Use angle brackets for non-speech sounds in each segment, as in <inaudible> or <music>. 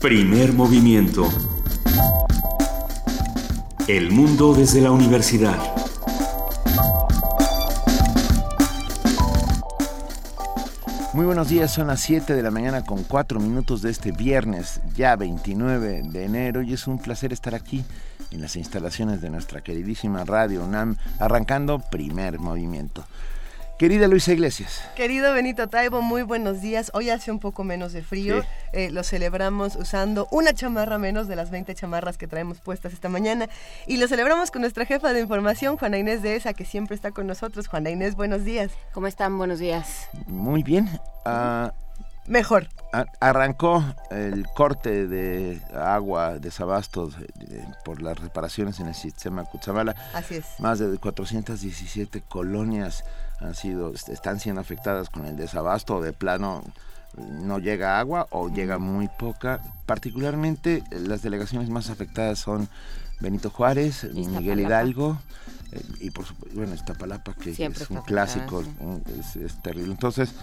Primer movimiento. El mundo desde la universidad. Muy buenos días, son las 7 de la mañana con 4 minutos de este viernes, ya 29 de enero, y es un placer estar aquí en las instalaciones de nuestra queridísima Radio UNAM, arrancando primer movimiento. Querida Luisa Iglesias. Querido Benito Taibo, muy buenos días. Hoy hace un poco menos de frío. Eh, lo celebramos usando una chamarra menos de las 20 chamarras que traemos puestas esta mañana. Y lo celebramos con nuestra jefa de información, Juana Inés de ESA, que siempre está con nosotros. Juana Inés, buenos días. ¿Cómo están? Buenos días. Muy bien. Ah, Mejor. arrancó el corte de agua, desabasto por las reparaciones en el sistema Cutzamala. Así es. Más de 417 colonias han sido, están siendo afectadas con el desabasto o de plano no llega agua o llega muy poca. Particularmente las delegaciones más afectadas son Benito Juárez, Miguel Hidalgo eh, y por supuesto, bueno, Iztapalapa que es un clásico, es terrible. Entonces,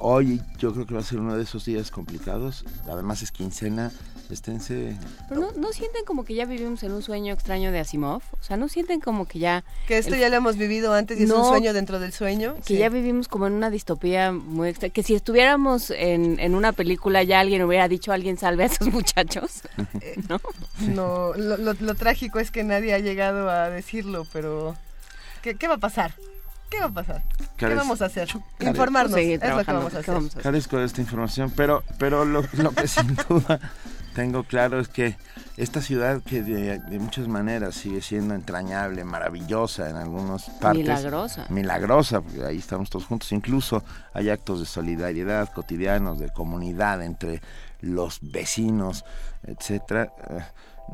Hoy yo creo que va a ser uno de esos días complicados. Además es quincena. Esténse. Pero no, sienten como que ya vivimos en un sueño extraño de Asimov. O sea, no sienten como que ya. Que esto ya lo hemos vivido antes y es un sueño dentro del sueño. Que ya vivimos como en una distopía muy extraña. Que si estuviéramos en, en, una película ya alguien hubiera dicho alguien salve a esos <laughs> muchachos. ¿No? no lo, lo, trágico es que nadie ha llegado a decirlo, pero. ¿Qué, qué va a pasar? ¿Qué va a pasar? ¿Qué vamos a hacer? Informarnos. es lo que vamos a hacer. Carezco de esta información, pero, pero lo, que sin <laughs> duda tengo claro es que esta ciudad que de, muchas maneras sigue siendo entrañable, maravillosa en algunas partes. Milagrosa. Milagrosa, porque ahí estamos todos juntos. Incluso hay actos de solidaridad cotidianos, de comunidad entre los vecinos, etcétera. Eh,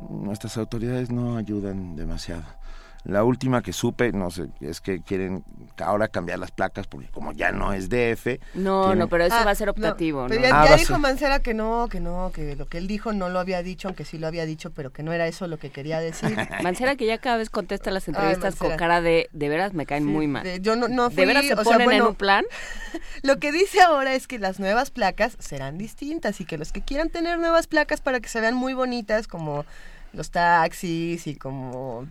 nuestras autoridades no ayudan demasiado. La última que supe, no sé, es que quieren ahora cambiar las placas porque como ya no es DF. No, no, pero eso ah, va a ser optativo. pero ya, ah, dijo Mancera que no, que no, que lo que él dijo no lo había dicho, aunque sí lo había dicho, pero que no era eso lo que quería decir. <laughs> Mancera que ya cada vez contesta las entrevistas con cara de, de veras me caen muy mal. De, yo no, no ¿De veras se ponen en un plan? <laughs> lo que dice ahora es que las nuevas placas serán distintas y que los que quieran tener nuevas placas para que se vean muy bonitas como los taxis y como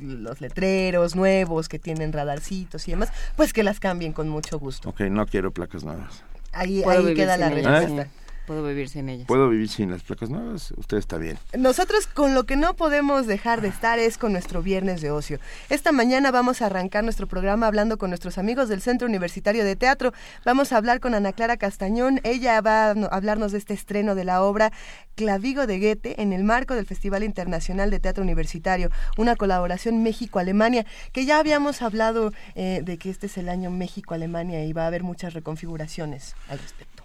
los letreros nuevos que tienen radarcitos y demás, pues que las cambien con mucho gusto. Ok, no quiero placas nuevas. Ahí, ahí queda la respuesta. Puedo vivir sin ellas. Puedo vivir sin las placas nuevas. Usted está bien. Nosotros con lo que no podemos dejar de estar es con nuestro viernes de ocio. Esta mañana vamos a arrancar nuestro programa hablando con nuestros amigos del Centro Universitario de Teatro. Vamos a hablar con Ana Clara Castañón. Ella va a hablarnos de este estreno de la obra Clavigo de Goethe en el marco del Festival Internacional de Teatro Universitario, una colaboración México-Alemania, que ya habíamos hablado eh, de que este es el año México-Alemania y va a haber muchas reconfiguraciones al respecto.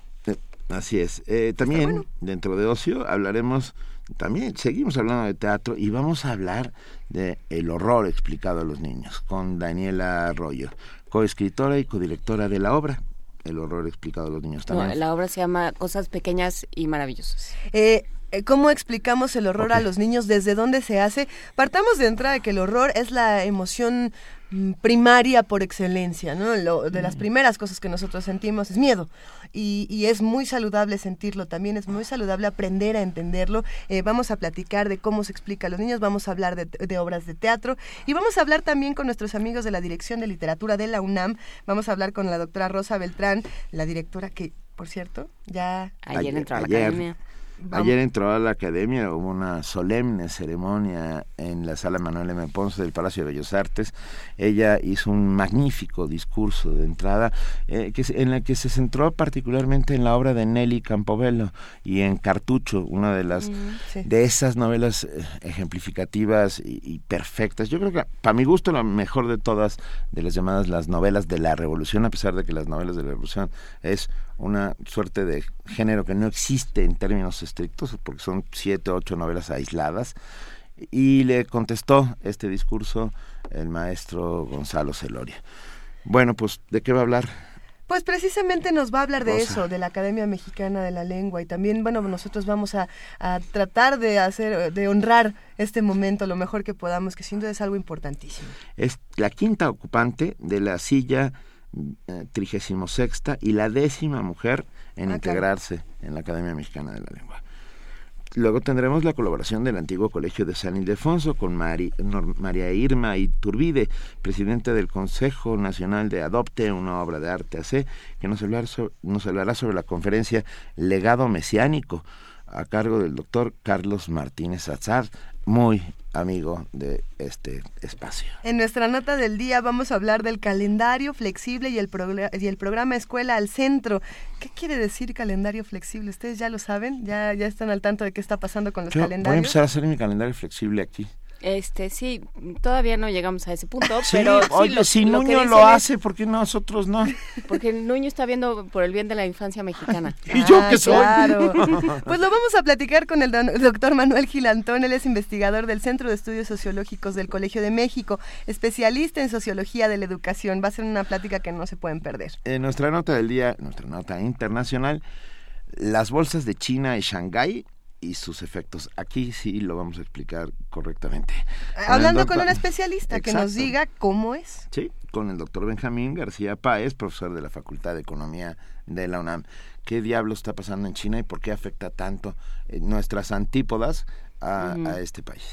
Así es. Eh, también, dentro de ocio, hablaremos, también seguimos hablando de teatro y vamos a hablar de el horror explicado a los niños con Daniela Arroyo, coescritora y codirectora de la obra. El horror explicado a los niños también. la obra se llama Cosas pequeñas y maravillosas. Eh, eh, ¿Cómo explicamos el horror a los niños? ¿Desde dónde se hace? Partamos de entrada de que el horror es la emoción primaria por excelencia, ¿no? Lo, de las mm. primeras cosas que nosotros sentimos es miedo y, es muy saludable sentirlo también, es muy saludable aprender a entenderlo. Eh, vamos a platicar de cómo se explica a los niños, vamos a hablar de, obras de teatro y vamos a hablar también con nuestros amigos de la Dirección de Literatura de la UNAM. Vamos a hablar con la doctora Rosa Beltrán, la directora que, por cierto, ya... Ayer, entró a la academia. Ayer entró a la academia, hubo una solemne ceremonia en la sala Manuel M. Ponce del Palacio de Bellos Artes. Ella hizo un magnífico discurso de entrada eh, que, en la que se centró particularmente en la obra de Nelly Campobello y en Cartucho, una de las de esas novelas eh, ejemplificativas y, perfectas. Yo creo que para mi gusto la mejor de todas de las llamadas las novelas de la Revolución, a pesar de que las novelas de la Revolución es una suerte de género que no existe en términos estrictos, porque son siete o ocho novelas aisladas, y le contestó este discurso el maestro Gonzalo Celoria. Bueno, pues, ¿de qué va a hablar? Pues precisamente nos va a hablar de eso, de la Academia Mexicana de la Lengua y también, bueno, nosotros vamos a, a, tratar de hacer, de honrar este momento lo mejor que podamos, que sin duda es algo importantísimo. Es la quinta ocupante de la silla trigésimo sexta y la décima mujer en ah, integrarse en la Academia Mexicana de la Lengua. luego tendremos la colaboración del antiguo Colegio de San Ildefonso con María Irma Iturbide, presidente del Consejo Nacional de Adopte, una obra de arte AC, que nos, nos hablará sobre la conferencia Legado Mesiánico a cargo del doctor Carlos Martínez Azar, muy amigo de este espacio. En nuestra nota del día vamos a hablar del calendario flexible y el, y el programa Escuela al Centro. ¿Qué quiere decir calendario flexible? ¿Ustedes ya lo saben? ¿Ya, ya están al tanto de qué está pasando con los calendarios? Voy a empezar a hacer mi calendario flexible aquí. Este, sí, todavía no llegamos a ese punto, pero oye, si Nuño lo hace, ¿por qué nosotros no? <laughs> Porque Nuño está viendo por el bien de la infancia mexicana. <laughs> ¿Y yo qué soy? <laughs> pues lo vamos a platicar con el doctor Manuel Gilantón, él es investigador del Centro de Estudios Sociológicos del Colegio de México, especialista en sociología de la educación. Va a ser una plática que no se pueden perder. En nuestra nota del día, nuestra nota internacional, las bolsas de China y Shanghái y sus efectos. Aquí sí lo vamos a explicar correctamente. Hablando con un especialista que nos diga cómo es. Sí, con el doctor Benjamín García Páez, profesor de la Facultad de Economía de la UNAM. ¿Qué diablo está pasando en China y por qué afecta tanto eh, nuestras antípodas a este país?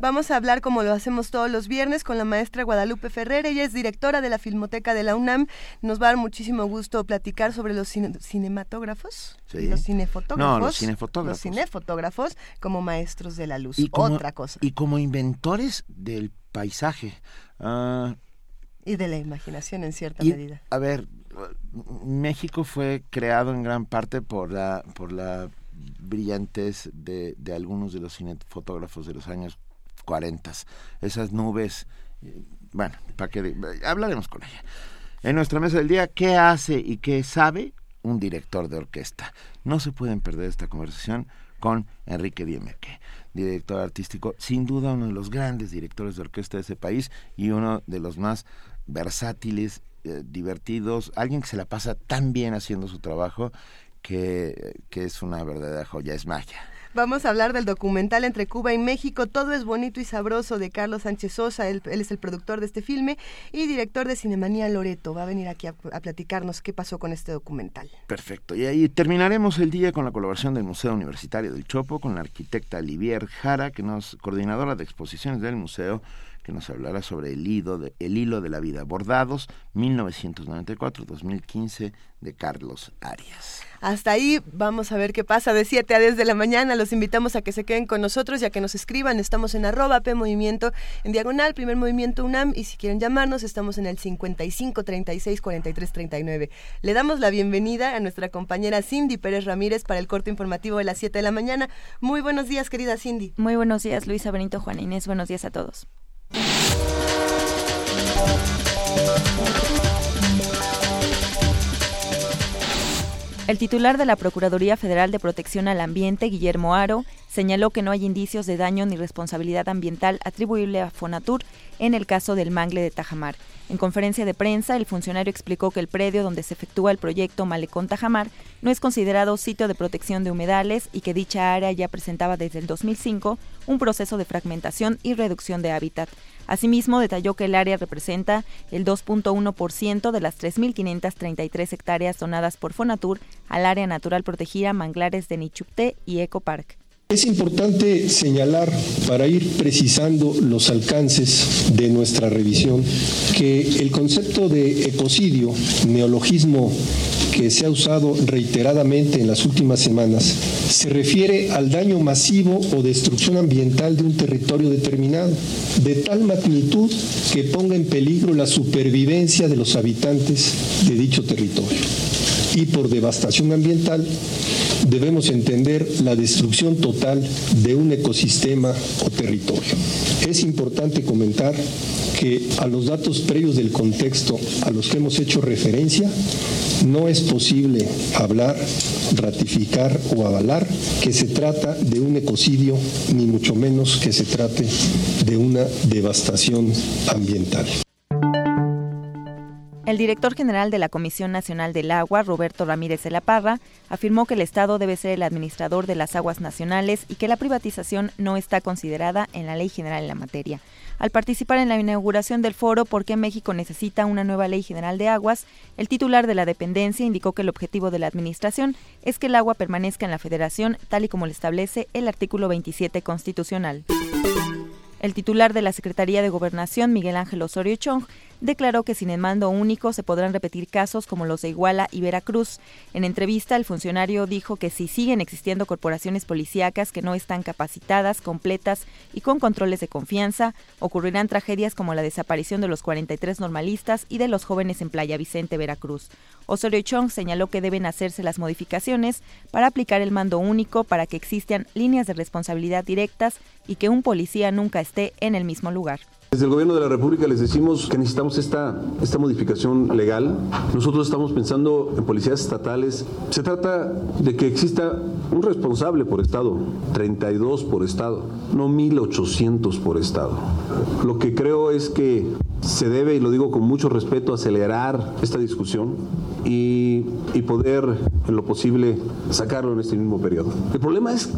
Vamos a hablar, como lo hacemos todos los viernes, con la maestra Guadalupe Ferrer. Ella es directora de la Filmoteca de la UNAM. Nos va a dar muchísimo gusto platicar sobre los cinematógrafos. Los cinefotógrafos. No, los cinefotógrafos. Los cinefotógrafos como maestros de la luz. Y Otra cosa. Y como inventores del paisaje. Ah, y de la imaginación en cierta medida. A ver, México fue creado en gran parte por la, por la brillantez de, de algunos de los cinefotógrafos de los años 40, esas nubes, eh, bueno, para que hablaremos con ella. En nuestra mesa del día, ¿qué hace y qué sabe un director de orquesta? No se pueden perder esta conversación con Enrique Diemeque, director artístico, sin duda uno de los grandes directores de orquesta de ese país y uno de los más versátiles, eh, divertidos, alguien que se la pasa tan bien haciendo su trabajo que, que es una verdadera joya, es magia. Vamos a hablar del documental Entre Cuba y México, Todo es bonito y sabroso de Carlos Sánchez Sosa, él, es el productor de este filme y director de Cinemanía Loreto. Va a venir aquí a, platicarnos qué pasó con este documental. Perfecto. Y ahí terminaremos el día con la colaboración del Museo Universitario del Chopo, con la arquitecta Livier Jara, que nos coordinadora de exposiciones del museo que nos hablará sobre el hilo de, el hilo de la vida, Bordados, 1994-2015, de Carlos Arias. Hasta ahí vamos a ver qué pasa de 7 a 10 de la mañana. Los invitamos a que se queden con nosotros y a que nos escriban. Estamos en arroba P Movimiento en diagonal, primer movimiento UNAM. Y si quieren llamarnos, estamos en el 55 36 43 39. Le damos la bienvenida a nuestra compañera Cindy Pérez Ramírez para el corte informativo de las 7 de la mañana. Muy buenos días, querida Cindy. Muy buenos días, Luisa Benito, Juan Inés. Buenos días a todos. Thank you. El titular de la Procuraduría Federal de Protección al Ambiente, Guillermo Aro, señaló que no hay indicios de daño ni responsabilidad ambiental atribuible a Fonatur en el caso del mangle de Tajamar. En conferencia de prensa, el funcionario explicó que el predio donde se efectúa el proyecto Malecón Tajamar no es considerado sitio de protección de humedales y que dicha área ya presentaba desde el 2005 un proceso de fragmentación y reducción de hábitat. Asimismo, detalló que el área representa el 2.1% de las 3.533 hectáreas donadas por Fonatur al área natural protegida Manglares de Nichupté y Ecopark. Es importante señalar, para ir precisando los alcances de nuestra revisión, que el concepto de ecocidio, neologismo que se ha usado reiteradamente en las últimas semanas, se refiere al daño masivo o destrucción ambiental de un territorio determinado, de tal magnitud que ponga en peligro la supervivencia de los habitantes de dicho territorio. Y por devastación ambiental, debemos entender la destrucción total de un ecosistema o territorio. Es importante comentar que a los datos previos del contexto a los que hemos hecho referencia, no es posible hablar, ratificar o avalar que se trata de un ecocidio, ni mucho menos que se trate de una devastación ambiental. El director general de la Comisión Nacional del Agua, Roberto Ramírez de la Parra, afirmó que el Estado debe ser el administrador de las aguas nacionales y que la privatización no está considerada en la ley general en la materia. Al participar en la inauguración del foro ¿Por qué México necesita una nueva ley general de aguas?, el titular de la dependencia indicó que el objetivo de la administración es que el agua permanezca en la federación tal y como lo establece el artículo 27 constitucional. El titular de la Secretaría de Gobernación, Miguel Ángel Osorio Chong, declaró que sin el mando único se podrán repetir casos como los de Iguala y Veracruz. En entrevista, el funcionario dijo que si siguen existiendo corporaciones policíacas que no están capacitadas, completas y con controles de confianza, ocurrirán tragedias como la desaparición de los 43 normalistas y de los jóvenes en Playa Vicente, Veracruz. Osorio Chong señaló que deben hacerse las modificaciones para aplicar el mando único para que existan líneas de responsabilidad directas y que un policía nunca esté en el mismo lugar. Desde el Gobierno de la República les decimos que necesitamos esta, esta modificación legal. Nosotros estamos pensando en policías estatales. Se trata de que exista un responsable por Estado, 32 por Estado, no 1.800 por Estado. Lo que creo es que se debe, y lo digo con mucho respeto, acelerar esta discusión y, y, poder, en lo posible, sacarlo en este mismo periodo. El problema es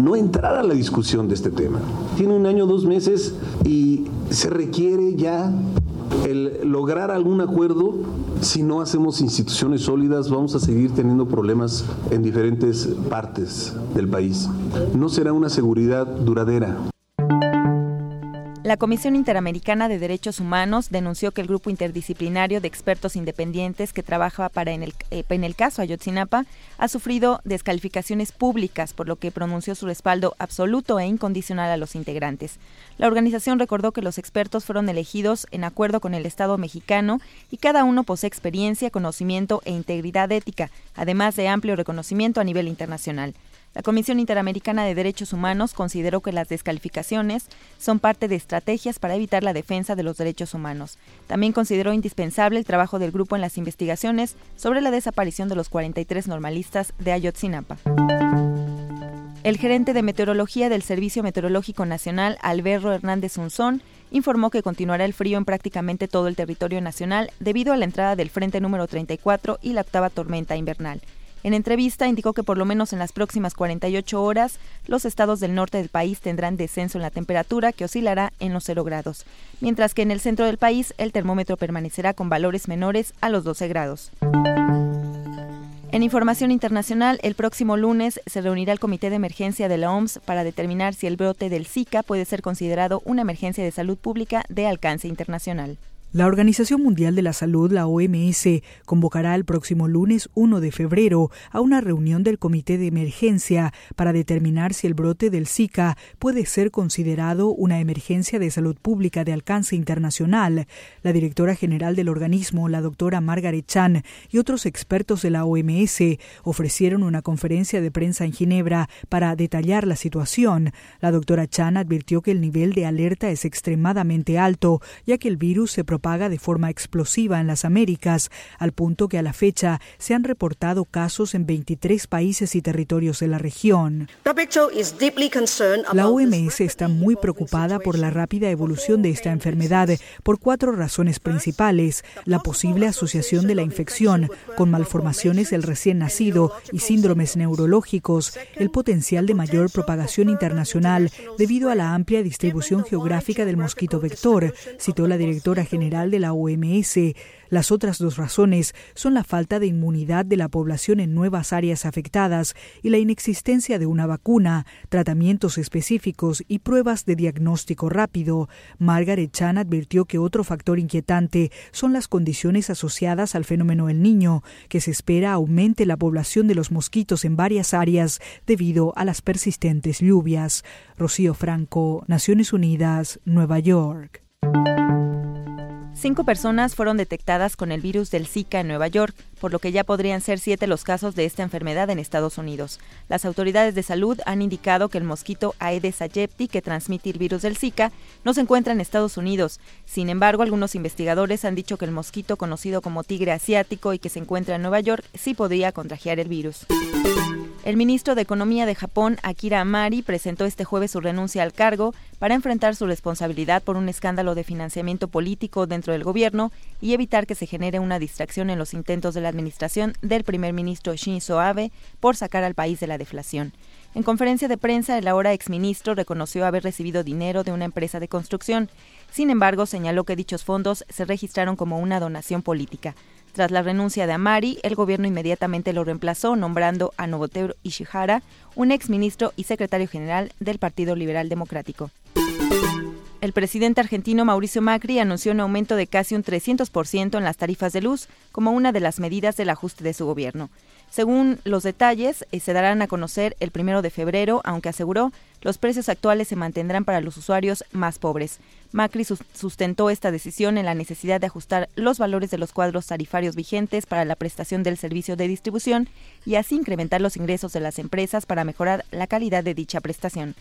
no entrar a la discusión de este tema. Tiene un año, dos meses y se requiere ya el lograr algún acuerdo. Si no hacemos instituciones sólidas, vamos a seguir teniendo problemas en diferentes partes del país. No será una seguridad duradera. La Comisión Interamericana de Derechos Humanos denunció que el grupo interdisciplinario de expertos independientes que trabaja para en el, eh, en el caso Ayotzinapa ha sufrido descalificaciones públicas, por lo que pronunció su respaldo absoluto e incondicional a los integrantes. La organización recordó que los expertos fueron elegidos en acuerdo con el Estado mexicano y cada uno posee experiencia, conocimiento e integridad ética, además de amplio reconocimiento a nivel internacional. La Comisión Interamericana de Derechos Humanos consideró que las descalificaciones son parte de estrategias para evitar la defensa de los derechos humanos. También consideró indispensable el trabajo del grupo en las investigaciones sobre la desaparición de los 43 normalistas de Ayotzinapa. El gerente de meteorología del Servicio Meteorológico Nacional, Alberto Hernández Unzón, informó que continuará el frío en prácticamente todo el territorio nacional debido a la entrada del frente número 34 y la octava tormenta invernal. En entrevista indicó que por lo menos en las próximas 48 horas los estados del norte del país tendrán descenso en la temperatura que oscilará en los 0 grados, mientras que en el centro del país el termómetro permanecerá con valores menores a los 12 grados. En información internacional, el próximo lunes se reunirá el Comité de Emergencia de la OMS para determinar si el brote del Zika puede ser considerado una emergencia de salud pública de alcance internacional. La Organización Mundial de la Salud, la OMS, convocará el próximo lunes 1 de febrero a una reunión del Comité de Emergencia para determinar si el brote del Zika puede ser considerado una emergencia de salud pública de alcance internacional. La directora general del organismo, la doctora Margaret Chan, y otros expertos de la OMS ofrecieron una conferencia de prensa en Ginebra para detallar la situación. La doctora Chan advirtió que el nivel de alerta es extremadamente alto, ya que el virus se de forma explosiva en las Américas, al punto que a la fecha se han reportado casos en 23 países y territorios de la región. La OMS está muy preocupada por la rápida evolución de esta enfermedad por cuatro razones principales. La posible asociación de la infección con malformaciones del recién nacido y síndromes neurológicos, el potencial de mayor propagación internacional debido a la amplia distribución geográfica del mosquito vector, citó la directora general de la OMS. Las otras dos razones son la falta de inmunidad de la población en nuevas áreas afectadas y la inexistencia de una vacuna, tratamientos específicos y pruebas de diagnóstico rápido. Margaret Chan advirtió que otro factor inquietante son las condiciones asociadas al fenómeno del niño, que se espera aumente la población de los mosquitos en varias áreas debido a las persistentes lluvias. Rocío Franco, Naciones Unidas, Nueva York. Cinco personas fueron detectadas con el virus del Zika en Nueva York, por lo que ya podrían ser siete los casos de esta enfermedad en Estados Unidos. Las autoridades de salud han indicado que el mosquito Aedes aegypti, que transmite el virus del Zika, no se encuentra en Estados Unidos. Sin embargo, algunos investigadores han dicho que el mosquito conocido como tigre asiático y que se encuentra en Nueva York sí podría contagiar el virus. El ministro de Economía de Japón, Akira Amari, presentó este jueves su renuncia al cargo para enfrentar su responsabilidad por un escándalo de financiamiento político dentro del gobierno y evitar que se genere una distracción en los intentos de la administración del primer ministro Shinzo Abe por sacar al país de la deflación. En conferencia de prensa, el ahora exministro reconoció haber recibido dinero de una empresa de construcción. Sin embargo, señaló que dichos fondos se registraron como una donación política. Tras la renuncia de Amari, el gobierno inmediatamente lo reemplazó nombrando a Nobuteru Ishihara, un exministro y secretario general del Partido Liberal Democrático. El presidente argentino Mauricio Macri anunció un aumento de casi un 300% en las tarifas de luz como una de las medidas del ajuste de su gobierno. Según los detalles, eh, se darán a conocer el primero de febrero, aunque aseguró los precios actuales se mantendrán para los usuarios más pobres. Macri sustentó esta decisión en la necesidad de ajustar los valores de los cuadros tarifarios vigentes para la prestación del servicio de distribución y así incrementar los ingresos de las empresas para mejorar la calidad de dicha prestación.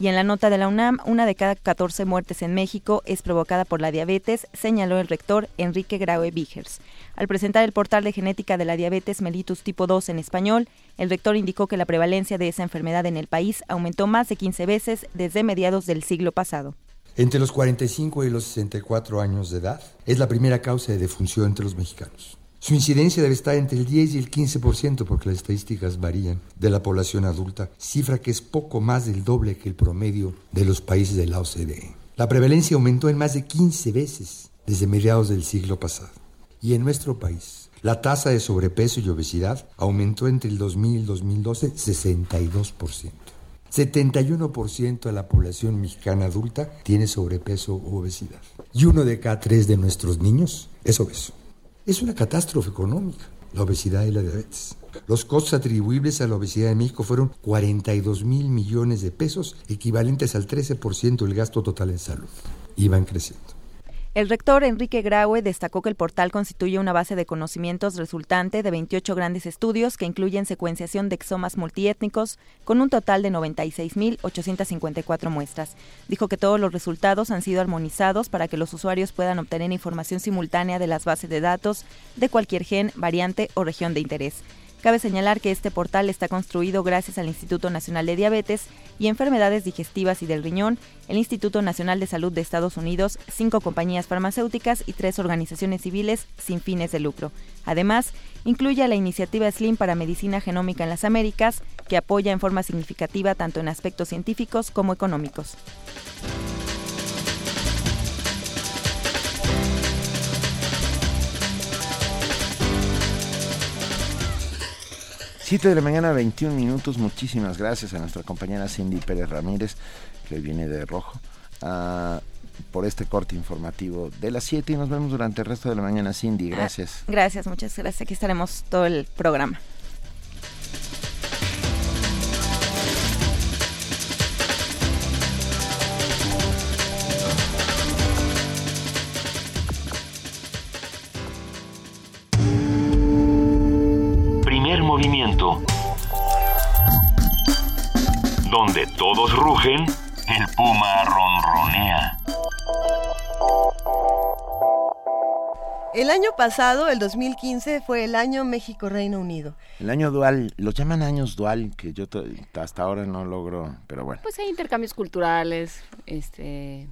Y en la nota de la UNAM, una de cada 14 muertes en México es provocada por la diabetes, señaló el rector Enrique Graue Vigers. Al presentar el portal de genética de la diabetes mellitus tipo 2 en español, el rector indicó que la prevalencia de esa enfermedad en el país aumentó más de 15 veces desde mediados del siglo pasado. Entre los 45 y los 64 años de edad es la primera causa de defunción entre los mexicanos. Su incidencia debe estar entre el 10 y el 15% porque las estadísticas varían de la población adulta, cifra que es poco más del doble que el promedio de los países de la OCDE. La prevalencia aumentó en más de 15 veces desde mediados del siglo pasado. Y en nuestro país, la tasa de sobrepeso y obesidad aumentó entre el 2000 y el 2012 62%. 71% de la población mexicana adulta tiene sobrepeso u obesidad. Y uno de cada tres de nuestros niños es obeso. Es una catástrofe económica, la obesidad y la diabetes. Los costos atribuibles a la obesidad en México fueron 42 mil millones de pesos, equivalentes al 13% del gasto total en salud. Iban creciendo. El rector Enrique Graue destacó que el portal constituye una base de conocimientos resultante de 28 grandes estudios que incluyen secuenciación de exomas multiétnicos con un total de 96.854 muestras. Dijo que todos los resultados han sido armonizados para que los usuarios puedan obtener información simultánea de las bases de datos de cualquier gen, variante o región de interés. Cabe señalar que este portal está construido gracias al Instituto Nacional de Diabetes y Enfermedades Digestivas y del Riñón, el Instituto Nacional de Salud de Estados Unidos, cinco compañías farmacéuticas y tres organizaciones civiles sin fines de lucro. Además, incluye a la iniciativa SLIM para Medicina Genómica en las Américas, que apoya en forma significativa tanto en aspectos científicos como económicos. 7 de la mañana, 21 minutos. Muchísimas gracias a nuestra compañera Cindy Pérez Ramírez, que viene de rojo, uh, por este corte informativo de las 7 y nos vemos durante el resto de la mañana, Cindy. Gracias. Ah, gracias, muchas gracias. Aquí estaremos todo el programa. Donde todos rugen, el puma ronronea. El año pasado, el 2015, fue el año México-Reino Unido. El año dual, lo llaman años dual, que yo hasta ahora no logro, pero bueno. Pues hay intercambios culturales, este,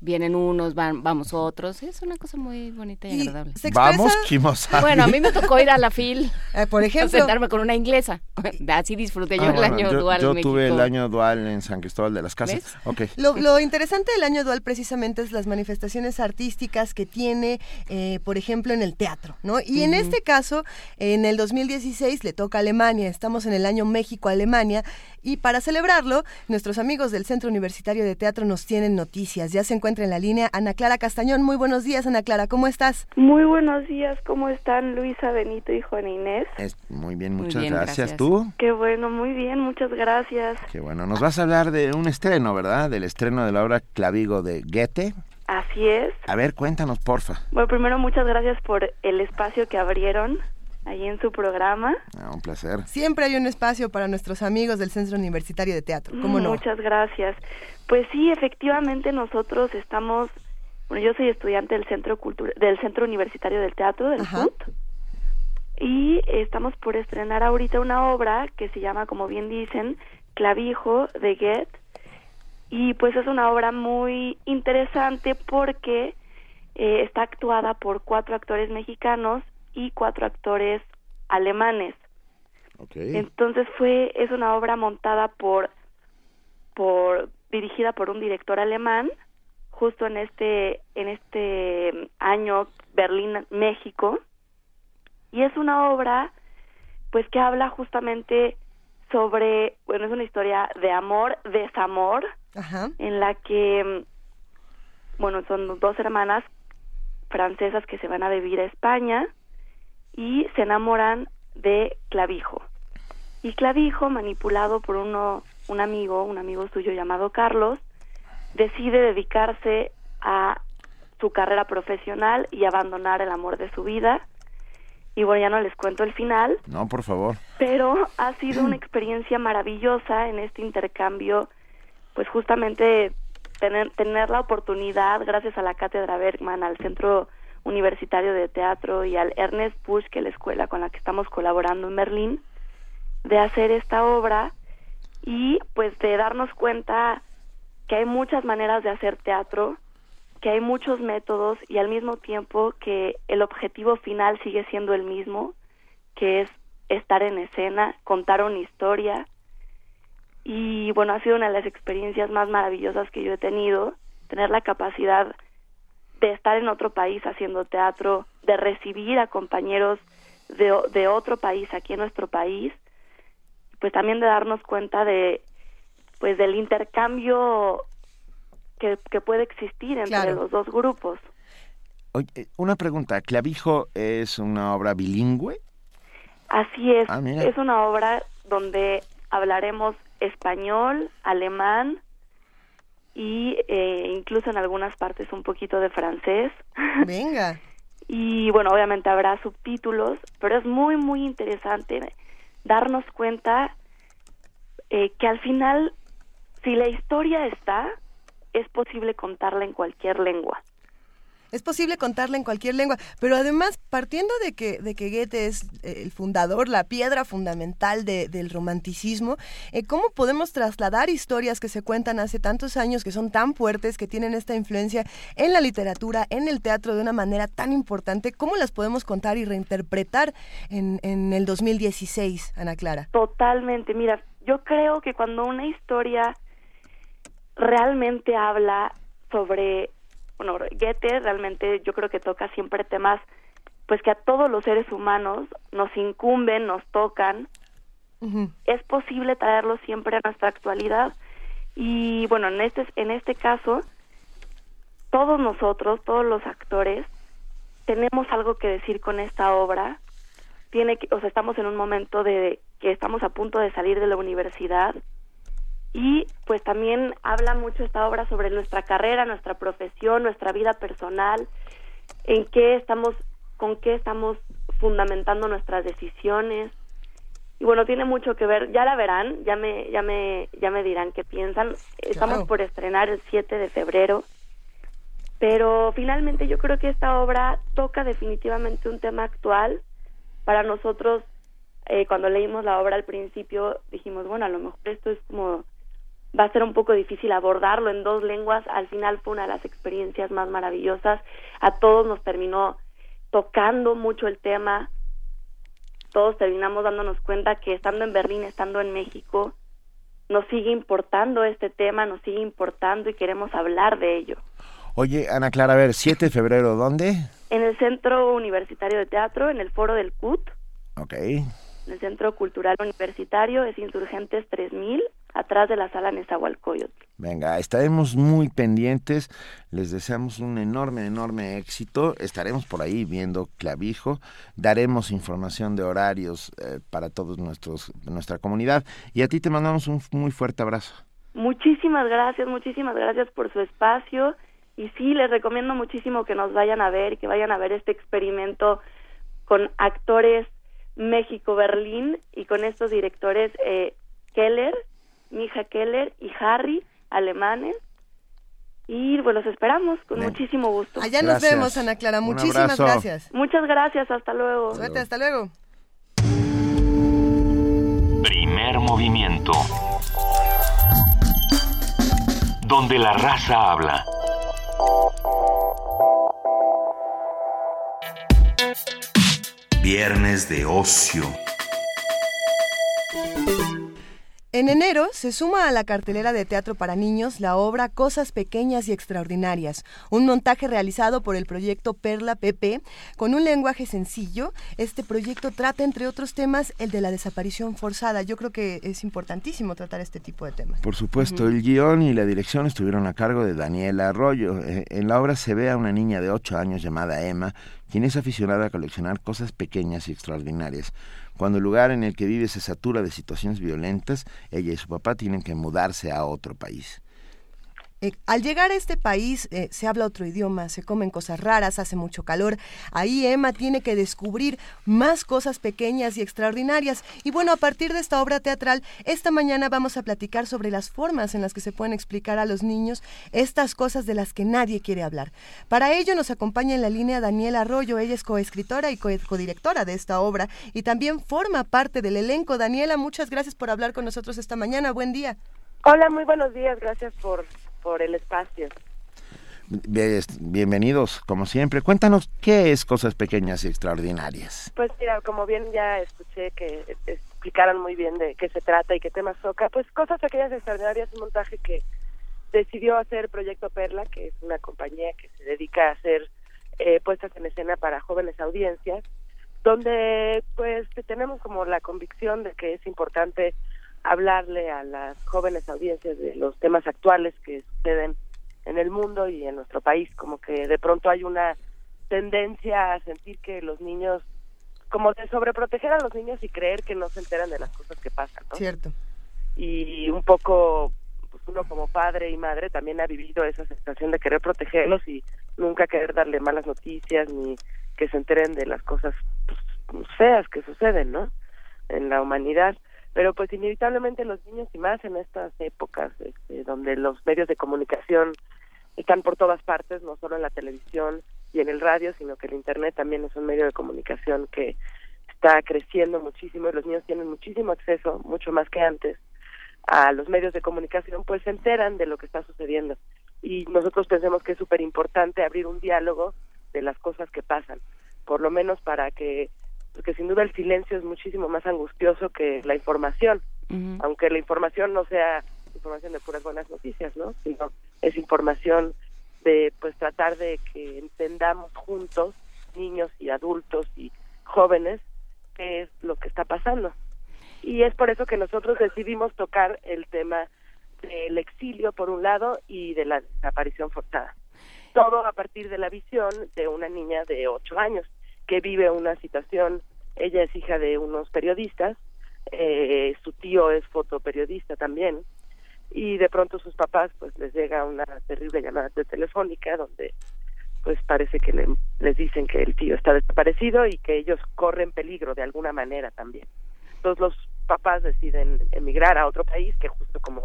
vienen unos, van, vamos otros. Es una cosa muy bonita y, agradable. Vamos, Kimosaki. Bueno, a mí me tocó ir a la FIL. Eh, por ejemplo. Sentarme con una inglesa. <laughs> Así disfruté yo ah, el año dual. Yo tuve el año dual en San Cristóbal de las Casas. Okay. Lo, interesante del año dual precisamente es las manifestaciones artísticas que tiene, eh, por ejemplo, en el teatro, ¿no? Y en este caso, en el 2016 le toca a Alemania. Estamos en el año México-Alemania. Y para celebrarlo, nuestros amigos del Centro Universitario de Teatro nos tienen noticias. Ya se encuentra en la línea Ana Clara Castañón. Muy buenos días, Ana Clara, ¿cómo estás? Muy buenos días, ¿cómo están Luisa, Benito y Juan Inés? muy bien, muchas gracias. ¿Tú? Qué bueno, muy bien, muchas gracias. Qué bueno, nos vas a hablar de un estreno, ¿verdad? Del estreno de la obra Clavigo de Goethe. Así es. A ver, cuéntanos, porfa. Bueno, primero muchas gracias por el espacio que abrieron ahí en su programa. Ah, un placer. Siempre hay un espacio para nuestros amigos del Centro Universitario de Teatro. ¿Cómo no? Muchas gracias. Pues sí, efectivamente nosotros estamos, bueno, yo soy estudiante del Centro Cultura, del Centro Universitario del Teatro del CUT. y estamos por estrenar ahorita una obra que se llama, como bien dicen, Clavijo de Goethe y pues es una obra muy interesante porque eh, está actuada por cuatro actores mexicanos y cuatro actores alemanes. Entonces fue es una obra montada por por dirigida por un director alemán justo en este en este año Berlín México. Y es una obra pues que habla justamente sobre bueno es una historia de amor desamor en la que bueno son dos hermanas francesas que se van a vivir a España y se enamoran de Clavijo. Y Clavijo manipulado por uno un amigo, un amigo suyo llamado Carlos, decide dedicarse a su carrera profesional y abandonar el amor de su vida. Y bueno, ya no les cuento el final. No, por favor. Pero ha sido una <clears throat> experiencia maravillosa en este intercambio, pues justamente tener, tener la oportunidad, gracias a la Cátedra Bergman, al Centro Universitario de Teatro y al Ernest Busch, que es la escuela con la que estamos colaborando en Berlín, de hacer esta obra y pues de darnos cuenta que hay muchas maneras de hacer teatro, que hay muchos métodos y al mismo tiempo que el objetivo final sigue siendo el mismo, que es estar en escena, contar una historia. Y bueno, ha sido una de las experiencias más maravillosas que yo he tenido, tener la capacidad de estar en otro país haciendo teatro, de recibir a compañeros de, de otro país aquí en nuestro país pues también de darnos cuenta de pues del intercambio que, que puede existir entre los dos grupos. Oye, una pregunta, ¿Clavijo es una obra bilingüe? Así es, ah, es una obra donde hablaremos español, alemán y eh, incluso en algunas partes un poquito de francés. <laughs> Venga. y bueno, obviamente habrá subtítulos, pero es muy, muy interesante darnos cuenta eh, que al final, si la historia está, es posible contarla en cualquier lengua. Es posible contarla en cualquier lengua, pero además, partiendo de que, de que Goethe es eh, el fundador, la piedra fundamental del romanticismo, eh, ¿cómo podemos trasladar historias que se cuentan hace tantos años, que son tan fuertes, que tienen esta influencia en la literatura, en el teatro de una manera tan importante? ¿Cómo las podemos contar y reinterpretar en, en el 2016, Ana Clara? Totalmente. Mira, yo creo que cuando una historia realmente habla sobre bueno, Goethe realmente yo creo que toca siempre temas pues que a todos los seres humanos nos incumben, nos tocan. Es posible traerlos siempre a nuestra actualidad. Y bueno, en este en este caso todos nosotros, todos los actores tenemos algo que decir con esta obra. Tiene que, o sea, estamos en un momento de que estamos a punto de salir de la universidad y pues también habla mucho esta obra sobre nuestra carrera, nuestra profesión, nuestra vida personal, en qué estamos, con qué estamos fundamentando nuestras decisiones. Y bueno, tiene mucho que ver, ya la verán, ya me, ya me, ya me dirán qué piensan. Estamos por estrenar el 7 de febrero, pero finalmente yo creo que esta obra toca definitivamente un tema actual. Para nosotros, eh, cuando leímos la obra al principio, dijimos, bueno, a lo mejor esto es como va a ser un poco difícil abordarlo en dos lenguas. Al final fue una de las experiencias más maravillosas. A todos nos terminó tocando mucho el tema. Todos terminamos dándonos cuenta que estando en Berlín, estando en México, nos sigue importando este tema, nos sigue importando y queremos hablar de ello. Oye, Ana Clara, a ver, 7 de febrero, ¿dónde? En el Centro Universitario de Teatro, en el Foro del CUT. Ok. En el Centro Cultural Universitario, es Insurgentes 3000 atrás de la sala Nezahualcóyotl. Venga, estaremos muy pendientes, les deseamos un enorme, enorme éxito, estaremos por ahí viendo Clavijo, daremos información de horarios eh, para todos nuestros nuestra comunidad. Y a ti te mandamos un muy fuerte abrazo. Muchísimas gracias, muchísimas gracias por su espacio. Y sí, les recomiendo muchísimo que nos vayan a ver, que vayan a ver este experimento con actores México-Berlín y con estos directores eh, Keller, Mija Keller y Harry, alemanes. Y bueno, los esperamos con muchísimo gusto. Allá nos vemos, Ana Clara. Muchísimas gracias. Muchas gracias. Hasta luego. Suerte, hasta luego. Primer movimiento. Donde la raza habla. Viernes de ocio. En enero se suma a la cartelera de teatro para niños la obra Cosas Pequeñas y Extraordinarias, un montaje realizado por el proyecto Perla PP con un lenguaje sencillo. Este proyecto trata, entre otros temas, el de la desaparición forzada. Yo creo que es importantísimo tratar este tipo de temas. Por supuesto, el guion y la dirección estuvieron a cargo de Daniela Arroyo. Eh, en la obra se ve a una niña de 8 años llamada Emma, quien es aficionada a coleccionar cosas pequeñas y extraordinarias. Cuando el lugar en el que vive se satura de situaciones violentas, ella y su papá tienen que mudarse a otro país. Eh, al llegar a este país eh, se habla otro idioma, se comen cosas raras, hace mucho calor. Ahí Emma tiene que descubrir más cosas pequeñas y extraordinarias. Y bueno, a partir de esta obra teatral, esta mañana vamos a platicar sobre las formas en las que se pueden explicar a los niños estas cosas de las que nadie quiere hablar. Para ello nos acompaña en la línea Daniela Arroyo. Ella es coescritora y codirectora de esta obra y también forma parte del elenco. Daniela, muchas gracias por hablar con nosotros esta mañana. Buen día. Hola, muy buenos días. Gracias por por el espacio. Bienvenidos, como siempre. Cuéntanos, ¿qué es Cosas Pequeñas y Extraordinarias? Pues mira, como bien ya escuché que explicaron muy bien de qué se trata y qué temas toca, pues Cosas Pequeñas y Extraordinarias es un montaje que decidió hacer Proyecto Perla, que es una compañía que se dedica a hacer eh, puestas en escena para jóvenes audiencias, donde pues tenemos como la convicción de que es importante hablarle a las jóvenes audiencias de los temas actuales que suceden en el mundo y en nuestro país, como que de pronto hay una tendencia a sentir que los niños, como de sobreproteger a los niños y creer que no se enteran de las cosas que pasan, ¿no? Cierto. Y un poco, pues uno como padre y madre también ha vivido esa sensación de querer protegerlos y nunca querer darle malas noticias ni que se enteren de las cosas pues, feas que suceden, ¿no? En la humanidad pero pues inevitablemente los niños y más en estas épocas este, donde los medios de comunicación están por todas partes, no solo en la televisión y en el radio, sino que el Internet también es un medio de comunicación que está creciendo muchísimo y los niños tienen muchísimo acceso, mucho más que antes, a los medios de comunicación, pues se enteran de lo que está sucediendo. Y nosotros pensamos que es súper importante abrir un diálogo de las cosas que pasan, por lo menos para que porque sin duda el silencio es muchísimo más angustioso que la información, aunque la información no sea información de puras buenas noticias, ¿no? Sino es información de pues tratar de que entendamos juntos, niños y adultos y jóvenes, qué es lo que está pasando. Y es por eso que nosotros decidimos tocar el tema del exilio por un lado y de la desaparición forzada. Todo a partir de la visión de una niña de ocho años que vive una situación, ella es hija de unos periodistas, eh, su tío es fotoperiodista también, y de pronto sus papás pues les llega una terrible llamada telefónica donde pues parece que les dicen que el tío está desaparecido y que ellos corren peligro de alguna manera también. Entonces los papás deciden emigrar a otro país que justo como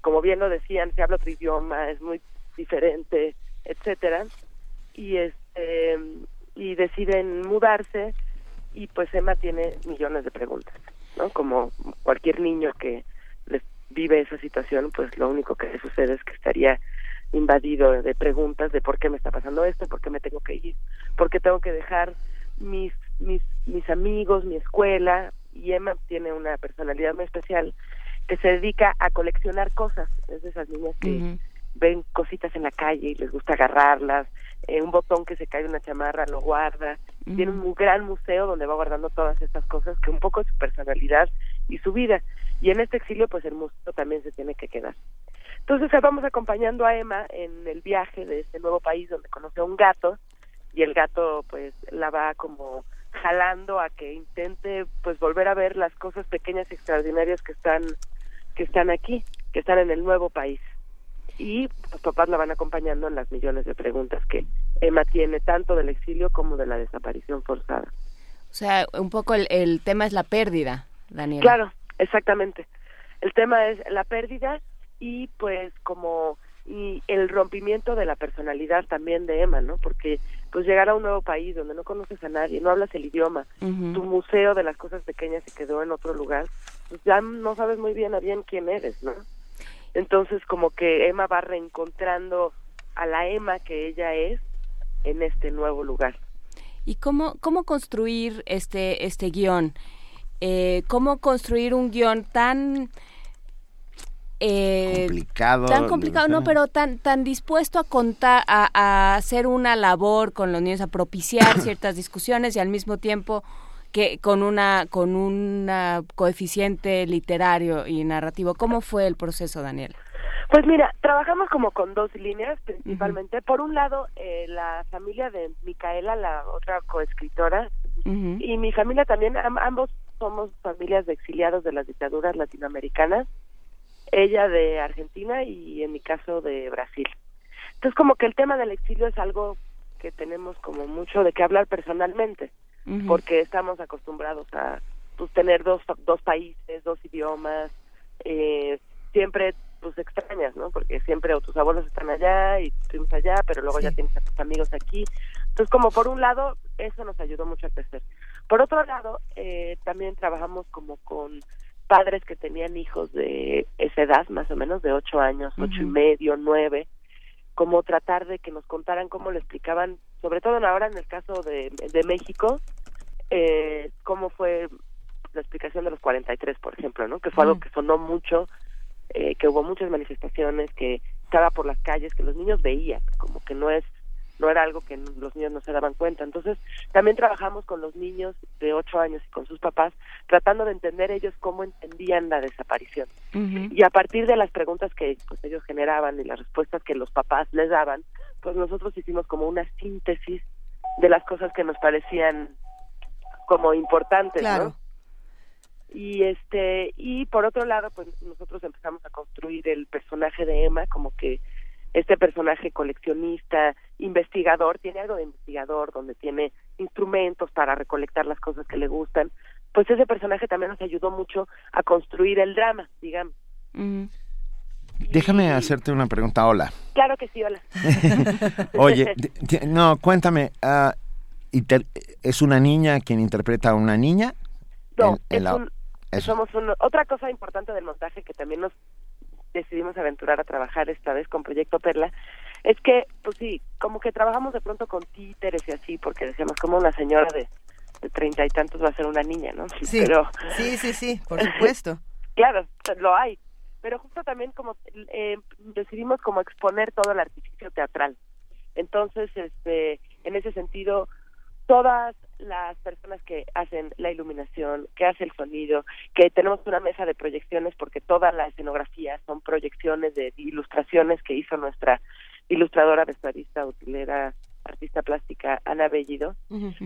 como bien lo decían, se habla otro idioma, es muy diferente, etcétera. Y este y deciden mudarse y pues Emma tiene millones de preguntas, ¿no? Como cualquier niño que vive esa situación, pues lo único que sucede es que estaría invadido de preguntas de por qué me está pasando esto, por qué me tengo que ir, por qué tengo que dejar mis mis mis amigos, mi escuela y Emma tiene una personalidad muy especial que se dedica a coleccionar cosas, es de esas niñas que ven cositas en la calle y les gusta agarrarlas, eh, un botón que se cae de una chamarra lo guarda, tiene un gran museo donde va guardando todas estas cosas que un poco es su personalidad y su vida. Y en este exilio pues el museo también se tiene que quedar. Entonces vamos acompañando a Emma en el viaje de este nuevo país donde conoce a un gato y el gato pues la va como jalando a que intente pues volver a ver las cosas pequeñas y extraordinarias que están que están aquí, que están en el nuevo país y los papás la van acompañando en las millones de preguntas que Emma tiene tanto del exilio como de la desaparición forzada. O sea, un poco el, tema es la pérdida, Daniela. Claro, exactamente. El tema es la pérdida y pues como y el rompimiento de la personalidad también de Emma, ¿no? Porque pues llegar a un nuevo país donde no conoces a nadie, no hablas el idioma, tu museo de las cosas pequeñas se quedó en otro lugar, pues ya no sabes muy bien a bien quién eres, ¿no? Entonces como que Emma va reencontrando a la Emma que ella es en este nuevo lugar. ¿Y cómo, cómo construir este, este guion? Eh, ¿Cómo construir un guion tan eh, complicado. Tan complicado, no, pero tan, tan dispuesto a contar, a, hacer una labor con los niños, a propiciar ciertas discusiones y al mismo tiempo que con una con un coeficiente literario y narrativo. ¿Cómo fue el proceso, Daniel? Pues mira, trabajamos como con dos líneas principalmente. Por un lado, eh, la familia de Micaela, la otra coescritora, y mi familia también, ambos somos familias de exiliados de las dictaduras latinoamericanas ella de Argentina y en mi caso de Brasil. Entonces como que el tema del exilio es algo que tenemos como mucho de qué hablar personalmente, porque estamos acostumbrados a pues, tener dos, dos países, dos idiomas, eh, siempre pues extrañas, ¿no? Porque siempre tus abuelos están allá y estuvimos allá, pero luego ya tienes a tus amigos aquí. Entonces, como por un lado, eso nos ayudó mucho a crecer. Por otro lado, eh, también trabajamos como con padres que tenían hijos de esa edad, más o menos de ocho años, ocho y medio, nueve, como tratar de que nos contaran cómo le explicaban, sobre todo ahora en el caso de, de México, eh, cómo fue la explicación de los 43, por ejemplo, ¿no? Que fue algo que sonó mucho, eh, que hubo muchas manifestaciones, que estaba por las calles, que los niños veían, como que no es no era algo que los niños no se daban cuenta. Entonces, también trabajamos con los niños de ocho años y con sus papás, tratando de entender ellos cómo entendían la desaparición. Y a partir de las preguntas que pues, ellos generaban y las respuestas que los papás les daban, pues nosotros hicimos como una síntesis de las cosas que nos parecían como importantes, ¿no? Y este y por otro lado, pues nosotros empezamos a construir el personaje de Emma como que este personaje coleccionista, investigador, tiene algo de investigador, donde tiene instrumentos para recolectar las cosas que le gustan, pues ese personaje también nos ayudó mucho a construir el drama, digamos. Déjame hacerte una pregunta, hola. Claro que sí, hola. <laughs> <laughs> Oye, no, cuéntame, uh, ¿es una niña quien interpreta a una niña? No, es somos otra cosa importante del montaje que también nos decidimos aventurar a trabajar esta vez con Proyecto Perla, es que, pues sí, como que trabajamos de pronto con títeres y así, porque decíamos, como una señora de treinta y tantos va a ser una niña, ¿no? Sí, <laughs> Pero, sí, sí, sí, por supuesto. claro, lo hay. Pero justo también como eh, decidimos como exponer todo el artificio teatral. Entonces, este, en ese sentido, todas las personas que hacen la iluminación, que hace el sonido, que tenemos una mesa de proyecciones porque toda la escenografía son proyecciones de ilustraciones que hizo nuestra ilustradora, vestuarista, utilera, artista plástica Ana Bellido.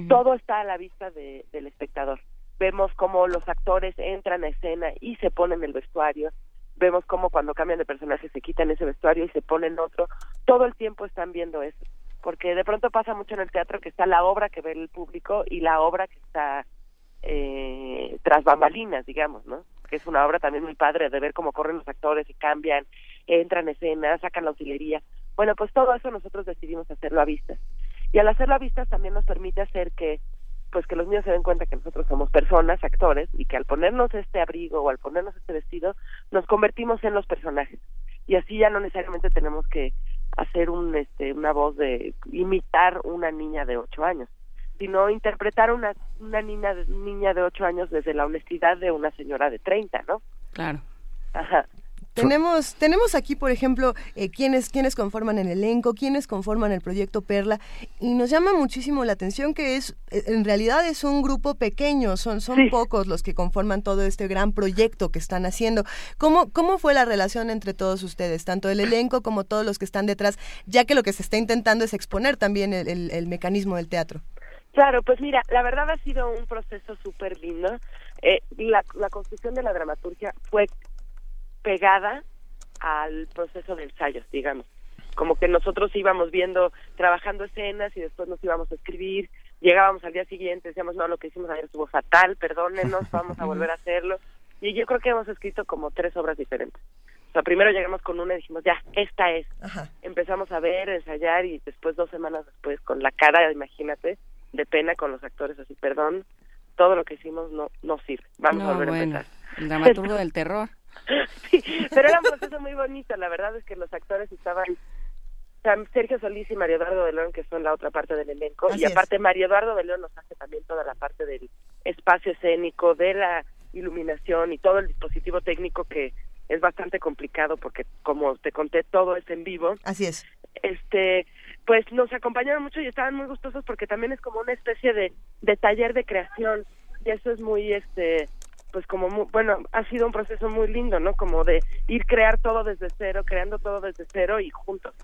Todo está a la vista de, del espectador. Vemos cómo los actores entran a escena y se ponen el vestuario. Vemos cómo cuando cambian de personaje se quitan ese vestuario y se ponen otro. Todo el tiempo están viendo eso porque de pronto pasa mucho en el teatro que está la obra que ve el público y la obra que está eh, tras bambalinas, digamos, ¿no? Que es una obra también muy padre de ver cómo corren los actores y cambian, entran escenas, sacan la utilería. Bueno, pues todo eso nosotros decidimos hacerlo a vista. Y al hacerlo a vista también nos permite hacer que pues que los niños se den cuenta que nosotros somos personas, actores, y que al ponernos este abrigo o al ponernos este vestido, nos convertimos en los personajes. Y así ya no necesariamente tenemos que hacer un, este, una voz de imitar una niña de ocho años, sino interpretar una, una niña, niña de ocho años desde la honestidad de una señora de treinta, ¿no? Claro. Ajá. Tenemos, tenemos aquí, por ejemplo, eh, quienes, quienes conforman el elenco, quienes conforman el proyecto Perla, y nos llama muchísimo la atención que es, eh, en realidad es un grupo pequeño, son, son pocos los que conforman todo este gran proyecto que están haciendo. ¿Cómo, ¿Cómo fue la relación entre todos ustedes, tanto el elenco como todos los que están detrás, ya que lo que se está intentando es exponer también el, el, mecanismo del teatro? Claro, pues mira, la verdad ha sido un proceso súper lindo. Eh, la, la construcción de la dramaturgia fue pegada al proceso de ensayos, digamos. Como que nosotros íbamos viendo, trabajando escenas y después nos íbamos a escribir, llegábamos al día siguiente, decíamos, no, lo que hicimos ayer estuvo fatal, perdónenos, <laughs> vamos a volver a hacerlo. Y yo creo que hemos escrito como tres obras diferentes. O sea, primero llegamos con una y dijimos, ya, esta es. Ajá. Empezamos a ver, ensayar y después, dos semanas después, con la cara, imagínate, de pena con los actores, así, perdón, todo lo que hicimos no no sirve. Vamos a volver a empezar. el dramaturgo del terror. <laughs> Sí, pero era un proceso muy bonito. La verdad es que los actores estaban. Sergio Solís y Mario Eduardo de León, que son la otra parte del elenco. Así y es. aparte, Mario Eduardo de León nos hace también toda la parte del espacio escénico, de la iluminación y todo el dispositivo técnico que es bastante complicado porque, como te conté, todo es en vivo. Así es. Este, pues nos acompañaron mucho y estaban muy gustosos porque también es como una especie de, de taller de creación y eso es muy, este, pues como, mu- bueno, ha sido un proceso muy lindo, ¿no? Como de ir crear todo desde cero, creando todo desde cero y juntos.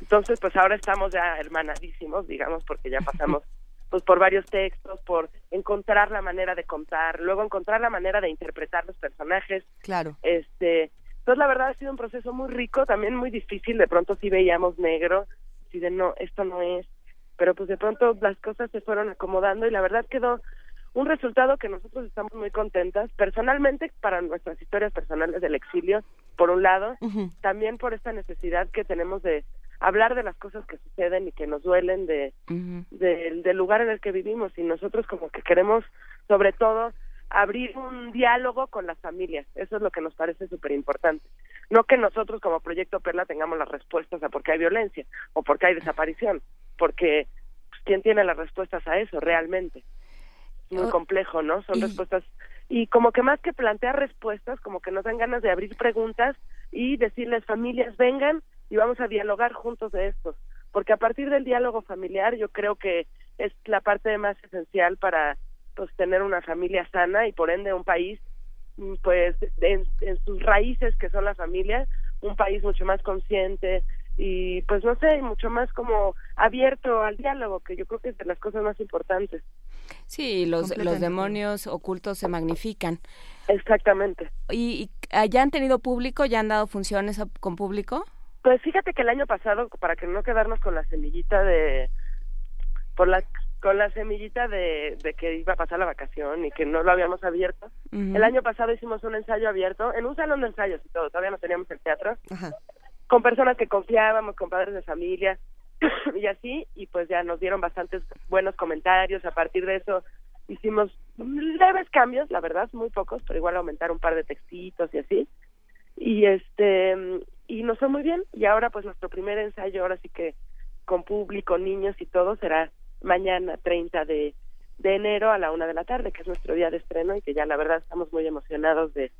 Entonces, pues ahora estamos ya hermanadísimos, digamos, porque ya pasamos <laughs> pues por varios textos, por encontrar la manera de contar, luego encontrar la manera de interpretar los personajes, Claro. este, entonces la verdad ha sido un proceso muy rico, también muy difícil, de pronto sí veíamos negro, así de no, esto no es, pero pues de pronto las cosas se fueron acomodando y la verdad quedó un resultado que nosotros estamos muy contentas, personalmente para nuestras historias personales del exilio, por un lado, también por esta necesidad que tenemos de hablar de las cosas que suceden y que nos duelen de del lugar en el que vivimos y nosotros como que queremos sobre todo abrir un diálogo con las familias, eso es lo que nos parece súper importante. No que nosotros como Proyecto Perla tengamos las respuestas a por qué hay violencia o por qué hay desaparición, porque pues, ¿quién tiene las respuestas a eso realmente? Muy Oh, complejo, ¿no? Son respuestas y como que más que plantear respuestas, como que nos dan ganas de abrir preguntas y decirles familias vengan y vamos a dialogar juntos de esto, porque a partir del diálogo familiar yo creo que es la parte más esencial para pues tener una familia sana y por ende un país mm, pues en, en sus raíces que son la familia, un país mucho más consciente y pues no sé, mucho más como abierto al diálogo, que yo creo que es de las cosas más importantes. Sí, los, los demonios ocultos se magnifican. Exactamente. ¿Y, y ya han tenido público? ¿Ya han dado funciones con público? Pues fíjate que el año pasado, para que no quedarnos con la semillita de, por la, con la semillita de, de que iba a pasar la vacación y que no lo habíamos abierto, el año pasado hicimos un ensayo abierto, en un salón de ensayos y todo, todavía no teníamos el teatro, Ajá. con personas que confiábamos, con padres de familia <laughs> y así, y pues ya nos dieron bastantes buenos comentarios, a partir de eso hicimos leves cambios, la verdad, muy pocos, pero igual aumentar un par de textitos y así, y este y nos fue muy bien. Y ahora pues nuestro primer ensayo ahora sí que con público niños y todo será mañana 30 de, de enero a la una de la tarde que es nuestro día de estreno y que ya la verdad estamos muy emocionados de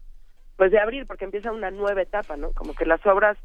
pues de abrir porque empieza una nueva etapa no como que las obras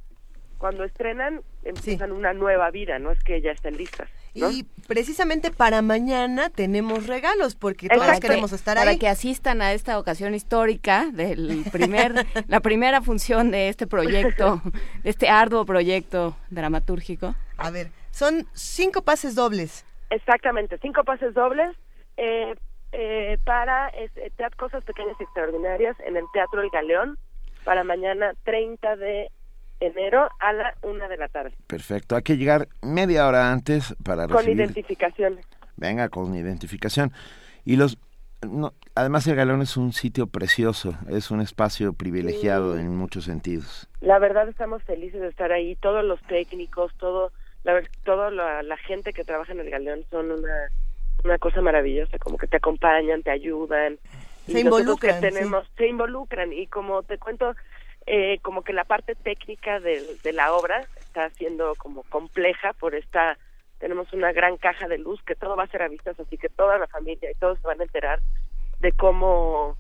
cuando estrenan empiezan una nueva vida no es que ya estén listas ¿no? Y precisamente para mañana tenemos regalos, porque todas queremos estar para ahí. que asistan a esta ocasión histórica del primer <laughs> la primera función de este proyecto de este arduo proyecto dramatúrgico A ver, son cinco pases dobles. Exactamente, cinco pases dobles eh, eh, para teat- cosas pequeñas y extraordinarias en el Teatro El Galeón para mañana 30 de enero a la una de la tarde, Perfecto, hay que llegar media hora antes para con recibir. identificación. Venga, con identificación. Y los... no, además el Galón es un sitio precioso, es un espacio privilegiado Sí. en muchos sentidos. La verdad estamos felices de estar ahí, todos los técnicos, todo la, toda la, la gente que trabaja en el Galeón son una, una cosa maravillosa, como que te acompañan, te ayudan. Se Y involucran, Que tenemos, Se involucran y como te cuento, eh, como que la parte técnica de, de la obra está siendo como compleja por esta tenemos una gran caja de luz que todo va a ser a vistas así que toda la familia y todos se van a enterar de cómo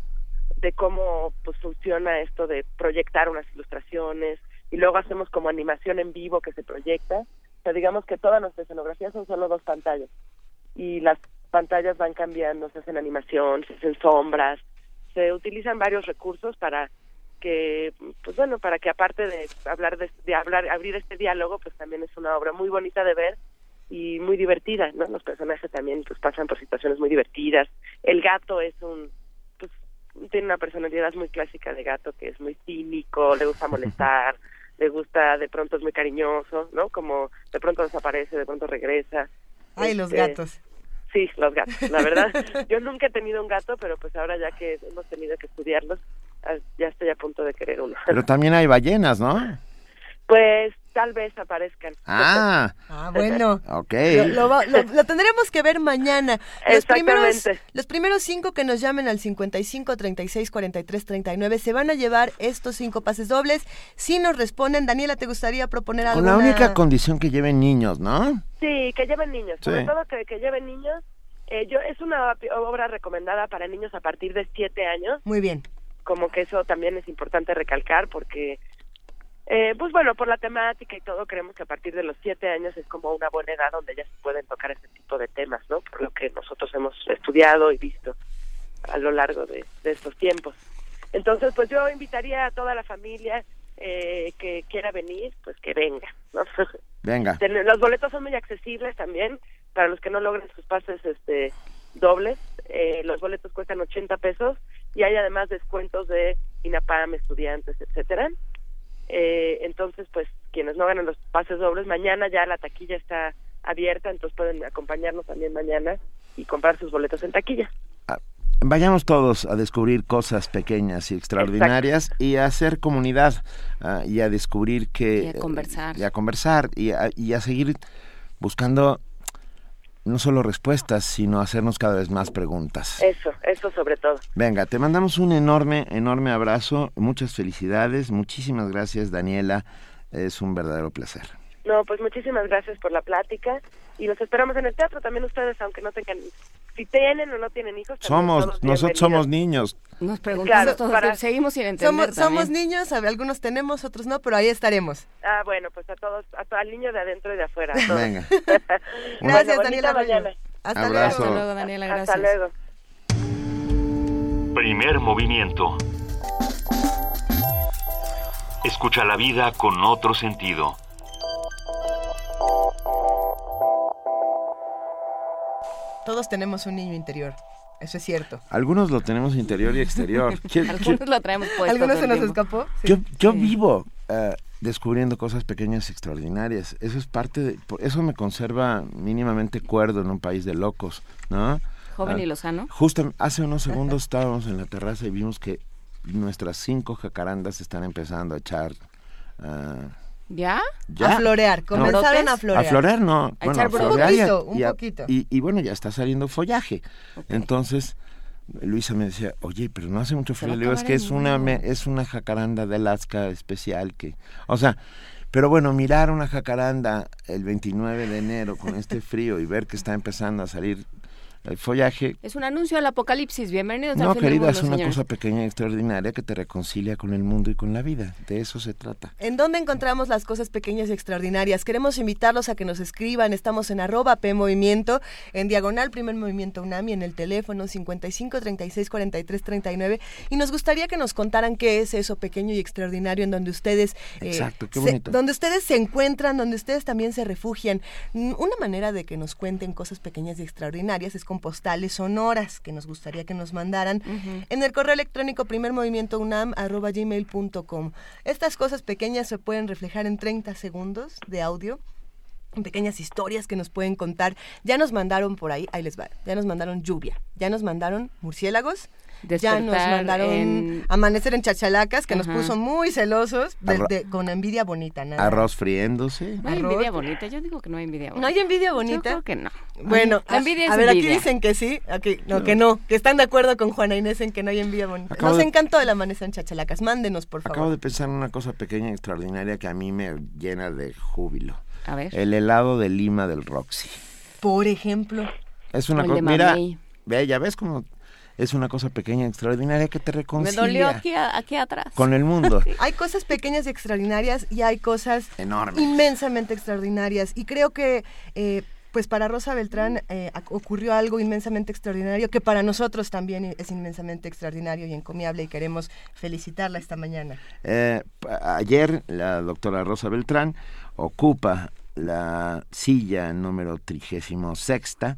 de cómo pues funciona esto de proyectar unas ilustraciones y luego hacemos como animación en vivo que se proyecta. O sea digamos que toda nuestra escenografía son solo dos pantallas y las pantallas van cambiando se hacen animación se hacen sombras se utilizan varios recursos para que pues bueno para que aparte de hablar de, de hablar abrir este diálogo pues también es una obra muy bonita de ver y muy divertida no los personajes también pues pasan por situaciones muy divertidas el gato es un pues tiene una personalidad muy clásica de gato que es muy cínico le gusta molestar <laughs> le gusta de pronto es muy cariñoso no como de pronto desaparece de pronto regresa Ay, los Este, gatos. Sí, los gatos, la verdad. <laughs> Yo nunca he tenido un gato, pero pues ahora ya que hemos tenido que estudiarlos, ya estoy a punto de querer uno. Pero <laughs> también hay ballenas, ¿no? Pues tal vez aparezcan. Ah, <laughs> Ah, bueno. ok. Lo, lo va- lo- lo tendremos que ver mañana. Los primeros, Exactamente. los primeros cinco que nos llamen al 55 36 43 39 se van a llevar estos cinco pases dobles. Si nos responden, Daniela, ¿te gustaría proponer algo? Con la única condición que lleven niños, ¿no? Sí, que lleven niños, Sí. sobre todo que, que lleven niños. Eh, yo Es una obra recomendada para niños a partir de siete años, Muy bien. Como que eso también es importante recalcar porque, eh, pues bueno, por la temática y todo, creemos que a partir de los siete años es como una buena edad donde ya se pueden tocar este tipo de temas, ¿no? Por lo que nosotros hemos estudiado y visto a lo largo de, de estos tiempos. Entonces, pues yo invitaría a toda la familia eh, que quiera venir, pues que venga, ¿no? <laughs> Venga. Los boletos son muy accesibles también para los que no logren sus pases este dobles. eh, los boletos cuestan 80 pesos y hay además descuentos de INAPAM, estudiantes, etcétera. Eh, entonces, pues quienes no ganan los pases dobles, mañana ya la taquilla está abierta, entonces pueden acompañarnos también mañana y comprar sus boletos en taquilla. Vayamos todos a descubrir cosas pequeñas y extraordinarias y a hacer comunidad ah, y a descubrir que... Y a conversar. Y a conversar y a, y a seguir buscando no solo respuestas, sino hacernos cada vez más preguntas. Eso, eso sobre todo. Venga, te mandamos un enorme, enorme abrazo, muchas felicidades, muchísimas gracias Daniela, es un verdadero placer. No, pues muchísimas gracias por la plática y los esperamos en el teatro también ustedes, aunque no tengan, si tienen o no tienen hijos. Somos, nosotros somos niños. Nos preguntamos Claro, todos, para- seguimos sin entender Somos, somos niños, a ver, algunos tenemos, otros no, pero ahí estaremos. Ah, bueno, pues a todos, a al niño de adentro y de afuera. a todos. Venga. <laughs> Gracias, Bueno, Daniela mañana. Hasta Abrazo. luego. Hasta luego, Daniela, gracias. Hasta luego. Primer movimiento. Escucha la vida con otro sentido. Todos tenemos un niño interior, eso es cierto. Algunos lo tenemos interior y exterior. <laughs> Algunos lo traemos puesto. ¿Algunos se nos tiempo. escapó? Sí. Yo, yo vivo eh, descubriendo cosas pequeñas y extraordinarias. Eso es parte de... por- Eso me conserva mínimamente cuerdo en un país de locos, ¿no? Joven Ah, y lozano. Justo hace unos segundos estábamos en la terraza y vimos que nuestras cinco jacarandas están empezando a echar... ah, ¿Ya? ya. A florear, comenzaron a florear. A florear no. A bueno, echar florear Un poquito, un y a- poquito. Y, y bueno, ya está saliendo follaje. Entonces, Luisa me decía, oye, pero no hace mucho frío. Le digo, es que es una, mundo". me- es una jacaranda de Alaska especial que... O sea, pero bueno, mirar una jacaranda el 29 de enero con este frío y ver que está empezando a salir el follaje... Es un anuncio al apocalipsis. Bienvenidos al No, fin del querida, mundo, es una señores. cosa pequeña y extraordinaria que te reconcilia con el mundo y con la vida. De eso se trata. ¿En dónde encontramos las cosas pequeñas y extraordinarias? Queremos invitarlos a que nos escriban. Estamos en arroba P Movimiento, en diagonal Primer Movimiento UNAMI, en el teléfono 55 36 43 39. Y nos gustaría que nos contaran qué es eso pequeño y extraordinario en donde ustedes... eh, Exacto, qué se- bonito. donde ustedes se encuentran, donde ustedes también se refugian. Una manera de que nos cuenten cosas pequeñas y extraordinarias es con postales sonoras que nos gustaría que nos mandaran en el correo electrónico primermovimientounam@gmail.com. Estas cosas pequeñas se pueden reflejar en 30 segundos de audio en pequeñas historias que nos pueden contar. Ya nos mandaron por ahí, ahí les va, ya nos mandaron lluvia, ya nos mandaron murciélagos, ya nos mandaron en- amanecer en chachalacas, que nos puso muy celosos, de- Arro- de- con envidia bonita. Nada. Arroz friéndose. No hay Arroz. envidia bonita. Yo digo que no hay envidia bonita. ¿No hay envidia Yo bonita? creo que no. Bueno, la envidia a ver, aquí dicen que sí, aquí, no, que no, que están de acuerdo con Juana Inés en que no hay envidia bonita. Acabo Nos de- encantó el amanecer en chachalacas, mándenos, por favor. Acabo de pensar en una cosa pequeña y extraordinaria que a mí me llena de júbilo. A ver. El helado de Lima del Roxy. Por ejemplo, Es una cosa, mira, ve, ya ves como es una cosa pequeña y extraordinaria que te Me reconcilia dolió aquí, a- aquí atrás. con el mundo. <laughs> hay cosas pequeñas y extraordinarias y hay cosas Enormes. inmensamente extraordinarias. Y creo que, eh, pues para Rosa Beltrán eh, ocurrió algo inmensamente extraordinario que para nosotros también es inmensamente extraordinario y encomiable y queremos felicitarla esta mañana. Eh, ayer la doctora Rosa Beltrán ocupa la silla número trigésimo sexta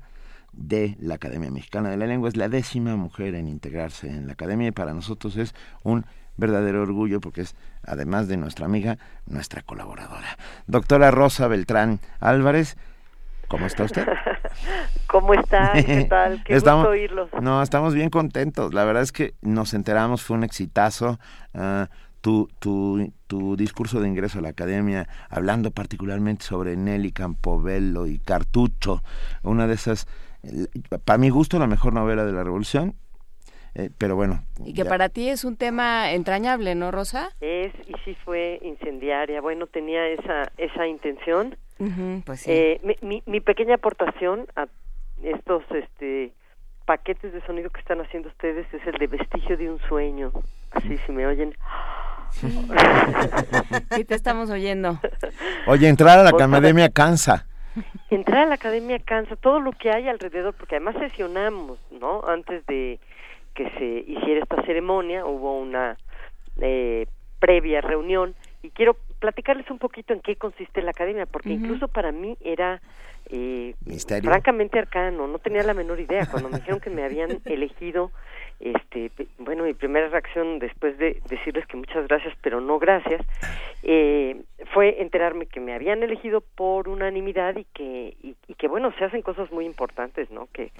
de la Academia Mexicana de la Lengua. Es la décima mujer en integrarse en la Academia y para nosotros es un verdadero orgullo porque es, además de nuestra amiga, nuestra colaboradora. Doctora Rosa Beltrán Álvarez, ¿cómo está usted? <laughs> ¿Cómo están? ¿Qué <laughs> tal? Qué estamos, gusto oírlos. No, estamos bien contentos. La verdad es que nos enteramos, fue un exitazo. Ah, tu, tu, tu discurso de ingreso a la academia, hablando particularmente sobre Nelly Campobello y Cartucho, una de esas, para mi gusto, la mejor novela de la Revolución, eh, pero bueno. Y que para ti es un tema entrañable, ¿no, Rosa? Es, y sí fue incendiaria. Bueno, tenía esa, esa intención. pues sí. Eh, mi, mi, mi, pequeña aportación a estos este paquetes de sonido que están haciendo ustedes es el de vestigio de un sueño. Así, si me oyen. <laughs> Sí, te estamos oyendo. Oye, entrar a la academia cansa. <laughs> Entrar a la academia cansa, todo lo que hay alrededor, porque además sesionamos, ¿no? Antes de que se hiciera esta ceremonia, hubo una eh, previa reunión y quiero platicarles un poquito en qué consiste la academia, porque incluso para mí era eh, francamente arcano, no tenía la menor idea. Cuando me dijeron que me habían <laughs> elegido este bueno mi primera reacción después de decirles que muchas gracias pero no gracias eh, fue enterarme que me habían elegido por unanimidad y que y, que bueno se hacen cosas muy importantes no que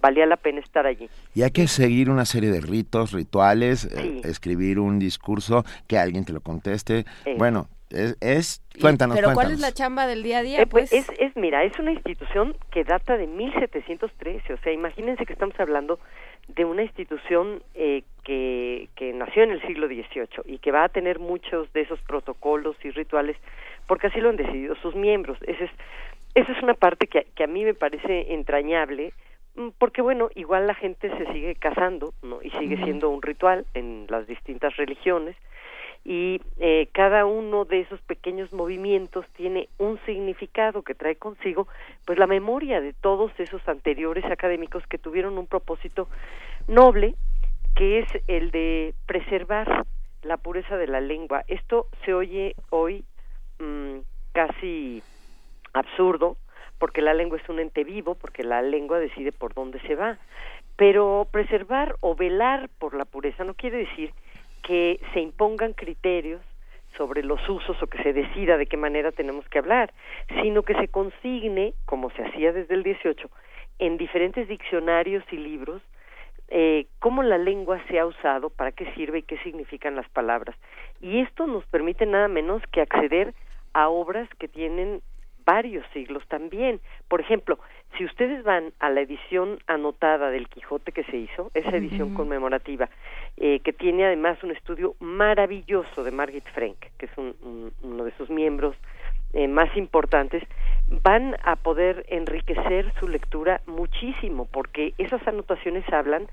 valía la pena estar allí. Y hay que seguir una serie de ritos rituales eh, escribir un discurso que alguien te lo conteste. Bueno es, es cuéntanos pero cuál es la chamba del día a día eh, pues, es, es mira es una institución que data de 1713 o sea imagínense que estamos hablando de una institución eh, que, que nació en el siglo XVIII y que va a tener muchos de esos protocolos y rituales porque así lo han decidido sus miembros. Esa es, esa es una parte que, que a mí me parece entrañable mm, porque bueno, igual la gente se sigue casando ¿no? y sigue siendo un ritual en las distintas religiones y eh, cada uno de esos pequeños movimientos tiene un significado que trae consigo pues la memoria de todos esos anteriores académicos que tuvieron un propósito noble que es el de preservar la pureza de la lengua. Esto se oye hoy mmm, casi absurdo porque la lengua es un ente vivo porque la lengua decide por dónde se va. Pero preservar o velar por la pureza no quiere decir que se impongan criterios sobre los usos o que se decida de qué manera tenemos que hablar, sino que se consigne, como se hacía desde el 18, en diferentes diccionarios y libros, eh, cómo la lengua se ha usado, para qué sirve y qué significan las palabras. Y esto nos permite nada menos que acceder a obras que tienen varios siglos también. Por ejemplo, si ustedes van a la edición anotada del Quijote que se hizo, esa edición conmemorativa, eh, que tiene además un estudio maravilloso de Margit Frank, que es uno de sus miembros eh, más importantes, van a poder enriquecer su lectura muchísimo, porque esas anotaciones hablan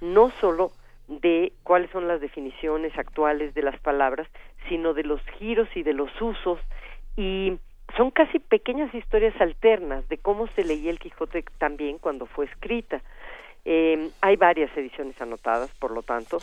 no solo de cuáles son las definiciones actuales de las palabras, sino de los giros y de los usos y son casi pequeñas historias alternas de cómo se leía el Quijote también cuando fue escrita. Eh, hay varias ediciones anotadas, por lo tanto,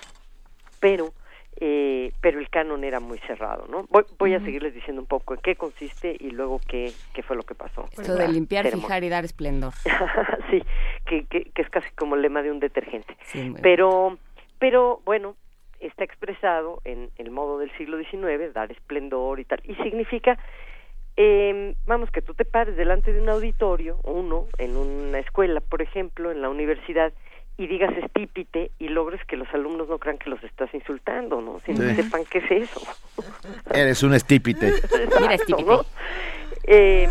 pero eh, pero el canon era muy cerrado, ¿no? Voy, voy a seguirles diciendo un poco en qué consiste y luego qué, qué fue lo que pasó. Esto de limpiar, fijar y dar esplendor. <laughs> sí, que, que, que, es casi como el lema de un detergente. pero, pero bueno, está expresado en el modo del siglo XIX, dar esplendor y tal, y significa eh, vamos, que tú te pares delante de un auditorio, uno, en una escuela, por ejemplo, en la universidad, y digas estípite y logres que los alumnos no crean que los estás insultando, ¿no? Sino que sepan qué es eso. <laughs> Eres un estípite. Mira, estípite. Eh,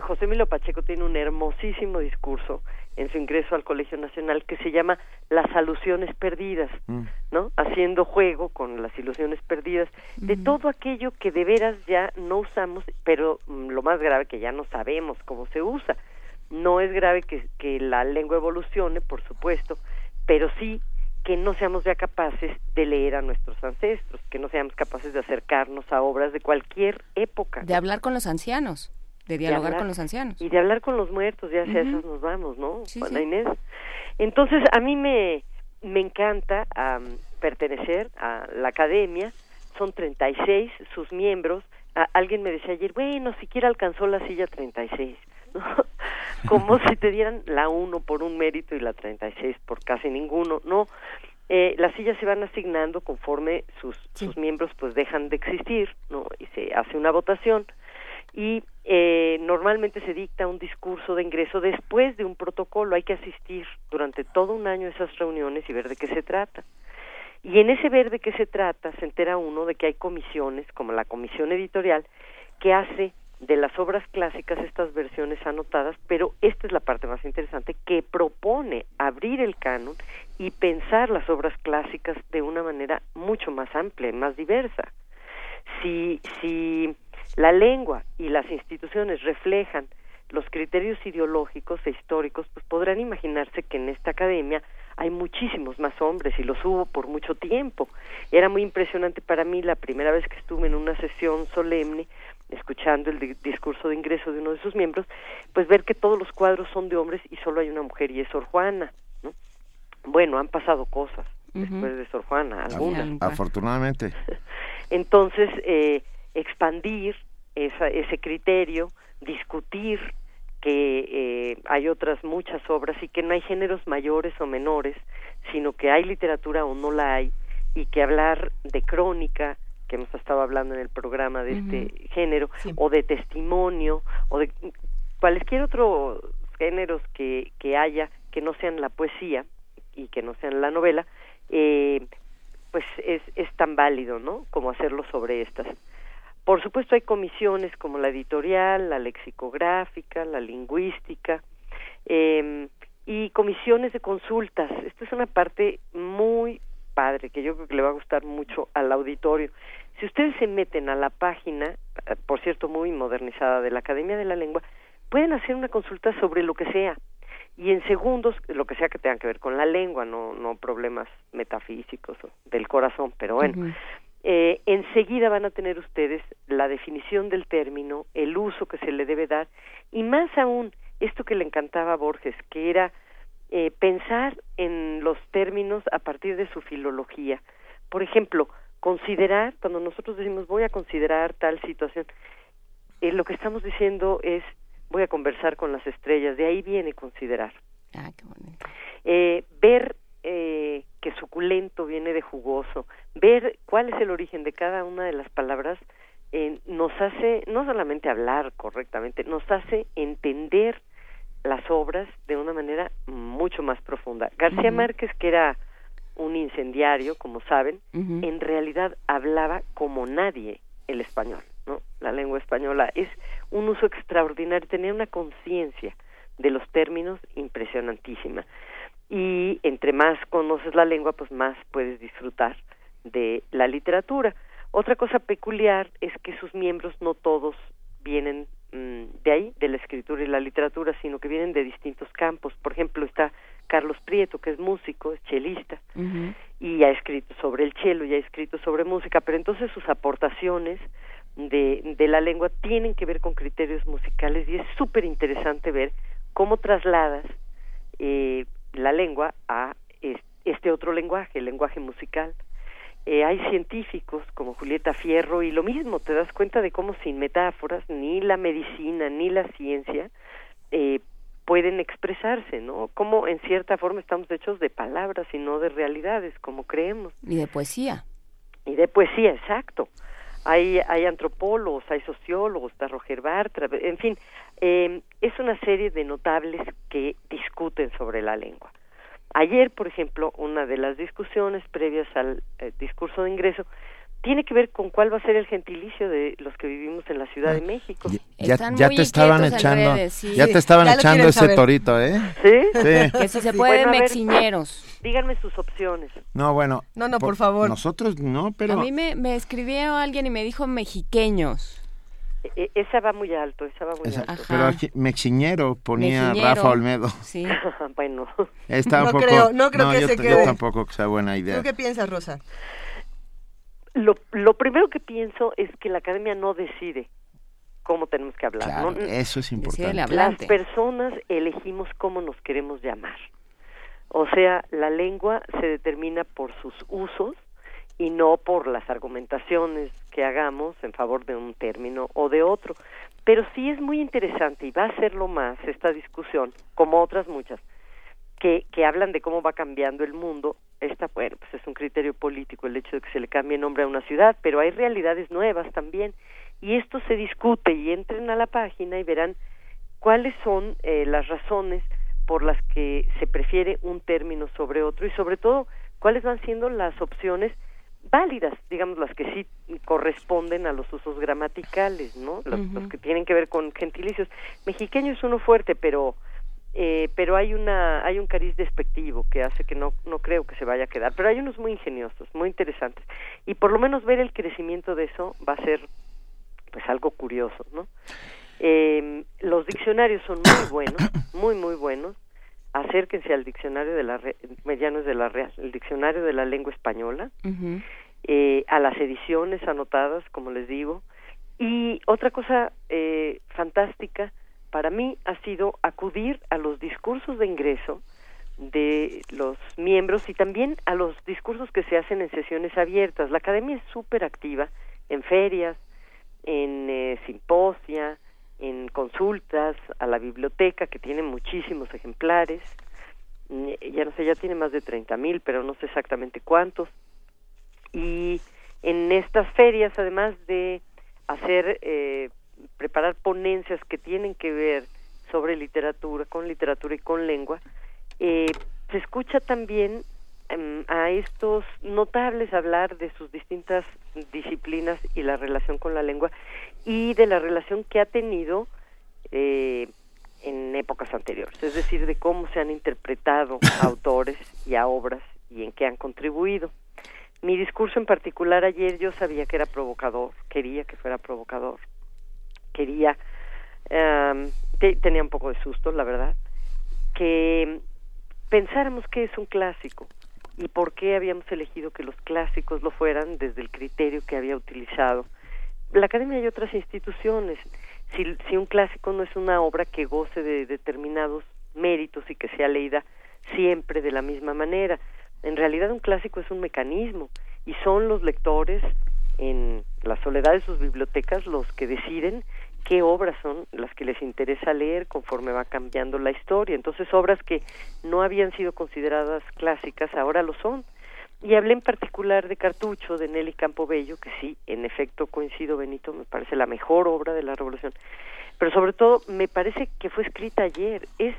José Milo Pacheco tiene un hermosísimo discurso en su ingreso al Colegio Nacional que se llama Las alusiones perdidas, mm. ¿no? Haciendo juego con las ilusiones perdidas de todo aquello que de veras ya no usamos, pero mm, lo más grave que ya no sabemos cómo se usa. No es grave que, que la lengua evolucione, por supuesto, pero sí que no seamos ya capaces de leer a nuestros ancestros, que no seamos capaces de acercarnos a obras de cualquier época. De hablar con los ancianos de dialogar con los ancianos. Y de hablar con los muertos, ya sea esos nos vamos, ¿no? Inés. Entonces, a mí me, me encanta pertenecer a la academia, son 36 sus miembros, alguien me decía ayer, bueno, siquiera alcanzó la silla 36, ¿no? <laughs> Como <laughs> si te dieran la 1 por un mérito y la 36 por casi ninguno, ¿no? Eh, las sillas se van asignando conforme sus, sus miembros pues dejan de existir, ¿no? Y se hace una votación y eh, normalmente se dicta un discurso de ingreso después de un protocolo. Hay que asistir durante todo un año a esas reuniones y ver de qué se trata. Y en ese ver de qué se trata se entera uno de que hay comisiones, como la comisión editorial, que hace de las obras clásicas estas versiones anotadas, pero esta es la parte más interesante, que propone abrir el canon y pensar las obras clásicas de una manera mucho más amplia más diversa. Si, si la lengua y las instituciones reflejan los criterios ideológicos e históricos, pues podrán imaginarse que en esta academia hay muchísimos más hombres y los hubo por mucho tiempo. Era muy impresionante para mí la primera vez que estuve en una sesión solemne escuchando el discurso de ingreso de uno de sus miembros, pues ver que todos los cuadros son de hombres y solo hay una mujer y es Sor Juana, ¿no? Bueno, han pasado cosas después de Sor Juana, algunas. Afortunadamente. <laughs> Entonces, eh, expandir esa, ese criterio, discutir que eh, hay otras muchas obras y que no hay géneros mayores o menores, sino que hay literatura o no la hay, y que hablar de crónica, que hemos estado hablando en el programa de este género, o de testimonio, o de cualquier otro géneros que, que haya que no sean la poesía y que no sean la novela, eh, pues es, es tan válido, ¿no? Como hacerlo sobre estas. Por supuesto hay comisiones como la editorial, la lexicográfica, la lingüística eh, y comisiones de consultas. Esta es una parte muy padre que yo creo que le va a gustar mucho al auditorio. Si ustedes se meten a la página, eh, por cierto muy modernizada de la Academia de la Lengua, pueden hacer una consulta sobre lo que sea y en segundos lo que sea que tenga que ver con la lengua, no no problemas metafísicos o del corazón, pero bueno, eh, enseguida van a tener ustedes la definición del término, el uso que se le debe dar y más aún esto que le encantaba a Borges, que era eh, pensar en los términos a partir de su filología. Por ejemplo, considerar, cuando nosotros decimos voy a considerar tal situación, eh, lo que estamos diciendo es voy a conversar con las estrellas, de ahí viene considerar. Ah, qué bonito. Eh, ver eh, que suculento viene de jugoso, ver cuál es el origen de cada una de las palabras eh, nos hace no solamente hablar correctamente, nos hace entender las obras de una manera mucho más profunda. García Márquez, que era un incendiario, como saben, en realidad hablaba como nadie el español, ¿no? La lengua española es un uso extraordinario, tenía una conciencia de los términos impresionantísima y entre más conoces la lengua, pues más puedes disfrutar de la literatura. Otra cosa peculiar es que sus miembros no todos vienen mm, de ahí, de la escritura y la literatura, sino que vienen de distintos campos. Por ejemplo, está Carlos Prieto, que es músico, es chelista, y ha escrito sobre el chelo, y ha escrito sobre música, pero entonces sus aportaciones de, de la lengua tienen que ver con criterios musicales y es súper interesante ver cómo trasladas eh, la lengua a este otro lenguaje, el lenguaje musical. Eh, hay científicos como Julieta Fierro y lo mismo, te das cuenta de cómo sin metáforas ni la medicina ni la ciencia eh, pueden expresarse, ¿no? Como en cierta forma estamos hechos de palabras y no de realidades, como creemos. Y de poesía. Y de poesía, exacto. Hay, hay antropólogos, hay sociólogos, está Roger Bartra, en fin, eh, es una serie de notables que discuten sobre la lengua. Ayer, por ejemplo, una de las discusiones previas al eh, discurso de ingreso tiene que ver con cuál va a ser el gentilicio de los que vivimos en la Ciudad de México. Ya, te estaban echando, ya te estaban echando ese torito, ¿eh? ¿Sí? Que si se puede, mexiñeros. díganme sus opciones. No, bueno. No, no, por, favor. Nosotros no, pero... A mí me, me escribió alguien y me dijo mexiqueños. E, e, esa va muy alto, esa va muy alto. Pero aquí, mexiñero ponía Rafa Olmedo. Sí. <laughs> bueno. Está no poco, creo, no creo que yo, se yo quede. tampoco que sea buena idea. ¿Tú qué piensas, Rosa? Lo, lo primero que pienso es que la academia no decide cómo tenemos que hablar. Claro, ¿no? eso es importante. Las personas elegimos cómo nos queremos llamar. O sea, la lengua se determina por sus usos y no por las argumentaciones que hagamos en favor de un término o de otro. Pero sí es muy interesante y va a serlo más esta discusión, como otras muchas, que, que hablan de cómo va cambiando el mundo. Esta, bueno, pues es un criterio político el hecho de que se le cambie nombre a una ciudad, pero hay realidades nuevas también. y esto se discute y entren a la página y verán cuáles son eh, las razones por las que se prefiere un término sobre otro y sobre todo cuáles van siendo las opciones válidas, digamos las que sí corresponden a los usos gramaticales, ¿no? Los, los que tienen que ver con gentilicios. Mexiqueño es uno fuerte, pero eh, pero hay una hay un cariz despectivo que hace que no no creo que se vaya a quedar pero hay unos muy ingeniosos muy interesantes y por lo menos ver el crecimiento de eso va a ser pues algo curioso no eh, los diccionarios son muy buenos muy muy buenos acérquense al diccionario de la medianos de la Real el diccionario de la lengua española eh, a las ediciones anotadas como les digo y otra cosa eh, fantástica para mí ha sido acudir a los discursos de ingreso de los miembros y también a los discursos que se hacen en sesiones abiertas. La academia es súper activa en ferias, en eh, simposia, en consultas, a la biblioteca que tiene muchísimos ejemplares. Mm, ya no sé, ya tiene más de treinta mil, pero no sé exactamente cuántos. Y en estas ferias, además de hacer eh, preparar ponencias que tienen que ver sobre literatura, con literatura y con lengua, eh, se escucha también a estos notables hablar de sus distintas disciplinas y la relación con la lengua y de la relación que ha tenido eh, en épocas anteriores, es decir, de cómo se han interpretado a <laughs> autores y a obras y en qué han contribuido. Mi discurso en particular ayer yo sabía que era provocador, quería que fuera provocador, quería, tenía un poco de susto, la verdad, que pensáramos que es un clásico y por qué habíamos elegido que los clásicos lo fueran desde el criterio que había utilizado. La Academia y otras instituciones, si, si un clásico no es una obra que goce de determinados méritos y que sea leída siempre de la misma manera, en realidad un clásico es un mecanismo y son los lectores en la soledad de sus bibliotecas los que deciden qué obras son las que les interesa leer conforme va cambiando la historia. Entonces, obras que no habían sido consideradas clásicas ahora lo son. Y hablé en particular de Cartucho, de Nelly Campobello, que sí, en efecto coincido, Benito, me parece la mejor obra de la Revolución. Pero sobre todo, me parece que fue escrita ayer. Es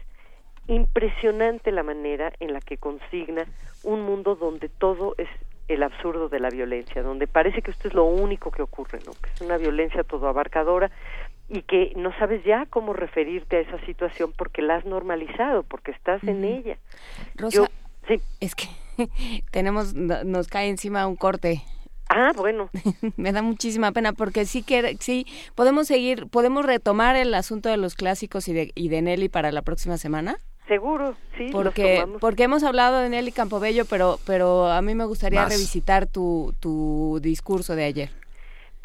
impresionante la manera en la que consigna un mundo donde todo es el absurdo de la violencia, donde parece que esto es lo único que ocurre, ¿no? Que es una violencia todo abarcadora, y que no sabes ya cómo referirte a esa situación porque la has normalizado, porque estás en ella. Rosa, sí. es que <laughs> tenemos, nos cae encima un corte. Ah, bueno. <laughs> Me da muchísima pena porque sí que sí podemos seguir, podemos retomar el asunto de los clásicos y de, y de Nelly para la próxima semana. Seguro, sí. Porque porque hemos hablado de Nelly Campobello, pero pero a mí me gustaría revisitar tu tu discurso de ayer.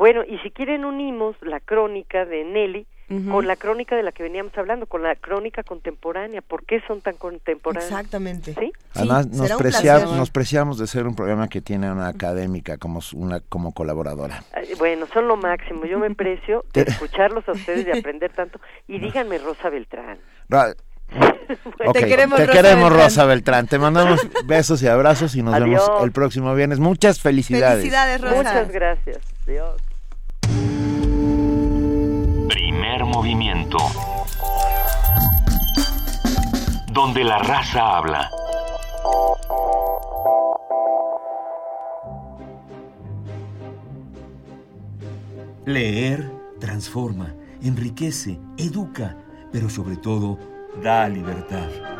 Bueno, y si quieren unimos la crónica de Nelly con la crónica de la que veníamos hablando, con la crónica contemporánea. ¿Por qué son tan contemporáneas? Exactamente. ¿Sí? Además, nos, preciamos, nos preciamos de ser un programa que tiene una académica como una como colaboradora. Bueno, son lo máximo. Yo me <laughs> precio de escucharlos a ustedes, de aprender tanto. Y díganme Rosa Beltrán. <laughs> te queremos, te Rosa, queremos Beltrán. Rosa Beltrán. Te mandamos <laughs> besos y abrazos y nos vemos el próximo viernes. Muchas felicidades. Felicidades, Rosa. Muchas gracias. Dios. Movimiento. Donde la raza habla. Leer transforma, enriquece, educa, pero sobre todo da libertad.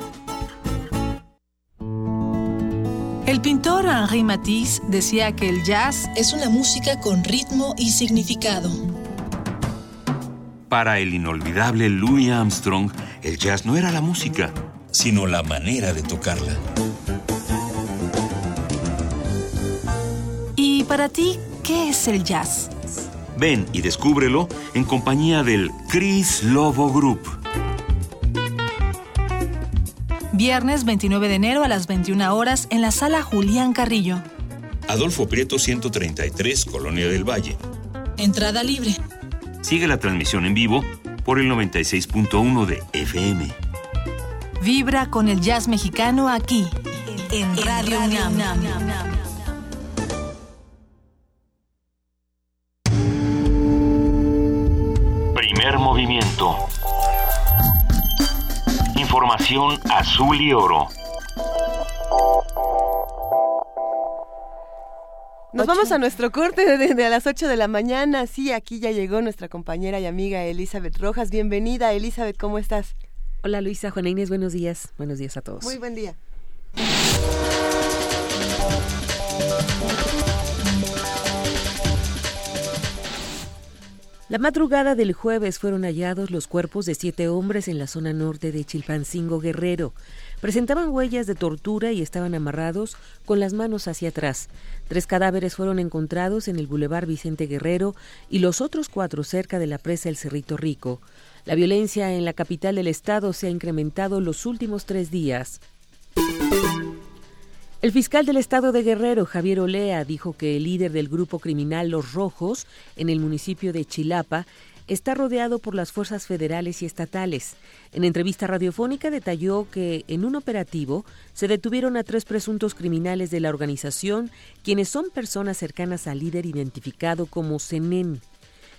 El pintor Henri Matisse decía que el jazz es una música con ritmo y significado. Para el inolvidable Louis Armstrong, el jazz no era la música, sino la manera de tocarla. ¿Y para ti qué es el jazz? Ven y descúbrelo en compañía del Chris Lobo Group. Viernes 29 de enero a las 21 horas en la sala Julián Carrillo. Adolfo Prieto 133, Colonia del Valle. Entrada libre. Sigue la transmisión en vivo por el 96.1 de FM. Vibra con el jazz mexicano aquí, en, Radio UNAM. Primer movimiento. Información azul y oro. Nos vamos a nuestro corte de, de a las 8 de la mañana. Sí, aquí ya llegó nuestra compañera y amiga Elizabeth Rojas. Bienvenida, Elizabeth, ¿cómo estás? Hola Luisa, Juana Inés, buenos días. Buenos días a todos. Muy buen día. La madrugada del jueves fueron hallados los cuerpos de siete hombres en la zona norte de Chilpancingo Guerrero. Presentaban huellas de tortura y estaban amarrados con las manos hacia atrás. Tres cadáveres fueron encontrados en el Boulevard Vicente Guerrero y los otros cuatro cerca de la presa El Cerrito Rico. La violencia en la capital del estado se ha incrementado los últimos tres días. El fiscal del estado de Guerrero, Javier Olea, dijo que el líder del grupo criminal Los Rojos, en el municipio de Chilapa, está rodeado por las fuerzas federales y estatales. En entrevista radiofónica detalló que en un operativo se detuvieron a tres presuntos criminales de la organización, quienes son personas cercanas al líder identificado como Senen.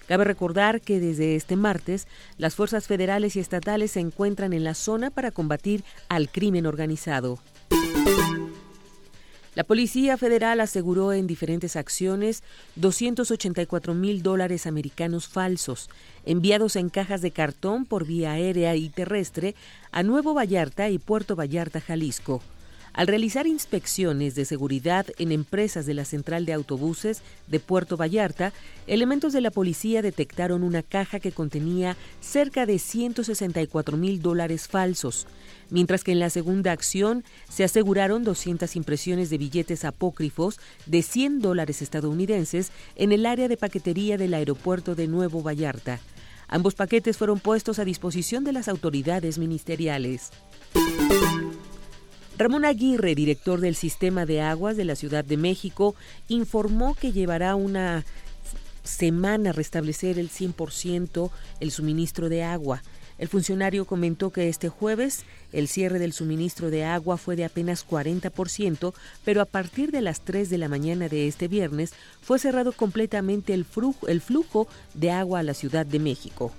Cabe recordar que desde este martes las fuerzas federales y estatales se encuentran en la zona para combatir al crimen organizado. La Policía Federal aseguró en diferentes acciones 284 mil dólares americanos falsos, enviados en cajas de cartón por vía aérea y terrestre a Nuevo Vallarta y Puerto Vallarta, Jalisco. Al realizar inspecciones de seguridad en empresas de la central de autobuses de Puerto Vallarta, elementos de la policía detectaron una caja que contenía cerca de 164 mil dólares falsos, mientras que en la segunda acción se aseguraron 200 impresiones de billetes apócrifos de 100 dólares estadounidenses en el área de paquetería del aeropuerto de Nuevo Vallarta. Ambos paquetes fueron puestos a disposición de las autoridades ministeriales. Ramón Aguirre, director del Sistema de Aguas de la Ciudad de México, informó que llevará una semana restablecer el 100% el suministro de agua. El funcionario comentó que este jueves el cierre del suministro de agua fue de apenas 40%, pero a partir de las 3 de la mañana de este viernes fue cerrado completamente el flujo, el flujo de agua a la Ciudad de México.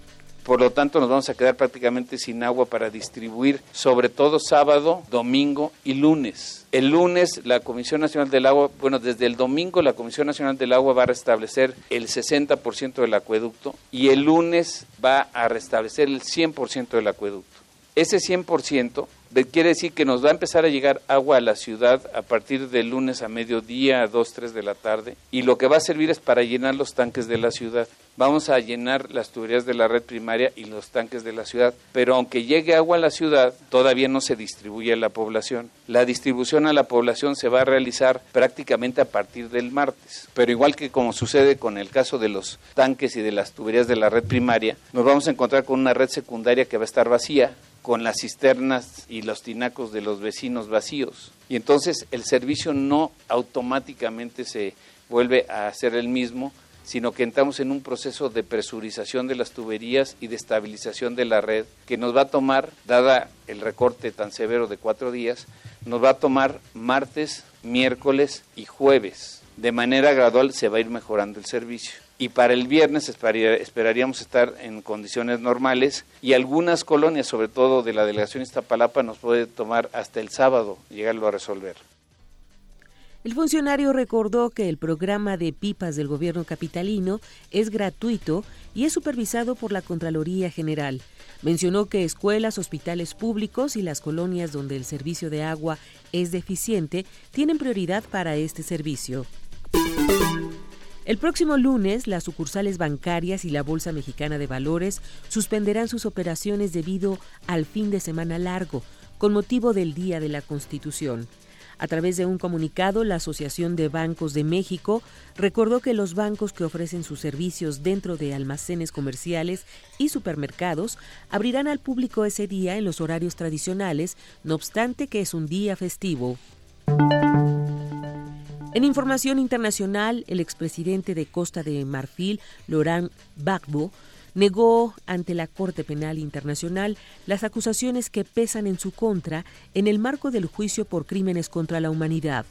Por lo tanto, nos vamos a quedar prácticamente sin agua para distribuir, sobre todo sábado, domingo y lunes. El lunes, la Comisión Nacional del Agua, bueno, desde el domingo la Comisión Nacional del Agua va a restablecer el 60% del acueducto y el lunes va a restablecer el 100% del acueducto. Ese 100% de- quiere decir que nos va a empezar a llegar agua a la ciudad a partir del lunes a mediodía, a 2, 3 de la tarde, y lo que va a servir es para llenar los tanques de la ciudad. Vamos a llenar las tuberías de la red primaria y los tanques de la ciudad, pero aunque llegue agua a la ciudad, todavía no se distribuye a la población. La distribución a la población se va a realizar prácticamente a partir del martes, pero igual que como sucede con el caso de los tanques y de las tuberías de la red primaria, nos vamos a encontrar con una red secundaria que va a estar vacía, con las cisternas y los tinacos de los vecinos vacíos. Y entonces el servicio no automáticamente se vuelve a hacer el mismo, sino que entramos en un proceso de presurización de las tuberías y de estabilización de la red que nos va a tomar, dada el recorte tan severo de cuatro días, nos va a tomar martes, miércoles y jueves. De manera gradual se va a ir mejorando el servicio. Y para el viernes esperaría- esperaríamos estar en condiciones normales y algunas colonias, sobre todo de la delegación Iztapalapa, nos puede tomar hasta el sábado llegarlo a resolver. El funcionario recordó que el programa de pipas del gobierno capitalino es gratuito y es supervisado por la Contraloría General. Mencionó que escuelas, hospitales públicos y las colonias donde el servicio de agua es deficiente tienen prioridad para este servicio. El próximo lunes, las sucursales bancarias y la Bolsa Mexicana de Valores suspenderán sus operaciones debido al fin de semana largo, con motivo del Día de la Constitución. A través de un comunicado, la Asociación de Bancos de México recordó que los bancos que ofrecen sus servicios dentro de almacenes comerciales y supermercados abrirán al público ese día en los horarios tradicionales, no obstante que es un día festivo. En información internacional, el expresidente de Costa de Marfil, Laurent Gbagbo, negó ante la Corte Penal Internacional las acusaciones que pesan en su contra en el marco del juicio por crímenes contra la humanidad.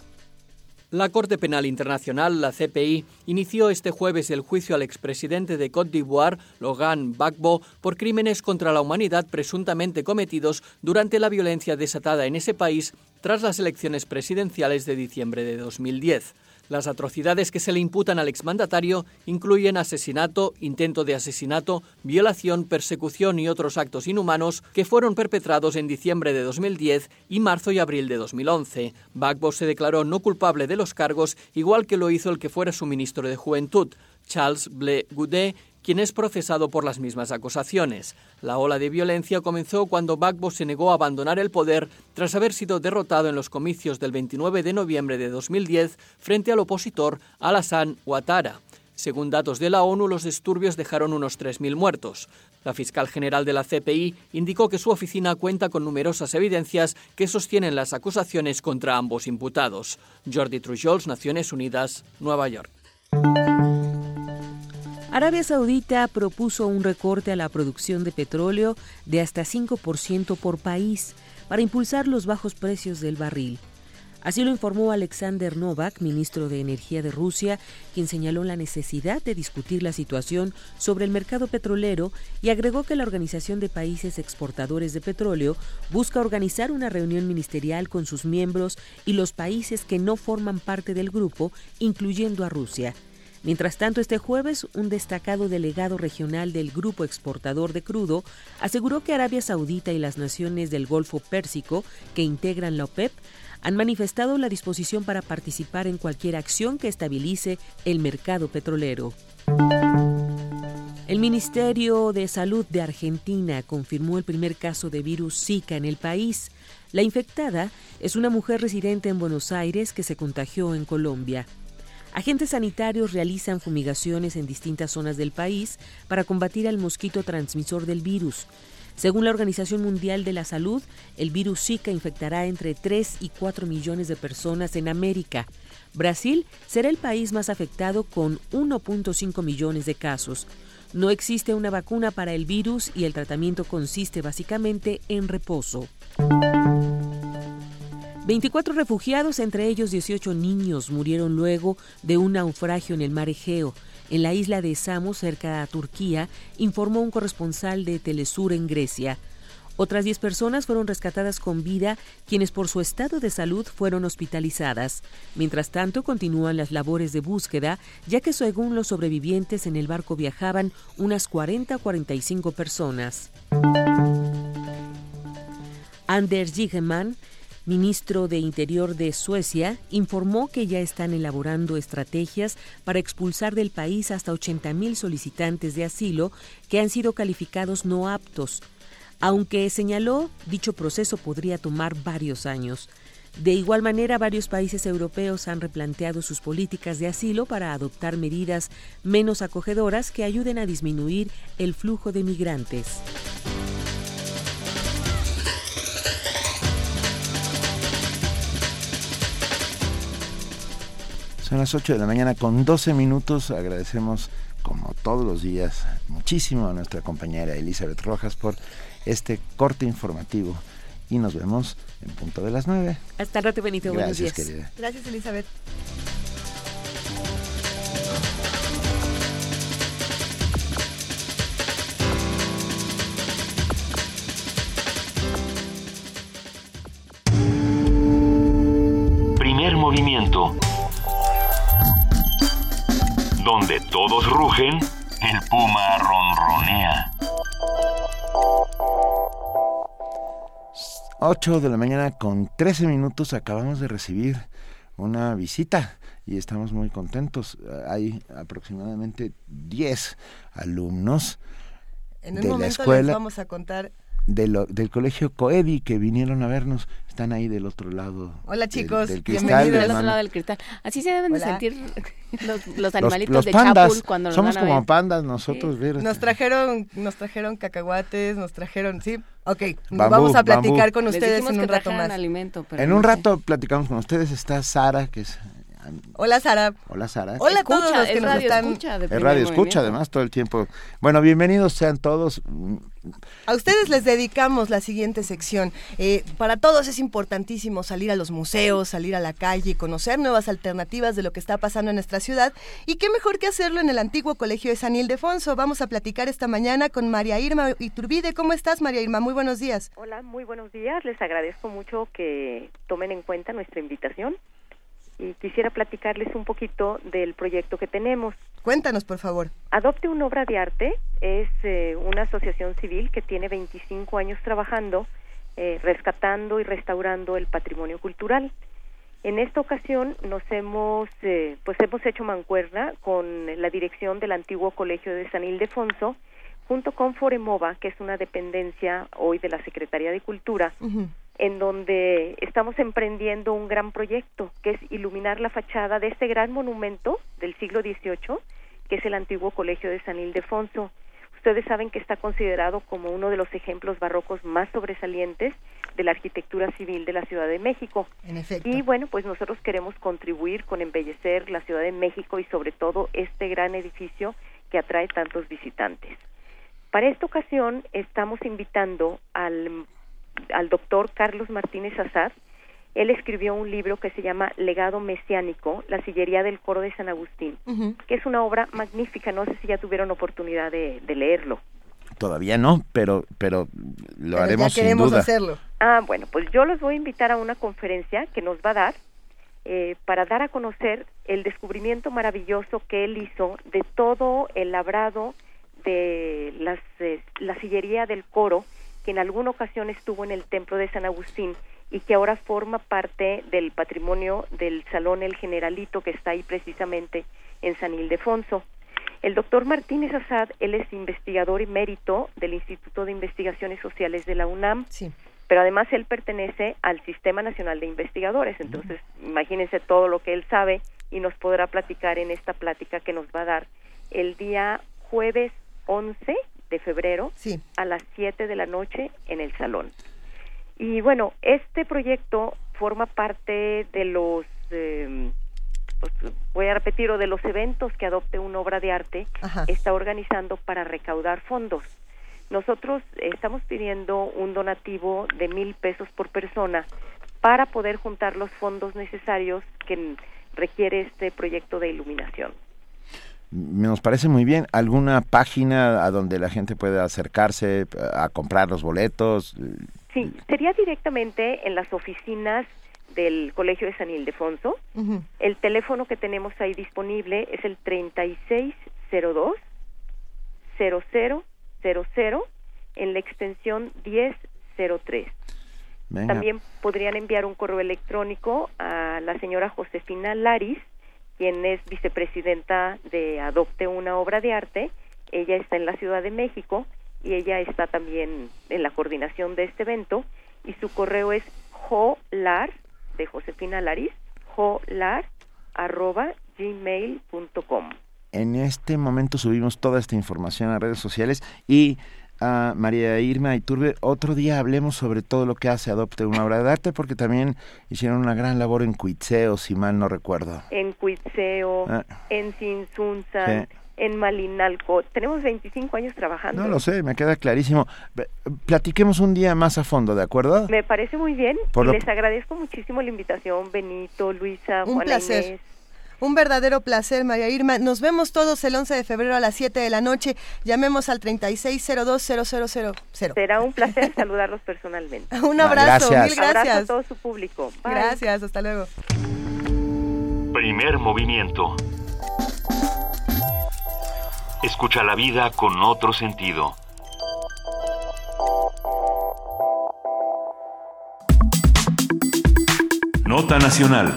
La Corte Penal Internacional, la CPI, inició este jueves el juicio al expresidente de Côte d'Ivoire, Laurent Gbagbo, por crímenes contra la humanidad presuntamente cometidos durante la violencia desatada en ese país tras las elecciones presidenciales de diciembre de 2010. Las atrocidades que se le imputan al exmandatario incluyen asesinato, intento de asesinato, violación, persecución y otros actos inhumanos que fueron perpetrados en diciembre de 2010 y marzo y abril de 2011. Bagbo se declaró no culpable de los cargos, igual que lo hizo el que fuera su ministro de Juventud, Charles Ble Goudet, quien es procesado por las mismas acusaciones. La ola de violencia comenzó cuando Bagbo se negó a abandonar el poder tras haber sido derrotado en los comicios del 29 de noviembre de 2010 frente al opositor Alassane Ouattara. Según datos de la ONU, los disturbios dejaron unos 3.000 muertos. La fiscal general de la CPI indicó que su oficina cuenta con numerosas evidencias que sostienen las acusaciones contra ambos imputados. Jordi Trujols, Naciones Unidas, Nueva York. Arabia Saudita propuso un recorte a la producción de petróleo de hasta 5% por país para impulsar los bajos precios del barril. Así lo informó Alexander Novak, ministro de Energía de Rusia, quien señaló la necesidad de discutir la situación sobre el mercado petrolero y agregó que la Organización de Países Exportadores de Petróleo busca organizar una reunión ministerial con sus miembros y los países que no forman parte del grupo, incluyendo a Rusia. Mientras tanto, este jueves, un destacado delegado regional del Grupo Exportador de Crudo aseguró que Arabia Saudita y las naciones del Golfo Pérsico, que integran la OPEP, han manifestado la disposición para participar en cualquier acción que estabilice el mercado petrolero. El Ministerio de Salud de Argentina confirmó el primer caso de virus Zika en el país. La infectada es una mujer residente en Buenos Aires que se contagió en Colombia. Agentes sanitarios realizan fumigaciones en distintas zonas del país para combatir al mosquito transmisor del virus. Según la Organización Mundial de la Salud, el virus Zika infectará entre 3 y 4 millones de personas en América. Brasil será el país más afectado con 1.5 millones de casos. No existe una vacuna para el virus y el tratamiento consiste básicamente en reposo. 24 refugiados, entre ellos 18 niños, murieron luego de un naufragio en el mar Egeo, en la isla de Samos, cerca de Turquía, informó un corresponsal de Telesur en Grecia. Otras 10 personas fueron rescatadas con vida, quienes por su estado de salud fueron hospitalizadas. Mientras tanto, continúan las labores de búsqueda, ya que según los sobrevivientes en el barco viajaban unas 40 45 personas. Anders Jigeman, ministro de Interior de Suecia, informó que ya están elaborando estrategias para expulsar del país hasta 80.000 solicitantes de asilo que han sido calificados no aptos, aunque señaló dicho proceso podría tomar varios años. De igual manera, varios países europeos han replanteado sus políticas de asilo para adoptar medidas menos acogedoras que ayuden a disminuir el flujo de migrantes. Son las 8 de la mañana con 12 minutos. Agradecemos, como todos los días, muchísimo a nuestra compañera Elizabeth Rojas por este corte informativo. Y nos vemos en punto de las 9. Hasta el rato, Benito. Gracias, Buenos días. querida. Gracias, Elizabeth. movimiento. Donde todos rugen, el puma ronronea. 8 de la mañana con 13 minutos acabamos de recibir una visita y estamos muy contentos. Hay aproximadamente 10 alumnos En un de la momento escuela les vamos a contar. De lo- del colegio Coevi que vinieron a vernos. Están ahí del otro lado. Hola, del- chicos, del cristal, bienvenidos. Del otro lado del cristal. Así se deben de sentir los, animalitos los de pandas. Chapul cuando nos Somos van a como ver. pandas nosotros. ver, Nos trajeron, nos trajeron cacahuates, nos trajeron, sí. Ok, Bambú, vamos a platicar bambú. con ustedes en un rato más. alimento, pero En no un sé. rato platicamos con ustedes. Está Sara, que es... Hola, Sara. Hola, Sara. Hola a todos los que es nos radio están... escucha de Es primer radio movimiento. escucha además todo el tiempo. Bueno, bienvenidos sean todos. A ustedes les dedicamos la siguiente sección. Eh, para todos es importantísimo salir a los museos, salir a la calle, conocer nuevas alternativas de lo que está pasando en nuestra ciudad. Y qué mejor que hacerlo en el antiguo colegio de San Ildefonso. Vamos a platicar esta mañana con María Irma Iturbide. ¿Cómo estás, María Irma? Muy buenos días. Hola, muy buenos días. Les agradezco mucho que tomen en cuenta nuestra invitación y quisiera platicarles un poquito del proyecto que tenemos. Cuéntanos, por favor. Adopte una obra de arte es eh, una asociación civil que tiene 25 años trabajando, eh, rescatando y restaurando el patrimonio cultural. En esta ocasión nos hemos, eh, pues hemos hecho mancuerna con la dirección del antiguo colegio de San Ildefonso, junto con Foremova, que es una dependencia hoy de la Secretaría de Cultura, en donde estamos emprendiendo un gran proyecto, que es iluminar la fachada de este gran monumento del siglo XVIII, que es el antiguo Colegio de San Ildefonso. Ustedes saben que está considerado como uno de los ejemplos barrocos más sobresalientes de la arquitectura civil de la Ciudad de México. En efecto. Y bueno, pues nosotros queremos contribuir con embellecer la Ciudad de México y sobre todo este gran edificio que atrae tantos visitantes. Para esta ocasión estamos invitando al, al doctor Carlos Martínez Azad. Él escribió un libro que se llama Legado Mesiánico, la sillería del coro de San Agustín, que es una obra magnífica. No sé si ya tuvieron oportunidad de, de leerlo. Todavía no, pero, pero lo Pero haremos sin duda. Ah, bueno, pues yo los voy a invitar a una conferencia que nos va a dar eh, para dar a conocer el descubrimiento maravilloso que él hizo de todo el labrado de las, eh, la sillería del coro que en alguna ocasión estuvo en el templo de San Agustín y que ahora forma parte del patrimonio del Salón El Generalito que está ahí precisamente en San Ildefonso. El doctor Martínez Azad, él es investigador emérito del Instituto de Investigaciones Sociales de la UNAM, pero además él pertenece al Sistema Nacional de Investigadores, entonces imagínense todo lo que él sabe y nos podrá platicar en esta plática que nos va a dar el día jueves 11 de febrero a las 7 de la noche en el salón. Y bueno, este proyecto forma parte de los, eh, pues, voy a repetir, o de los eventos que Adopte una obra de arte Ajá. está organizando para recaudar fondos. Nosotros estamos pidiendo un donativo de mil pesos por persona para poder juntar los fondos necesarios que requiere este proyecto de iluminación. Nos parece muy bien. ¿Alguna página a donde la gente pueda acercarse a comprar los boletos? Sí, sería directamente en las oficinas del Colegio de San Ildefonso. El teléfono que tenemos ahí disponible es el 3602 0000 en la extensión 1003. Venga. También podrían enviar un correo electrónico a la señora Josefina Laris, quien es vicepresidenta de Adopte una obra de arte. Ella está en la Ciudad de México y ella está también en la coordinación de este evento y su correo es jolar de Josefina Laris jolar arroba gmail.com En este momento subimos toda esta información a redes sociales y a María Irma Iturbe, otro día hablemos sobre todo lo que hace Adopte una obra de arte, porque también hicieron una gran labor en Cuitzeo, si mal no recuerdo. en Cuitzeo, Ah. en Sinsunzan, Sí. en Malinalco. Tenemos 25 años trabajando. No lo sé, me queda clarísimo. Platiquemos un día más a fondo, ¿de acuerdo? Me parece muy bien Por y lo- les agradezco muchísimo la invitación, Benito, Luisa, Un Juana placer. Inés. Un verdadero placer, María Irma. Nos vemos todos el 11 de febrero a las 7 de la noche. Llamemos al 36020000. Será un placer <laughs> saludarlos personalmente. <laughs> Un abrazo, Gracias. mil gracias. Abrazo a todo su público. Bye. Gracias, hasta luego. Primer movimiento. Escucha la vida con otro sentido. Nota Nacional.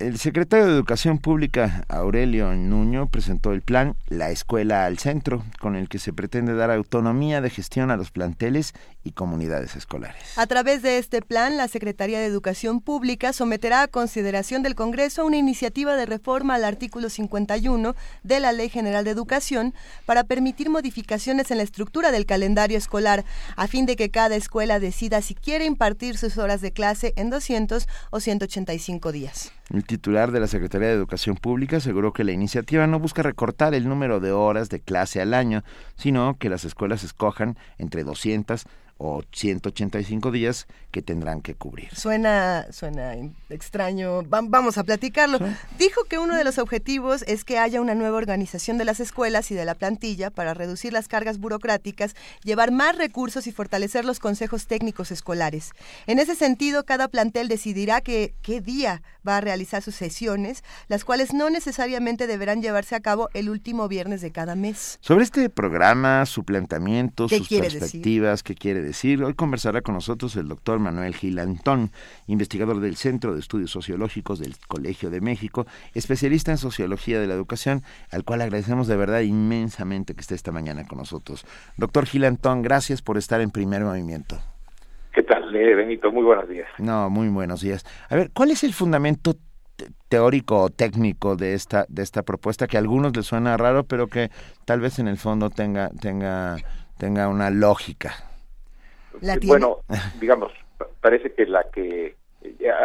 El secretario de Educación Pública, Aurelio Nuño, presentó el plan La Escuela al Centro, con el que se pretende dar autonomía de gestión a los planteles y comunidades escolares. A través de este plan, la Secretaría de Educación Pública someterá a consideración del Congreso una iniciativa de reforma al artículo 51 de la Ley General de Educación para permitir modificaciones en la estructura del calendario escolar, a fin de que cada escuela decida si quiere impartir sus horas de clase en 200 o 185 días. El titular de la Secretaría de Educación Pública aseguró que la iniciativa no busca recortar el número de horas de clase al año, sino que las escuelas escojan entre 200 o 185 días que tendrán que cubrir. Suena, suena extraño. vamos a platicarlo. Dijo que uno de los objetivos es que haya una nueva organización de las escuelas y de la plantilla para reducir las cargas burocráticas, llevar más recursos y fortalecer los consejos técnicos escolares. En ese sentido, cada plantel decidirá que, qué día va a realizar sus sesiones, las cuales no necesariamente deberán llevarse a cabo el último viernes de cada mes. Sobre este programa, su planteamiento, sus perspectivas, ¿qué quiere decir? Decir. Hoy conversará con nosotros el doctor Manuel Gil Antón, investigador del Centro de Estudios Sociológicos del Colegio de México, especialista en sociología de la educación, al cual agradecemos de verdad inmensamente que esté esta mañana con nosotros. Doctor Gil Antón, gracias por estar en primer movimiento. ¿Qué tal, eh, Benito? Muy buenos días. No, muy buenos días. A ver, ¿cuál es el fundamento teórico o técnico de esta de esta propuesta que a algunos les suena raro, pero que tal vez en el fondo tenga tenga tenga una lógica? Bueno, digamos, parece que la que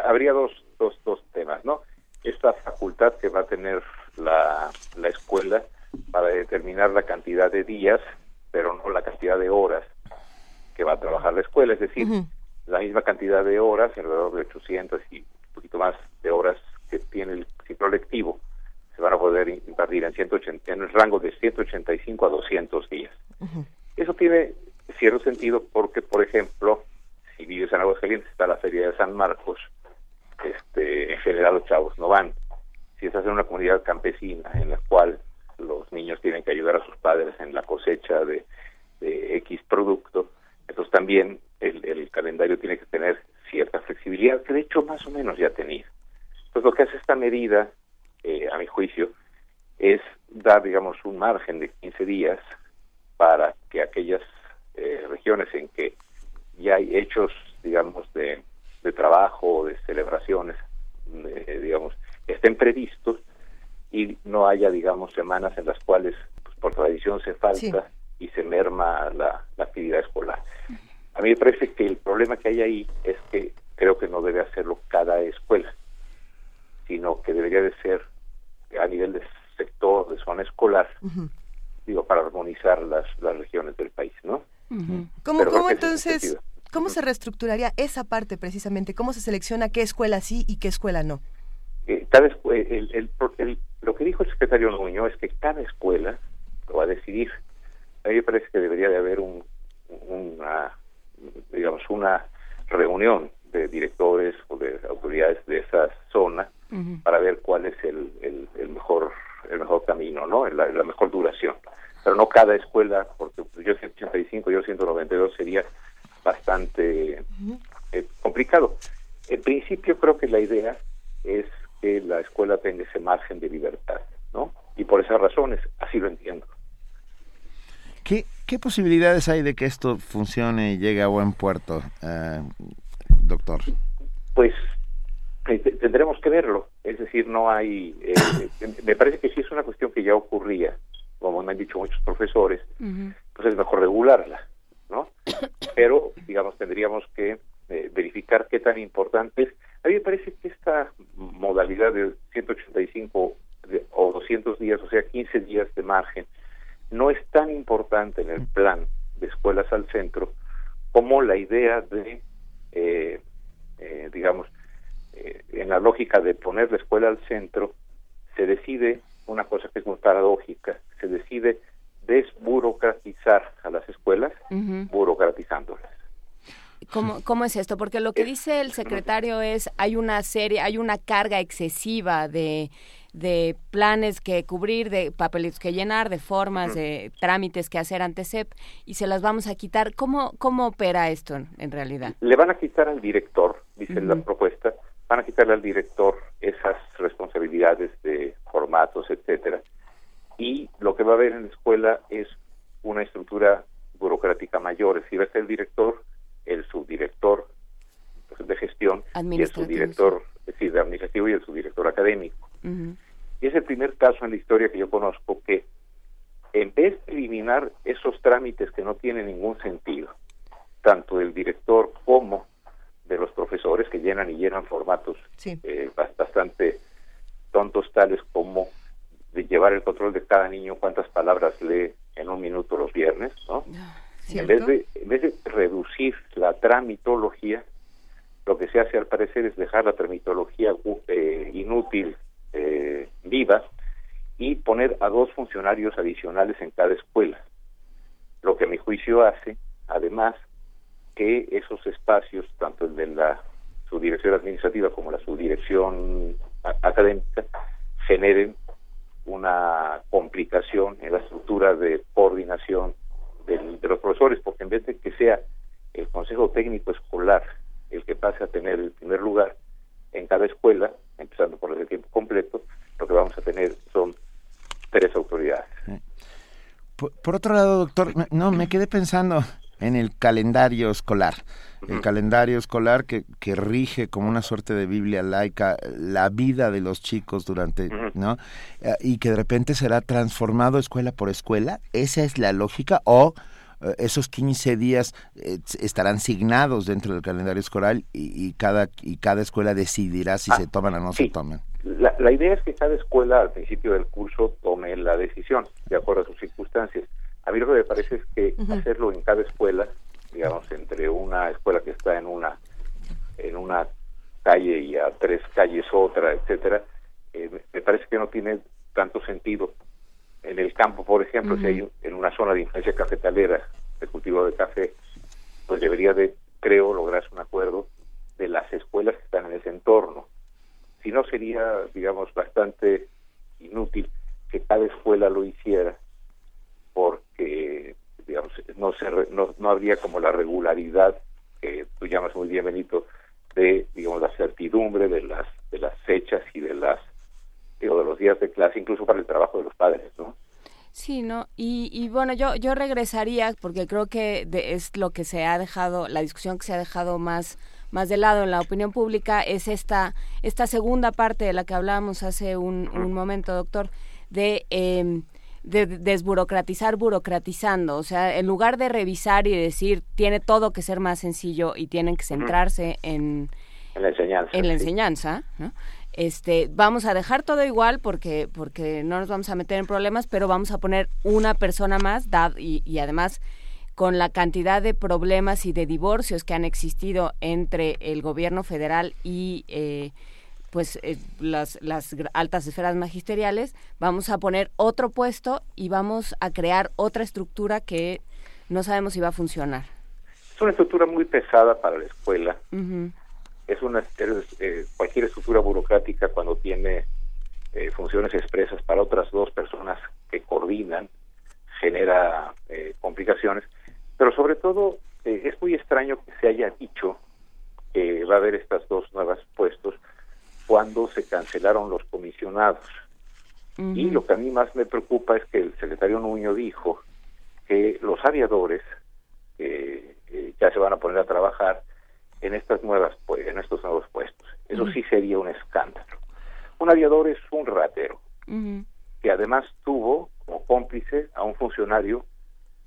habría dos, dos, dos temas, ¿no? Esta facultad que va a tener la, la escuela para determinar la cantidad de días, pero no la cantidad de horas que va a trabajar la escuela, es decir, la misma cantidad de horas, alrededor de 800 y un poquito más de horas que tiene el ciclo lectivo, se van a poder impartir en, 180, en el rango de 185 a 200 días. Eso tiene cierto sentido porque, por ejemplo, si vives en Aguascalientes, está la Feria de San Marcos, este, en general los chavos no van. Si estás en una comunidad campesina en la cual los niños tienen que ayudar a sus padres en la cosecha de, X producto, entonces también el, calendario tiene que tener cierta flexibilidad, que de hecho más o menos ya tenía. Entonces lo que hace esta medida, eh, a mi juicio, es dar, digamos, un margen de 15 días para que aquellas eh, regiones en que ya hay hechos, digamos, de, de trabajo, de celebraciones, digamos, estén previstos y no haya, digamos, semanas en las cuales, pues, por tradición, se falta y se merma la, actividad escolar. A mí me parece que el problema que hay ahí es que creo que no debe hacerlo cada escuela, sino que debería de ser a nivel de sector, de zona escolar, digo, para armonizar las, las regiones del país, ¿no? ¿Cómo, entonces, cómo se reestructuraría esa parte precisamente? ¿Cómo se selecciona qué escuela sí y qué escuela no? Eh, cada el, lo que dijo el secretario Nuño es que cada escuela lo va a decidir. A mí me parece que debería de haber un, una, digamos, una reunión de directores o de autoridades de esa zona para ver cuál es el, el, mejor el mejor camino, ¿no? La, la mejor duración pero no cada escuela, porque yo 185, yo 192 sería bastante eh, complicado. En principio creo que la idea es que la escuela tenga ese margen de libertad, ¿no? Y por esas razones, así lo entiendo. ¿Qué, qué posibilidades hay de que esto funcione y llegue a buen puerto, eh, doctor? Pues eh, tendremos que verlo. Es decir, no hay... me parece que sí es una cuestión que ya ocurría como me han dicho muchos profesores, pues es mejor regularla, ¿no? <coughs> Pero, digamos, tendríamos que eh, verificar qué tan importante es. A mí me parece que esta modalidad de 185 o 200 días, o sea, 15 días de margen, no es tan importante en el plan de escuelas al centro como la idea de, eh, eh, digamos, en la lógica de poner la escuela al centro, se decide una cosa que es muy paradójica, se decide desburocratizar a las escuelas, burocratizándolas. ¿Cómo, ¿Cómo es esto? Porque lo que dice el secretario es hay una serie, hay una carga excesiva de de planes que cubrir, de papelitos que llenar, de formas, de trámites que hacer ante CEP y se las vamos a quitar. ¿Cómo, cómo opera esto en, realidad? Le van a quitar al director, dice la propuesta, van a quitarle al director esas responsabilidades de formatos, etcétera. Y lo que va a haber en la escuela es una estructura burocrática mayor, es decir, va a ser el director, el subdirector pues, de gestión y el subdirector, es decir, de administrativo y el subdirector académico. Y es el primer caso en la historia que yo conozco que en vez de eliminar esos trámites que no tienen ningún sentido, tanto del director como de los profesores que llenan y llenan formatos eh, bastante tontos tales como de llevar el control de cada niño cuántas palabras lee en un minuto los viernes, ¿no? En vez, de, en vez de reducir la tramitología, lo que se hace al parecer es dejar la tramitología eh, inútil eh, viva y poner a dos funcionarios adicionales en cada escuela. Lo que a mi juicio hace, además, que esos espacios, tanto el de la subdirección administrativa como la subdirección académica, generen una complicación en la estructura de coordinación de los profesores, porque en vez de que sea el Consejo Técnico Escolar el que pase a tener el primer lugar en cada escuela, empezando por el tiempo completo, lo que vamos a tener son tres autoridades. Por, otro lado, doctor, no, me quedé pensando en el calendario escolar. El calendario escolar que, que rige como una suerte de Biblia laica la vida de los chicos durante, ¿no? Eh, y que de repente será transformado escuela por escuela. ¿Esa es la lógica? ¿O eh, esos 15 días eh, estarán signados dentro del calendario escolar y, cada, y cada escuela decidirá si ah, se toman o no se toman. La, la, idea es que cada escuela al principio del curso tome la decisión de acuerdo a sus circunstancias. A mí lo que me parece es que hacerlo en cada escuela, digamos, entre una escuela que está en una en una calle y a tres calles otra, etcétera, eh, me parece que no tiene tanto sentido. En el campo, por ejemplo, si hay en una zona de influencia cafetalera de cultivo de café, pues debería de, creo, lograrse un acuerdo de las escuelas que están en ese entorno. Si no, sería, digamos, bastante inútil que cada escuela lo hiciera, porque, digamos, no, se, no, no habría como la regularidad que tú llamas muy bien, Benito, de, digamos, la certidumbre de las, de las fechas y de las digo, de los días de clase, incluso para el trabajo de los padres, ¿no? Sí, ¿no? Y, y bueno, yo, yo regresaría, porque creo que es lo que se ha dejado, la discusión que se ha dejado más, más de lado en la opinión pública, es esta, esta segunda parte de la que hablábamos hace un, un momento, doctor, de... Eh, de desburocratizar burocratizando, o sea, en lugar de revisar y decir tiene todo que ser más sencillo y tienen que centrarse en, en la enseñanza, en la enseñanza ¿no? este, vamos a dejar todo igual porque, porque no nos vamos a meter en problemas, pero vamos a poner una persona más y, y además con la cantidad de problemas y de divorcios que han existido entre el gobierno federal y eh, pues eh, las, las altas esferas magisteriales, vamos a poner otro puesto y vamos a crear otra estructura que no sabemos si va a funcionar. Es una estructura muy pesada para la escuela. Es una eh, cualquier estructura burocrática cuando tiene eh, funciones expresas para otras dos personas que coordinan genera eh, complicaciones. Pero sobre todo es muy extraño que se haya dicho que va a haber estas dos nuevas puestos cuando se cancelaron los comisionados y lo que a mí más me preocupa es que el secretario Nuño dijo que los aviadores ya se van a poner a trabajar en estas nuevas en estos nuevos puestos. Eso sí sería un escándalo. Un aviador es un ratero que además tuvo como cómplice a un funcionario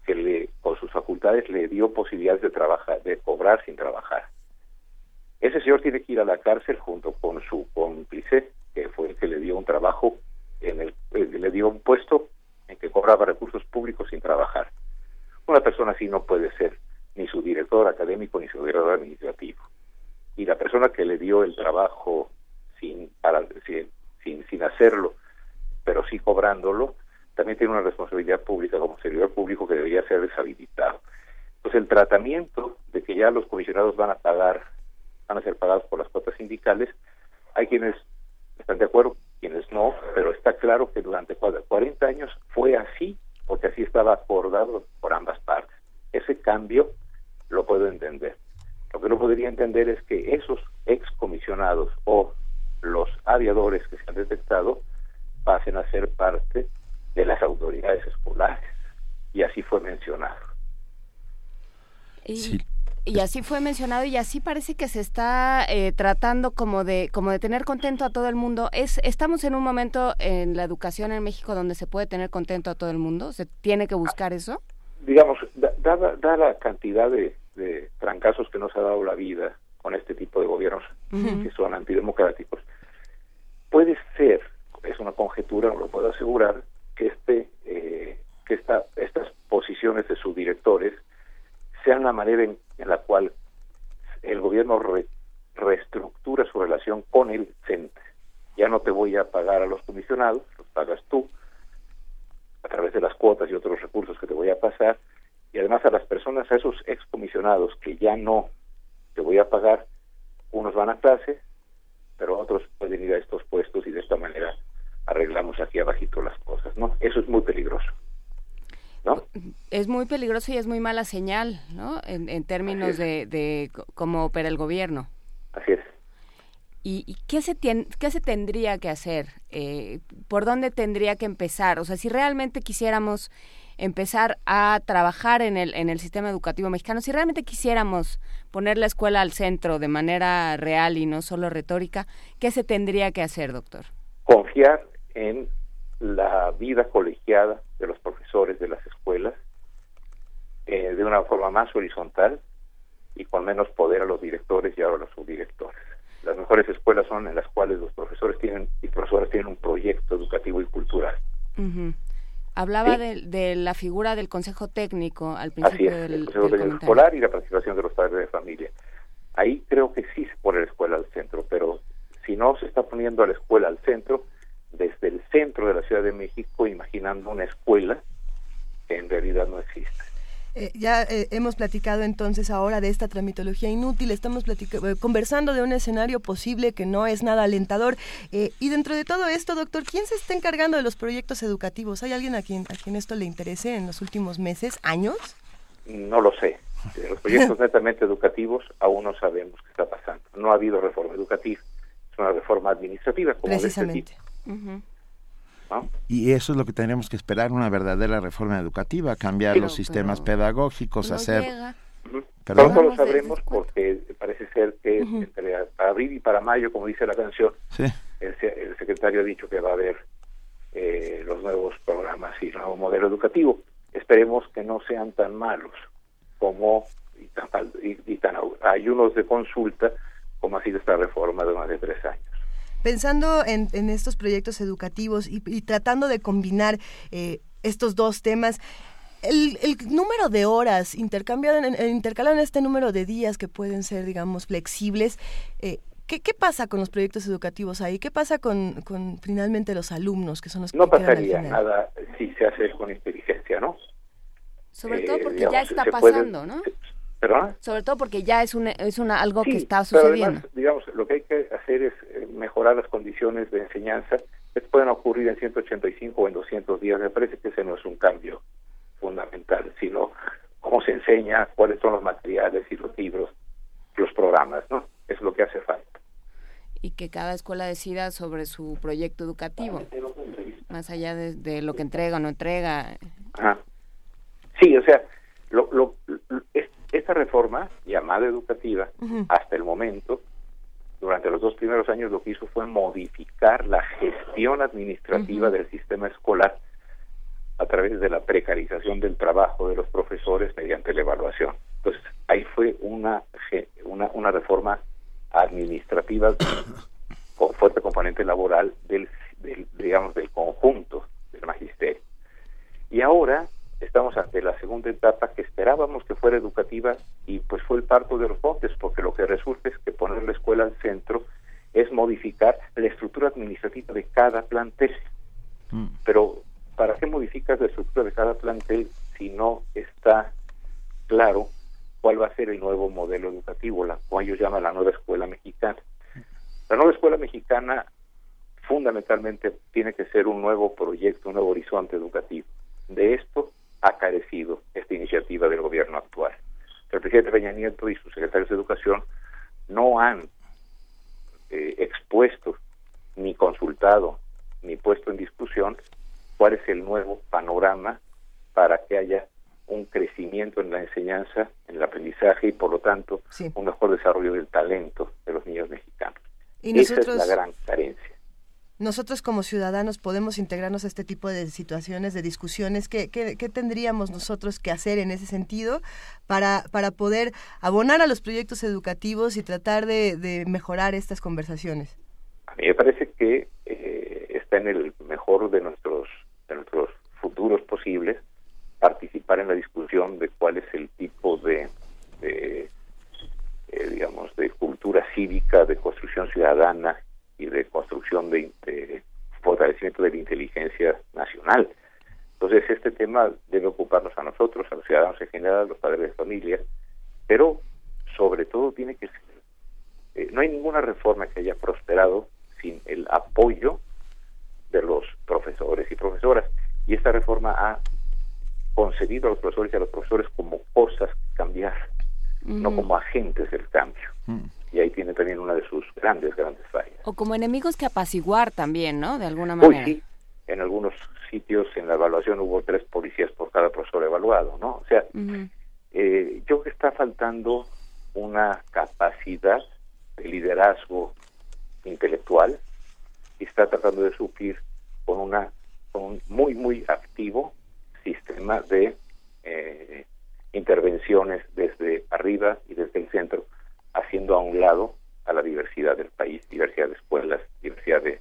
que le con sus facultades le dio posibilidades de trabajar, de cobrar sin trabajar. Ese señor tiene que ir a la cárcel junto con su cómplice, que fue el que le dio un trabajo en el, eh, le dio un puesto en que cobraba recursos públicos sin trabajar. Una persona así no puede ser ni su director académico ni su director administrativo. Y la persona que le dio el trabajo sin, sin, sin, hacerlo, pero sí cobrándolo, también tiene una responsabilidad pública como servidor público que debería ser deshabilitado. Entonces el tratamiento de que ya los comisionados van a pagar, van a ser pagados por las cuotas sindicales, hay quienes están de acuerdo, quienes no, pero está claro que durante 40 años fue así, porque así estaba acordado por ambas partes. Ese cambio lo puedo entender. Lo que no podría entender es que esos excomisionados o los aviadores que se han detectado pasen a ser parte de las autoridades escolares. Y así fue mencionado. Y, y así fue mencionado y así parece que se está eh, tratando como de como de tener contento a todo el mundo. Es estamos en un momento en la educación en México donde se puede tener contento a todo el mundo. Se tiene que buscar eso. Digamos, dada da, la cantidad de, de, trancazos que nos ha dado la vida con este tipo de gobiernos que son antidemocráticos, puede ser, es una conjetura, no lo puedo asegurar, que este eh, que esta, estas posiciones de sus directores sean la manera en, la cual el gobierno reestructura su relación con el CENTE. Ya no te voy a pagar a los comisionados, los pagas tú a través de las cuotas y otros recursos que te voy a pasar, y además a las personas, a esos excomisionados que ya no te voy a pagar, unos van a clase, pero otros pueden ir a estos puestos y de esta manera arreglamos aquí abajito las cosas, ¿no? Eso es muy peligroso. Es muy peligroso y es muy mala señal, ¿no? En, términos de, cómo opera el gobierno. Así es. ¿Y, qué, se qué se tendría que hacer? Eh, ¿Por dónde tendría que empezar? O sea, si realmente quisiéramos empezar a trabajar en el, en el sistema educativo mexicano, si realmente quisiéramos poner la escuela al centro de manera real y no solo retórica, ¿qué se tendría que hacer, doctor? Confiar en la vida colegiada de los profesores de las escuelas eh, de una forma más horizontal y con menos poder a los directores y ahora a los subdirectores. Las mejores escuelas son en las cuales los profesores tienen y profesoras tienen un proyecto educativo y cultural. Hablaba de, la figura del consejo técnico al principio del, el consejo técnico escolar y la participación de los padres de familia. Ahí creo que sí se pone la escuela al centro, pero si no se está poniendo a la escuela al centro, desde el centro de la Ciudad de México imaginando una escuela que en realidad no existe. Eh, ya eh, hemos platicado entonces ahora de esta tramitología inútil, estamos eh, conversando de un escenario posible que no es nada alentador. y dentro de todo esto, doctor, ¿quién se está encargando de los proyectos educativos? ¿Hay alguien a quien, a quien esto le interese en los últimos meses, años? No lo sé. los proyectos <laughs> netamente educativos aún no sabemos qué está pasando. No ha habido reforma educativa, es una reforma administrativa. Como este Y eso es lo que tenemos que esperar, una verdadera reforma educativa, cambiar los sistemas pedagógicos, hacer... Pronto lo sabremos porque parece ser que entre abril y para mayo, como dice la canción, el, secretario ha dicho que va a haber eh, los nuevos programas y el nuevo modelo educativo. Esperemos que no sean tan malos como y tan, y, tan ayunos de consulta como ha sido esta reforma de más de tres años pensando en, estos proyectos educativos y, tratando de combinar eh, estos dos temas, el, número de horas intercambiado en, intercalado en este número de días que pueden ser, digamos, flexibles, eh, ¿qué, pasa con los proyectos educativos ahí? ¿Qué pasa con, finalmente los alumnos que son los que No pasaría nada si se hace con inteligencia, ¿no? Sobre todo eh, porque ya está pasando, ¿no? Sobre todo porque ya es una, es una algo que está sucediendo. digamos, lo que hay que hacer es mejorar las condiciones de enseñanza. que pueden ocurrir en 185 o en 200 días. Me parece que ese no es un cambio fundamental, sino cómo se enseña, cuáles son los materiales y los libros, los programas, ¿no? Es lo que hace falta. Y que cada escuela decida sobre su proyecto educativo, más allá de, lo que entrega o no entrega. Sí, o sea, lo, lo, esta reforma, llamada educativa, hasta el momento, durante los dos primeros años lo que hizo fue modificar la gestión administrativa del sistema escolar a través de la precarización del trabajo de los profesores mediante la evaluación. Entonces, ahí fue una, una, una reforma administrativa <coughs> con fuerte componente laboral del, del, digamos, del conjunto del magisterio. Y ahora estamos ante la segunda etapa que esperábamos que fuera educativa y pues fue el parto de los botes, porque lo que resulta es que poner la escuela al centro es modificar la estructura administrativa de cada plantel. Mm. Pero, ¿para qué modificas la estructura de cada plantel si no está claro cuál va a ser el nuevo modelo educativo, la cual ellos llaman la nueva escuela mexicana. La nueva escuela mexicana fundamentalmente tiene que ser un nuevo proyecto, un nuevo horizonte educativo. De esto ha carecido esta iniciativa del gobierno actual. El presidente Peña Nieto y sus secretarios de Educación no han eh, expuesto, ni consultado, ni puesto en discusión cuál es el nuevo panorama para que haya un crecimiento en la enseñanza, en el aprendizaje y por lo tanto un mejor desarrollo del talento de los niños mexicanos. ¿Y Esa es la gran carencia. Nosotros como ciudadanos podemos integrarnos a este tipo de situaciones, de discusiones. ¿Qué, qué, tendríamos nosotros que hacer en ese sentido para, para poder abonar a los proyectos educativos y tratar de, mejorar estas conversaciones? A mí me parece que eh, está en el mejor de nuestros, de nuestros futuros posibles participar en la discusión de cuál es el tipo de, eh, digamos, de cultura cívica, de construcción ciudadana y de construcción de, fortalecimiento de la inteligencia nacional. Entonces, este tema debe ocuparnos a nosotros, a los ciudadanos en general, a los padres de familia, pero sobre todo tiene que ser, eh, no hay ninguna reforma que haya prosperado sin el apoyo de los profesores y profesoras. Y esta reforma ha concebido a los profesores y a los profesores como cosas que cambiar, no como agentes del cambio. Mm. Y ahí tiene también una de sus grandes, grandes fallas. O como enemigos que apaciguar también, ¿no? De alguna manera. sí, en algunos sitios en la evaluación hubo tres policías por cada profesor evaluado, ¿no? O sea, eh, yo creo que está faltando una capacidad de liderazgo intelectual y está tratando de suplir con una con un muy muy activo sistema de eh, intervenciones desde arriba y desde el centro, haciendo a un lado a la diversidad del país, diversidad de escuelas, diversidad de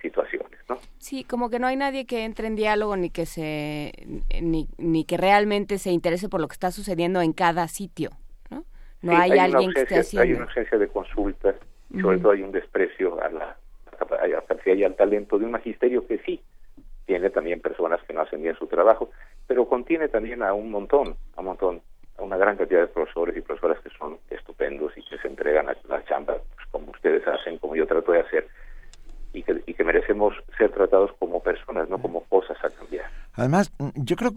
situaciones, ¿no? Sí, como que no hay nadie que entre en diálogo ni que se ni, ni que realmente se interese por lo que está sucediendo en cada sitio, ¿no? No hay, alguien que esté haciendo. Hay una ausencia de consultas y sobre todo hay un desprecio a la capacidad y al talento de un magisterio que sí tiene también personas que no hacen bien su trabajo, pero contiene también a un montón, a un montón, a una gran cantidad de profesores y profesoras que son estupendos y que se entregan a la chamba pues, como ustedes hacen, como yo trato de hacer, y que, y que merecemos ser tratados como personas, no como cosas a cambiar. Además, yo creo,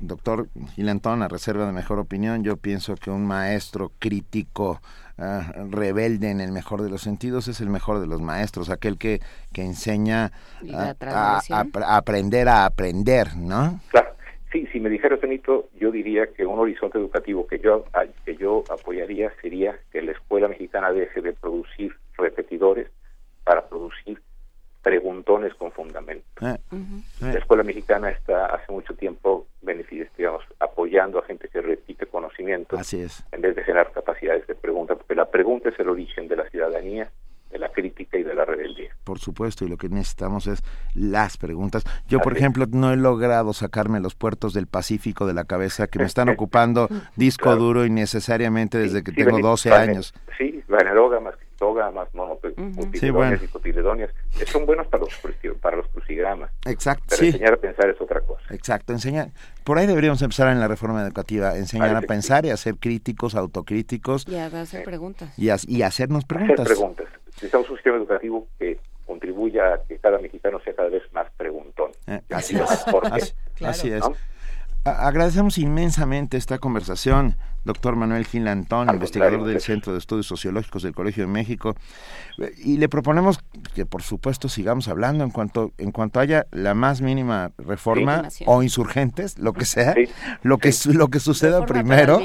doctor Gilantón, a reserva de mejor opinión, yo pienso que un maestro crítico, ah, rebelde en el mejor de los sentidos, es el mejor de los maestros, aquel que, que enseña a, aprender a aprender, ¿no? Claro. Sí, si me dijera Benito, yo diría que un horizonte educativo que yo, que yo apoyaría sería que la escuela mexicana deje de producir repetidores para producir preguntones con fundamento. Eh, la escuela mexicana está hace mucho tiempo digamos, apoyando a gente que repite Así es. en vez de generar capacidades de pregunta, porque la pregunta es el origen de la ciudadanía, de la crítica y de la rebeldía. Por supuesto, y lo que necesitamos es las preguntas. Yo, por ejemplo, no he logrado sacarme los puertos del Pacífico de la cabeza que me están <laughs> ocupando <laughs> disco duro innecesariamente desde que tengo 12 años. Sí, más más y cotiledonias, son buenos para los, para los crucigramas. Exacto. Pero enseñar a pensar es otra cosa. Exacto, enseñar. Por ahí deberíamos empezar en la reforma educativa, enseñar a pensar y a ser críticos, autocríticos. Y a hacer preguntas. Y, y hacernos preguntas. Hacer preguntas. Necesitamos un sistema educativo que contribuya a que cada mexicano sea cada vez más preguntón. Eh, así, es. así, es. Agradecemos inmensamente esta conversación, doctor Manuel Gilantón, investigador del Centro de Estudios Sociológicos del Colegio de México, y le proponemos que por supuesto sigamos hablando en cuanto en cuanto haya la más mínima reforma o insurgentes, lo que sea, lo que lo que suceda primero,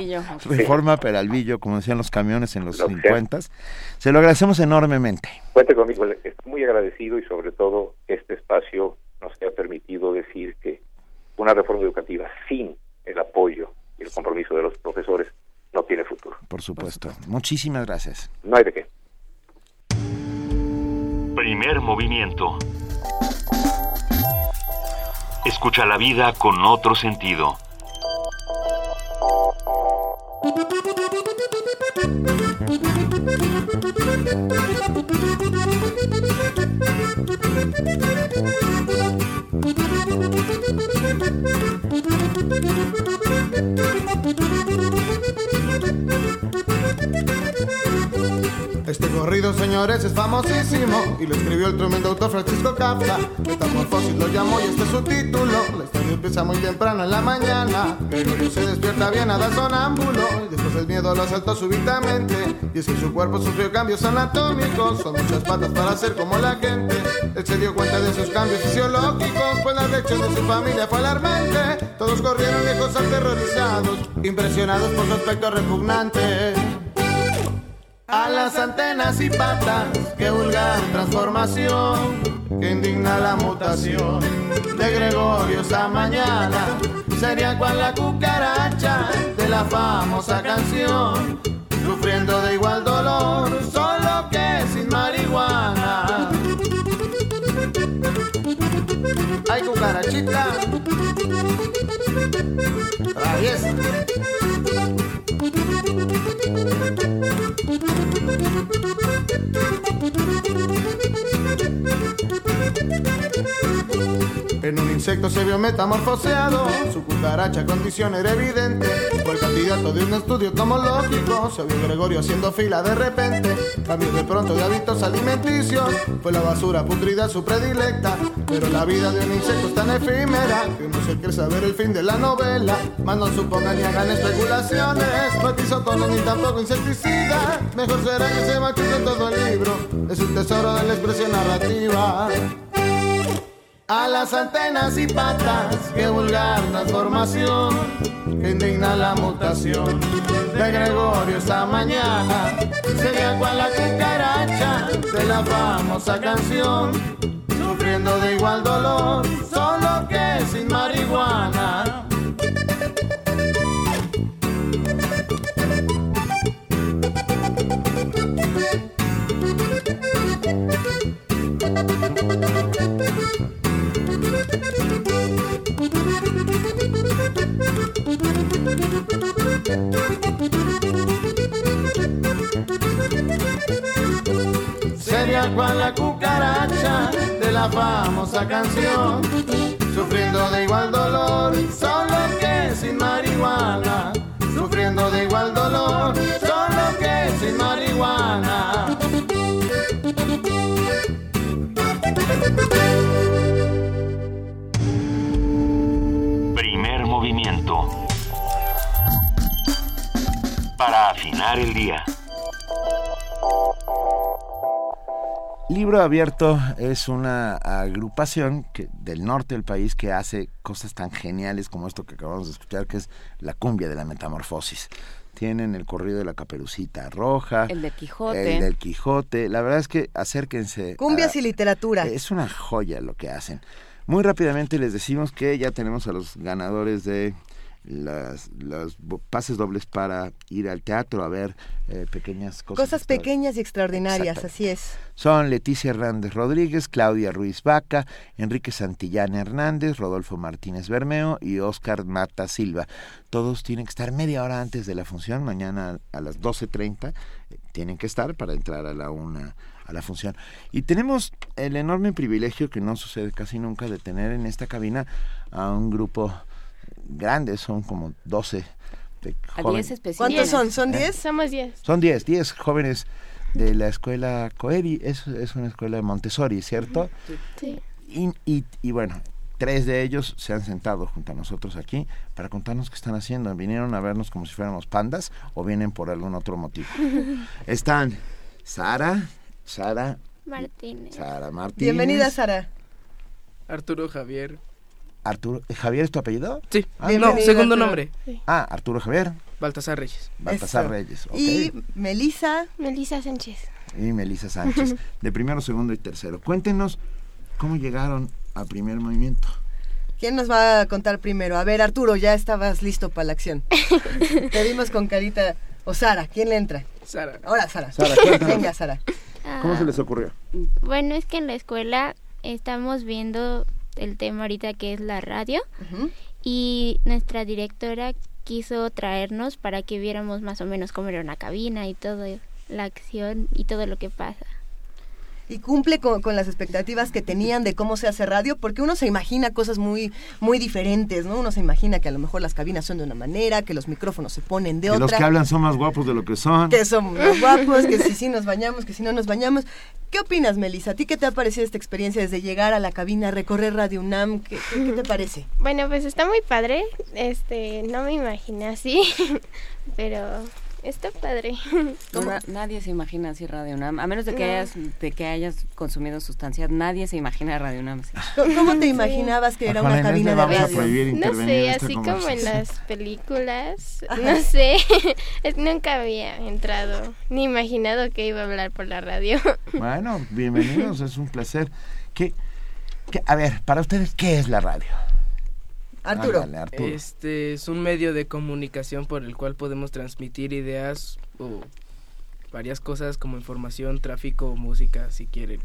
reforma Peralvillo, como decían los camiones en los 50. Se lo agradecemos enormemente. Cuente conmigo, estoy muy agradecido y sobre todo este espacio nos ha permitido decir que una reforma educativa sin el apoyo y el compromiso de los profesores no tiene futuro. Por supuesto. Muchísimas gracias. No hay de qué. Primer movimiento. Escucha la vida con otro sentido. <laughs> Thank you. Corrido, señores, es famosísimo y lo escribió el tremendo autor Francisco Kafka. Metamorfosis lo llamó y este es su título. La historia empieza muy temprano en la mañana. Gregorio se despierta bien a dar sonámbulo y después el miedo lo asaltó súbitamente. Y es que su cuerpo sufrió cambios anatómicos, son muchas patas para ser como la gente. Él se dio cuenta de sus cambios fisiológicos, pues la reacción de su familia fue alarmante. Todos corrieron lejos aterrorizados, impresionados por su aspecto repugnante. A las antenas y patas, que vulgar transformación, que indigna la mutación de Gregorio esa mañana. Sería cual la cucaracha de la famosa canción, sufriendo de igual dolor, solo que sin marihuana. Ay, cucarachita. Traviesa. Insecto se vio metamorfoseado, su cucaracha condición era evidente. Fue el candidato de un estudio tomológico, se vio Gregorio haciendo fila de repente. Cambió de pronto de hábitos alimenticios, fue la basura putrida su predilecta. Pero la vida de un insecto es tan efímera que no se quiere saber el fin de la novela. Más no supongan ni hagan especulaciones, no ni tampoco insecticida. Mejor será que se machuque todo el libro, es un tesoro de la expresión narrativa. A las antenas y patas, que vulgar transformación, que indigna la mutación de Gregorio esta mañana. Sería cual la cucaracha de la famosa canción, sufriendo de igual dolor, solo que sin marihuana. Sería cual la cucaracha de la famosa canción, sufriendo de igual dolor, solo que sin marihuana. Sufriendo de igual dolor, solo que sin marihuana. Primer movimiento. Para afinar el día. Libro Abierto es una agrupación que, del norte del país que hace cosas tan geniales como esto que acabamos de escuchar, que es la cumbia de la metamorfosis. Tienen el corrido de la caperucita roja. El del Quijote. El del Quijote. La verdad es que acérquense. Cumbias y literatura. Es una joya lo que hacen. Muy rápidamente les decimos que ya tenemos a los ganadores de las, los pases dobles para ir al teatro a ver eh, pequeñas cosas. Cosas pequeñas y extraordinarias, así es. Son Leticia Hernández Rodríguez, Claudia Ruiz Vaca, Enrique Santillán Hernández, Rodolfo Martínez Bermeo y Oscar Mata Silva. Todos tienen que estar media hora antes de la función, mañana a las 12.30 eh, tienen que estar para entrar a la una a la función. Y tenemos el enorme privilegio que no sucede casi nunca de tener en esta cabina a un grupo grandes, son como 12 de jóvenes. ¿Cuántos son? ¿Son 10? Somos 10. Son 10, 10 jóvenes de la escuela Coedi, es, es una escuela de Montessori, ¿cierto? Sí. Y, y, y, bueno, tres de ellos se han sentado junto a nosotros aquí para contarnos qué están haciendo. ¿Vinieron a vernos como si fuéramos pandas o vienen por algún otro motivo? <laughs> Están Sara, Sara Martínez. Sara Martínez. Bienvenida, Sara. Arturo Javier. Arturo, ¿Javier es tu apellido? Sí. Ah, no, segundo nombre. Sí. Ah, Arturo Javier. Baltasar Reyes. Baltasar Eso. Reyes, ok. Y Melisa. Melisa Sánchez. Y Melisa Sánchez, <laughs> de primero, segundo y tercero. Cuéntenos cómo llegaron a primer movimiento. ¿Quién nos va a contar primero? A ver, Arturo, ya estabas listo para la acción. <laughs> Te vimos con carita. O Sara, ¿quién le entra? Sara. Ahora, Sara. Sara. Venga, Sara. ¿Cómo Ah, se les ocurrió? Bueno, es que en la escuela estamos viendo el tema ahorita que es la radio y nuestra directora quiso traernos para que viéramos más o menos cómo era una cabina y todo la acción y todo lo que pasa. Y cumple con, con, las expectativas que tenían de cómo se hace radio, porque uno se imagina cosas muy, muy diferentes, ¿no? Uno se imagina que a lo mejor las cabinas son de una manera, que los micrófonos se ponen de que otra. los que hablan son más guapos de lo que son. Que son más guapos, que si sí nos bañamos, que si no nos bañamos. ¿Qué opinas, Melissa? ¿A ti qué te ha parecido esta experiencia desde llegar a la cabina, recorrer Radio UNAM? ¿Qué, qué, qué te parece? Bueno, pues está muy padre. Este, no me imaginé así, <laughs> pero Está padre. <laughs> Na, nadie se imagina así Radio UNAM, a menos de que, no. hayas, de que hayas consumido sustancias, nadie se imagina Radio UNAM. Así. <laughs> ¿Cómo te imaginabas que era una cabina de radio? No sé, así como en las películas, no sé, <laughs> nunca había entrado, ni imaginado que iba a hablar por la radio. Bueno, bienvenidos, es un placer. ¿Qué, qué, a ver, para ustedes, ¿qué es la radio? Arturo. Ándale, Arturo. Este es un medio de comunicación por el cual podemos transmitir ideas o varias cosas como información, tráfico, música, si quieren.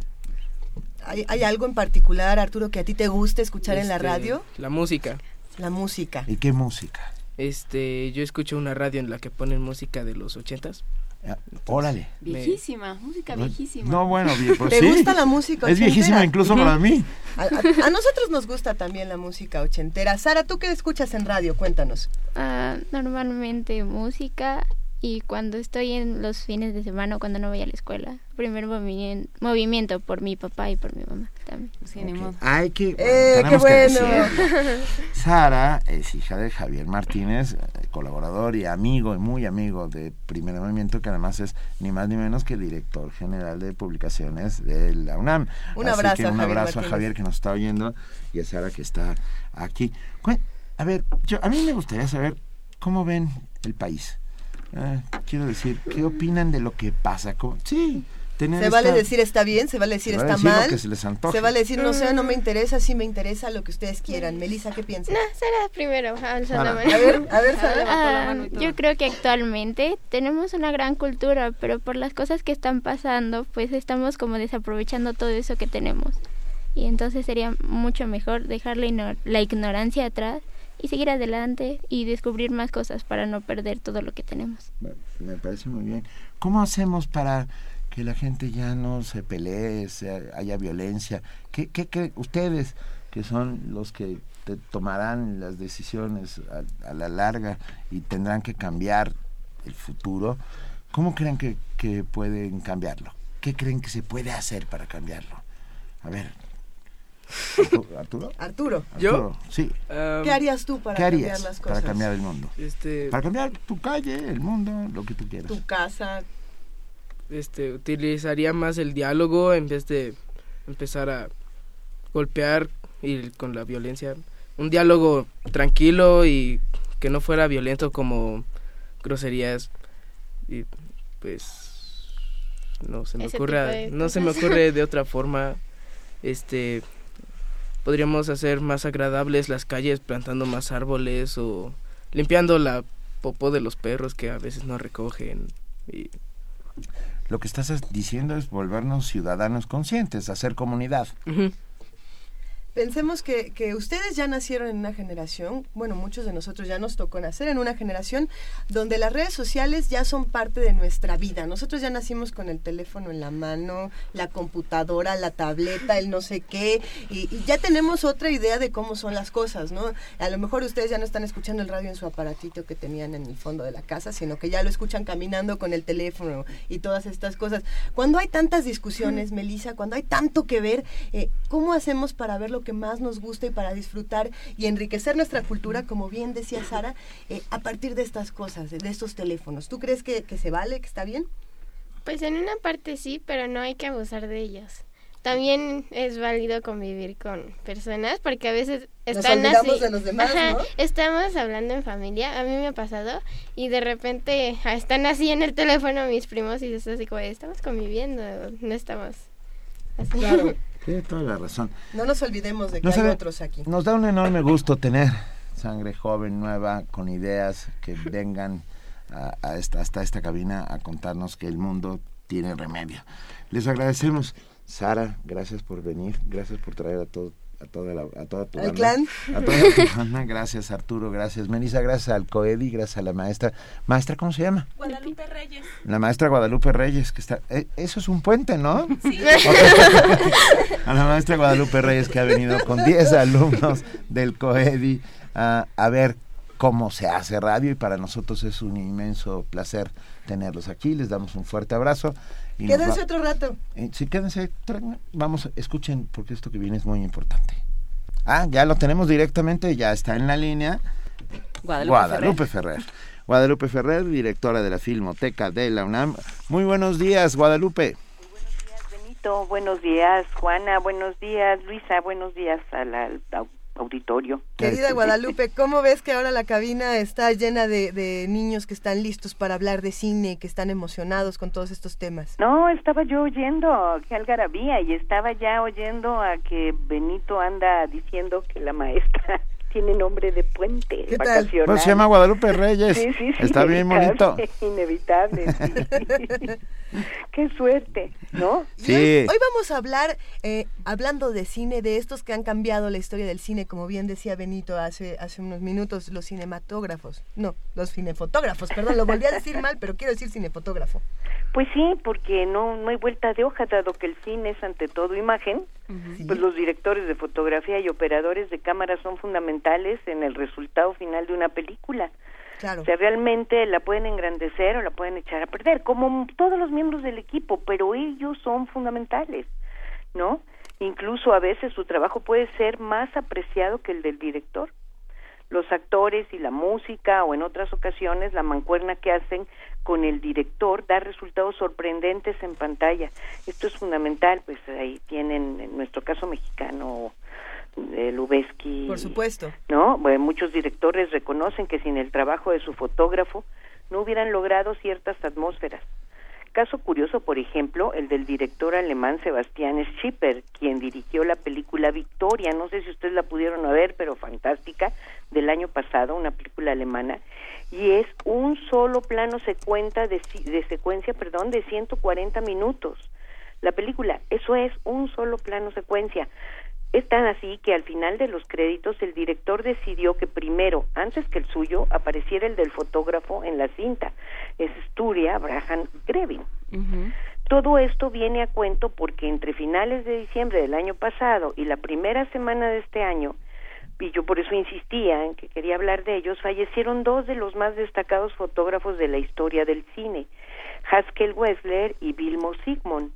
¿Hay, ¿Hay, algo en particular, Arturo, que a ti te guste escuchar este, en la radio? La música. La música. ¿Y qué música? Este, yo escucho una radio en la que ponen música de los ochentas. Entonces, Órale. Viejísima, música viejísima. No, bueno, pues ¿Te sí. gusta la música ochentera? Es viejísima incluso uh -huh. para mí. <laughs> A, a, a, nosotros nos gusta también la música ochentera. Sara, ¿tú qué escuchas en radio? Cuéntanos. Uh, normalmente música y cuando estoy en los fines de semana o cuando no voy a la escuela. Primer movimiento, movimiento por mi papá y por mi mamá también. Sí, okay. Ay, que, eh, qué bueno. <laughs> Sara es hija de Javier Martínez, colaborador y amigo, y muy amigo de Primer Movimiento, que además es ni más ni menos que director general de publicaciones de la UNAM. Un Así abrazo, que un a abrazo Javier a Javier que nos está oyendo y a Sara que está aquí. A ver, yo, a mí me gustaría saber cómo ven el país. Eh, quiero decir, ¿qué opinan de lo que pasa? ¿Cómo? Sí, se esta... vale decir está bien, se vale decir se está decir mal. que se, les se vale decir no sé, no me interesa, sí me interesa lo que ustedes quieran. Melissa, ¿qué piensas? No, será primero. Sara. A ver, a ver, Sara. Ah, yo creo que actualmente tenemos una gran cultura, pero por las cosas que están pasando, pues estamos como desaprovechando todo eso que tenemos. Y entonces sería mucho mejor dejar la, la ignorancia atrás y seguir adelante y descubrir más cosas para no perder todo lo que tenemos. Me parece muy bien. ¿Cómo hacemos para que la gente ya no se pelee, se, haya violencia? ¿Qué, qué, qué, ustedes, que son los que te tomarán las decisiones a, a, la larga y tendrán que cambiar el futuro, ¿cómo creen que, que pueden cambiarlo? ¿Qué creen que se puede hacer para cambiarlo? A ver, ¿Arturo? Arturo. ¿Yo? Sí. Um, ¿Qué harías tú para ¿qué harías cambiar las cosas? Para cambiar el mundo. Este... Para cambiar tu calle, el mundo, lo que tú quieras. Tu casa. Este, utilizaría más el diálogo en vez de empezar a golpear y con la violencia. Un diálogo tranquilo y que no fuera violento como groserías y pues no se me ocurre no se me ocurre <laughs> de otra forma este podríamos hacer más agradables las calles plantando más árboles o limpiando la popó de los perros que a veces no recogen y lo que estás diciendo es volvernos ciudadanos conscientes hacer comunidad uh -huh. Pensemos que, que, ustedes ya nacieron en una generación, bueno, muchos de nosotros ya nos tocó nacer en una generación donde las redes sociales ya son parte de nuestra vida. Nosotros ya nacimos con el teléfono en la mano, la computadora, la tableta, el no sé qué, y, y, ya tenemos otra idea de cómo son las cosas, ¿no? A lo mejor ustedes ya no están escuchando el radio en su aparatito que tenían en el fondo de la casa, sino que ya lo escuchan caminando con el teléfono y todas estas cosas. Cuando hay tantas discusiones, Melissa, cuando hay tanto que ver, eh, ¿cómo hacemos para verlo? Que más nos gusta y para disfrutar y enriquecer nuestra cultura, como bien decía Sara, eh, a partir de estas cosas, de estos teléfonos. ¿Tú crees que, que, se vale, que está bien? Pues en una parte sí, pero no hay que abusar de ellos. También es válido convivir con personas porque a veces están Nos así. de los demás, Ajá, ¿no? Estamos hablando en familia, a mí me ha pasado y de repente ah, están así en el teléfono mis primos y es así como estamos conviviendo, no estamos así. Claro. <laughs> Tiene toda la razón. No nos olvidemos de que nos hay sabe, otros aquí. Nos da un enorme gusto tener sangre joven, nueva, con ideas que vengan a, a esta, hasta esta cabina a contarnos que el mundo tiene remedio. Les agradecemos. Sara, gracias por venir, gracias por traer a todo a toda, la, a toda tu ¿Al banda. clan? A toda tu <laughs> banda. Gracias Arturo, gracias Melissa, gracias al Coedi, gracias a la maestra. Maestra, ¿cómo se llama? Guadalupe Reyes. La maestra Guadalupe Reyes, que está... eh, eso es un puente, ¿no? Sí. <laughs> A la maestra Guadalupe Reyes que ha venido con 10 alumnos del COEDI a, a ver cómo se hace radio y para nosotros es un inmenso placer tenerlos aquí. Les damos un fuerte abrazo. Quédense va- otro rato. eh, sí, quédense. Vamos, escuchen porque esto que viene es muy importante. Ah, ya lo tenemos directamente, ya está en la línea. Guadalupe Guadalupe Ferrer. Guadalupe Ferrer, directora de la Filmoteca de la UNAM. Muy buenos días, Guadalupe. Benito, buenos días, Juana, buenos días, Luisa, buenos días al, al au- auditorio. Querida Guadalupe, ¿cómo ves que ahora la cabina está llena de, de niños que están listos para hablar de cine, que están emocionados con todos estos temas? No, estaba yo oyendo que algarabía y estaba ya oyendo a que Benito anda diciendo que la maestra tiene nombre de puente ¿Qué tal? vacacional. Pues se llama Guadalupe <laughs> Reyes. Sí, sí, sí, Está bien bonito. <laughs> inevitable. <laughs> Qué suerte, ¿no? Sí. Hoy, hoy vamos a hablar, eh, hablando de cine, de estos que han cambiado la historia del cine, como bien decía Benito hace, hace unos minutos, los cinematógrafos, no, los cinefotógrafos, perdón, lo volví a decir mal, pero quiero decir cinefotógrafo. Pues sí, porque no, no hay vuelta de hoja, dado que el cine es ante todo imagen, pues los directores de fotografía y operadores de cámara son fundamentales en el resultado final de una película. Claro. O sea, realmente la pueden engrandecer o la pueden echar a perder, como todos los miembros del equipo, pero ellos son fundamentales, ¿no? Incluso a veces su trabajo puede ser más apreciado que el del director. Los actores y la música o en otras ocasiones la mancuerna que hacen con el director da resultados sorprendentes en pantalla. Esto es fundamental, pues ahí tienen en nuestro caso mexicano Lubeski Por supuesto. ¿no? Bueno, muchos directores reconocen que sin el trabajo de su fotógrafo no hubieran logrado ciertas atmósferas. Caso curioso, por ejemplo, el del director alemán Sebastián Schipper, quien dirigió la película Victoria, no sé si ustedes la pudieron ver, pero fantástica, del año pasado, una película alemana, y es un solo plano secuenta de, de secuencia, perdón, de 140 minutos. La película, eso es un solo plano secuencia. Es tan así que al final de los créditos el director decidió que primero, antes que el suyo, apareciera el del fotógrafo en la cinta. Es Sturia Abraham Grevin. Todo esto viene a cuento porque entre finales de diciembre del año pasado y la primera semana de este año, y yo por eso insistía en que quería hablar de ellos, fallecieron dos de los más destacados fotógrafos de la historia del cine, Haskell Wessler y Vilmo Sigmund.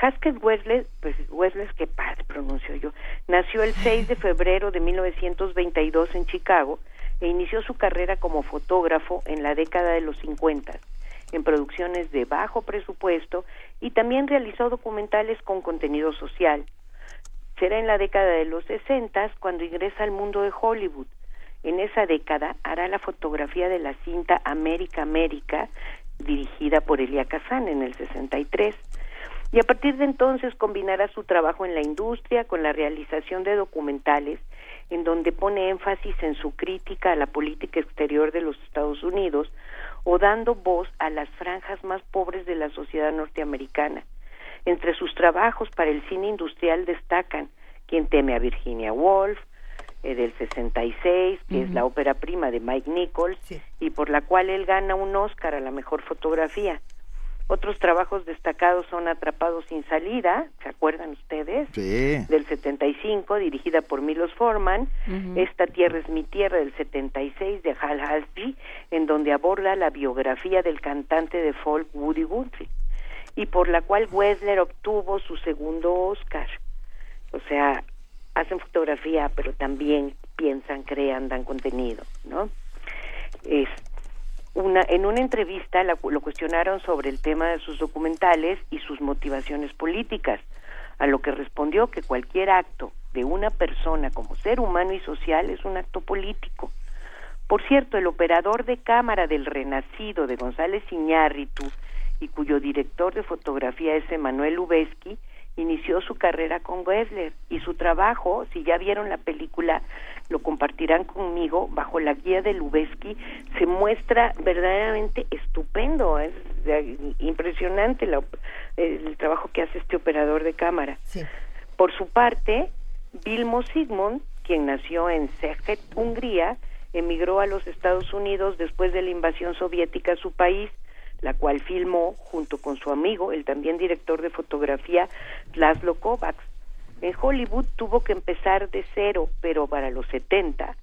Haskell Wessler, pues Wessler, qué padre pronuncio yo, nació el 6 de febrero de 1922 en Chicago e inició su carrera como fotógrafo en la década de los 50 en producciones de bajo presupuesto y también realizó documentales con contenido social. Será en la década de los 60 cuando ingresa al mundo de Hollywood. En esa década hará la fotografía de la cinta América América, dirigida por Elia Kazan en el 63. Y a partir de entonces combinará su trabajo en la industria con la realización de documentales en donde pone énfasis en su crítica a la política exterior de los Estados Unidos o dando voz a las franjas más pobres de la sociedad norteamericana. Entre sus trabajos para el cine industrial destacan Quien teme a Virginia Woolf, eh, del 66, que es la ópera prima de Mike Nichols, y por la cual él gana un Oscar a la mejor fotografía. Otros trabajos destacados son Atrapados sin salida, ¿se acuerdan ustedes? Sí. Del 75, dirigida por Milos Forman. Esta tierra es mi tierra, del 76, de Hal Halsby, en donde aborda la biografía del cantante de folk Woody Guthrie, y por la cual Wessler obtuvo su segundo Oscar. O sea, hacen fotografía, pero también piensan, crean, dan contenido, ¿no? Es una, en una entrevista la- lo cuestionaron sobre el tema de sus documentales y sus motivaciones políticas, a lo que respondió que cualquier acto de una persona como ser humano y social es un acto político. Por cierto, el operador de cámara del Renacido de González Iñárritu y cuyo director de fotografía es Emanuel Lubezki, inició su carrera con Wessler y su trabajo, si ya vieron la película, lo compartirán conmigo, bajo la guía de Lubezki, se muestra verdaderamente estupendo, es impresionante la el trabajo que hace este operador de cámara. Por su parte, Vilmo Sigmund, quien nació en Szeged, Hungría, emigró a los Estados Unidos después de la invasión soviética a su país, la cual filmó junto con su amigo, el también director de fotografía, Laszlo Kovacs. En Hollywood tuvo que empezar de cero, pero para los 70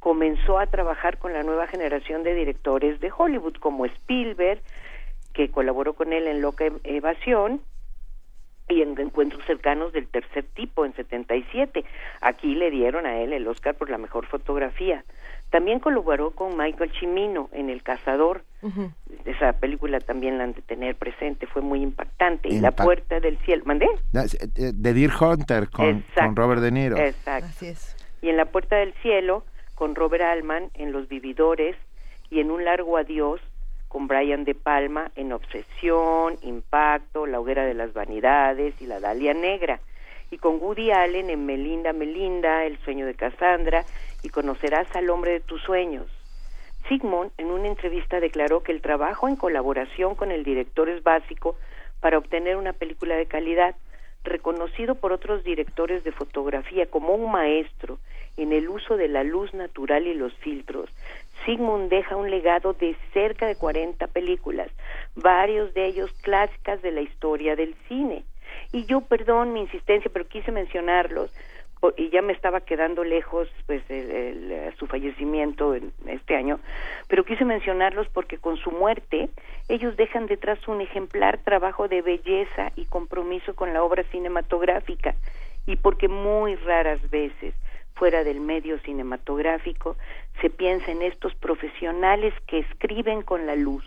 comenzó a trabajar con la nueva generación de directores de Hollywood, como Spielberg, que colaboró con él en Loca Evasión, y en encuentros cercanos del tercer tipo en 77. Aquí le dieron a él el Oscar por la mejor fotografía. También colaboró con Michael Cimino en El Cazador. Esa película también la han de tener presente, fue muy impactante. Y La Puerta del Cielo, ¿mandé? De Deer Hunter con, con, Robert De Niro. Exacto. Así es. Y en La Puerta del Cielo con Robert Altman en Los Vividores y en Un Largo Adiós con Brian De Palma en Obsesión, Impacto, La Hoguera de las Vanidades y La Dalia Negra, y con Woody Allen en Melinda Melinda, El Sueño de Cassandra y Conocerás al Hombre de tus Sueños. Sigmund en una entrevista declaró que el trabajo en colaboración con el director es básico para obtener una película de calidad, reconocido por otros directores de fotografía como un maestro en el uso de la luz natural y los filtros, Sigmund deja un legado de cerca de 40 películas, varios de ellos clásicas de la historia del cine. Y yo, perdón mi insistencia, pero quise mencionarlos y ya me estaba quedando lejos pues el, su fallecimiento en este año, pero quise mencionarlos porque con su muerte ellos dejan detrás un ejemplar trabajo de belleza y compromiso con la obra cinematográfica y porque muy raras veces fuera del medio cinematográfico se piensa en estos profesionales que escriben con la luz.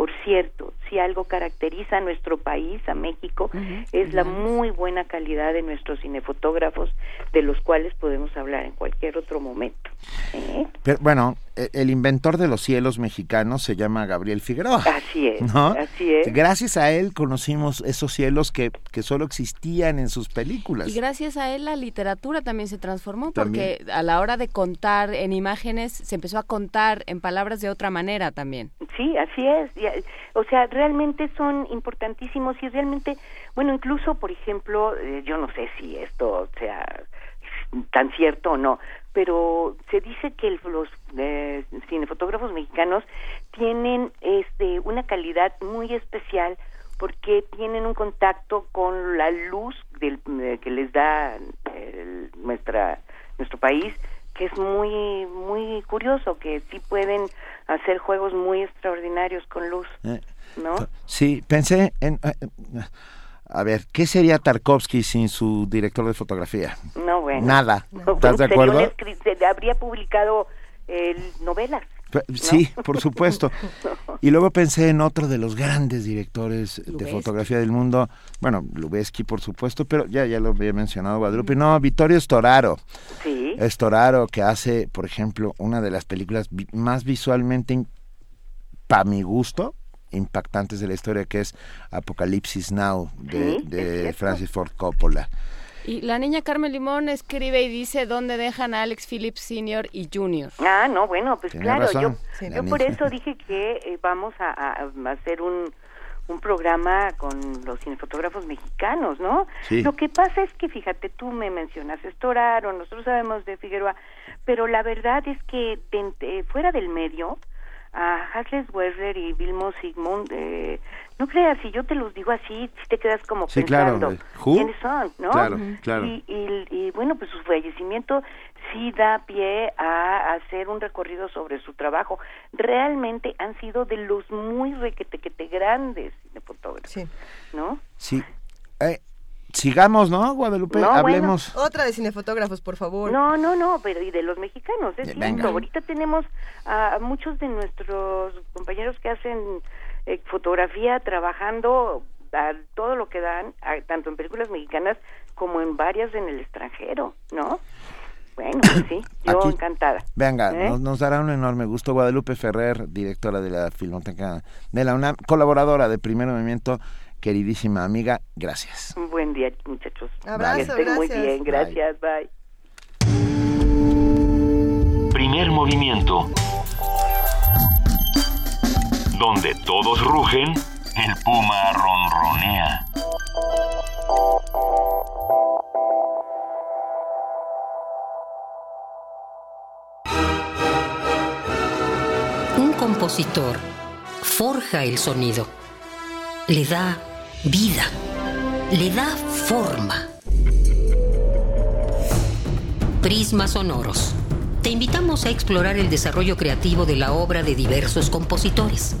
Por cierto, si algo caracteriza a nuestro país, a México, es la muy buena calidad de nuestros cinefotógrafos, de los cuales podemos hablar en cualquier otro momento. ¿eh? bueno, e, el inventor de los cielos mexicanos se llama Gabriel Figueroa. Así es, así es. Gracias a él conocimos esos cielos que, que solo existían en sus películas. Y gracias a él la literatura también se transformó, porque a la hora de contar en imágenes se empezó a contar en palabras de otra manera también. Sí, así es. O sea, realmente son importantísimos y realmente, bueno, incluso, por ejemplo, eh, yo no sé si esto sea tan cierto o no, pero se dice que los eh, cinefotógrafos mexicanos tienen este una calidad muy especial porque tienen un contacto con la luz del, eh, que les da nuestra nuestro país que es muy muy curioso que sí pueden hacer juegos muy extraordinarios con luz eh, no sí pensé en a ver, ¿qué sería Tarkovsky sin su director de fotografía? No, bueno. Nada. ¿Estás de acuerdo? habría publicado novelas. Sí, por supuesto. <laughs> Y luego pensé en otro de los grandes directores de fotografía del mundo, bueno, Lubeski por supuesto, pero ya ya lo había mencionado Guadalupe, no, Vittorio Storaro. Sí. Storaro que hace, por ejemplo, una de las películas más visualmente para mi gusto, impactantes de la historia que es Apocalipsis Now de, Francis Ford Coppola. Y la niña Carmen Limón escribe y dice dónde dejan a Alex Phillips Sr. y Jr. Ah, no, bueno, pues claro, yo, yo por eso dije que eh, vamos a, hacer un, un programa con los cinefotógrafos mexicanos, ¿no? Lo que pasa es que, fíjate, tú me mencionas Estoraro, nosotros sabemos de Figueroa, pero la verdad es que fuera del medio, a Hasles Werner y Vilmo Sigmund, eh, no creas, si yo te los digo así, si te quedas como pensando eh, quiénes son, ¿no? Claro, claro. Y, y, bueno, pues su fallecimiento sí da pie a hacer un recorrido sobre su trabajo. Realmente han sido de los muy requetequete grandes fotógrafos, sí. ¿no? Sí. Eh, Sigamos, ¿no, Guadalupe? Hablemos. Otra de cinefotógrafos, por favor. No, no, no, pero y de los mexicanos, es cierto. Ahorita tenemos a muchos de nuestros compañeros que hacen eh, fotografía trabajando a todo lo que dan, tanto en películas mexicanas como en varias en el extranjero, ¿no? Bueno, pues sí, <coughs> yo encantada. Venga, ¿Eh? nos, dará un enorme gusto. Guadalupe Ferrer, directora de la Filmoteca de la UNAM, colaboradora de Primer Movimiento queridísima amiga, gracias. Un buen día, muchachos. Abrazo, que estén muy bien, gracias, bye. Primer movimiento. Donde todos rugen, el puma ronronea. Un compositor forja el sonido, le da vida, le da forma. Prismas sonoros te invitamos a explorar el desarrollo creativo de la obra de diversos compositores.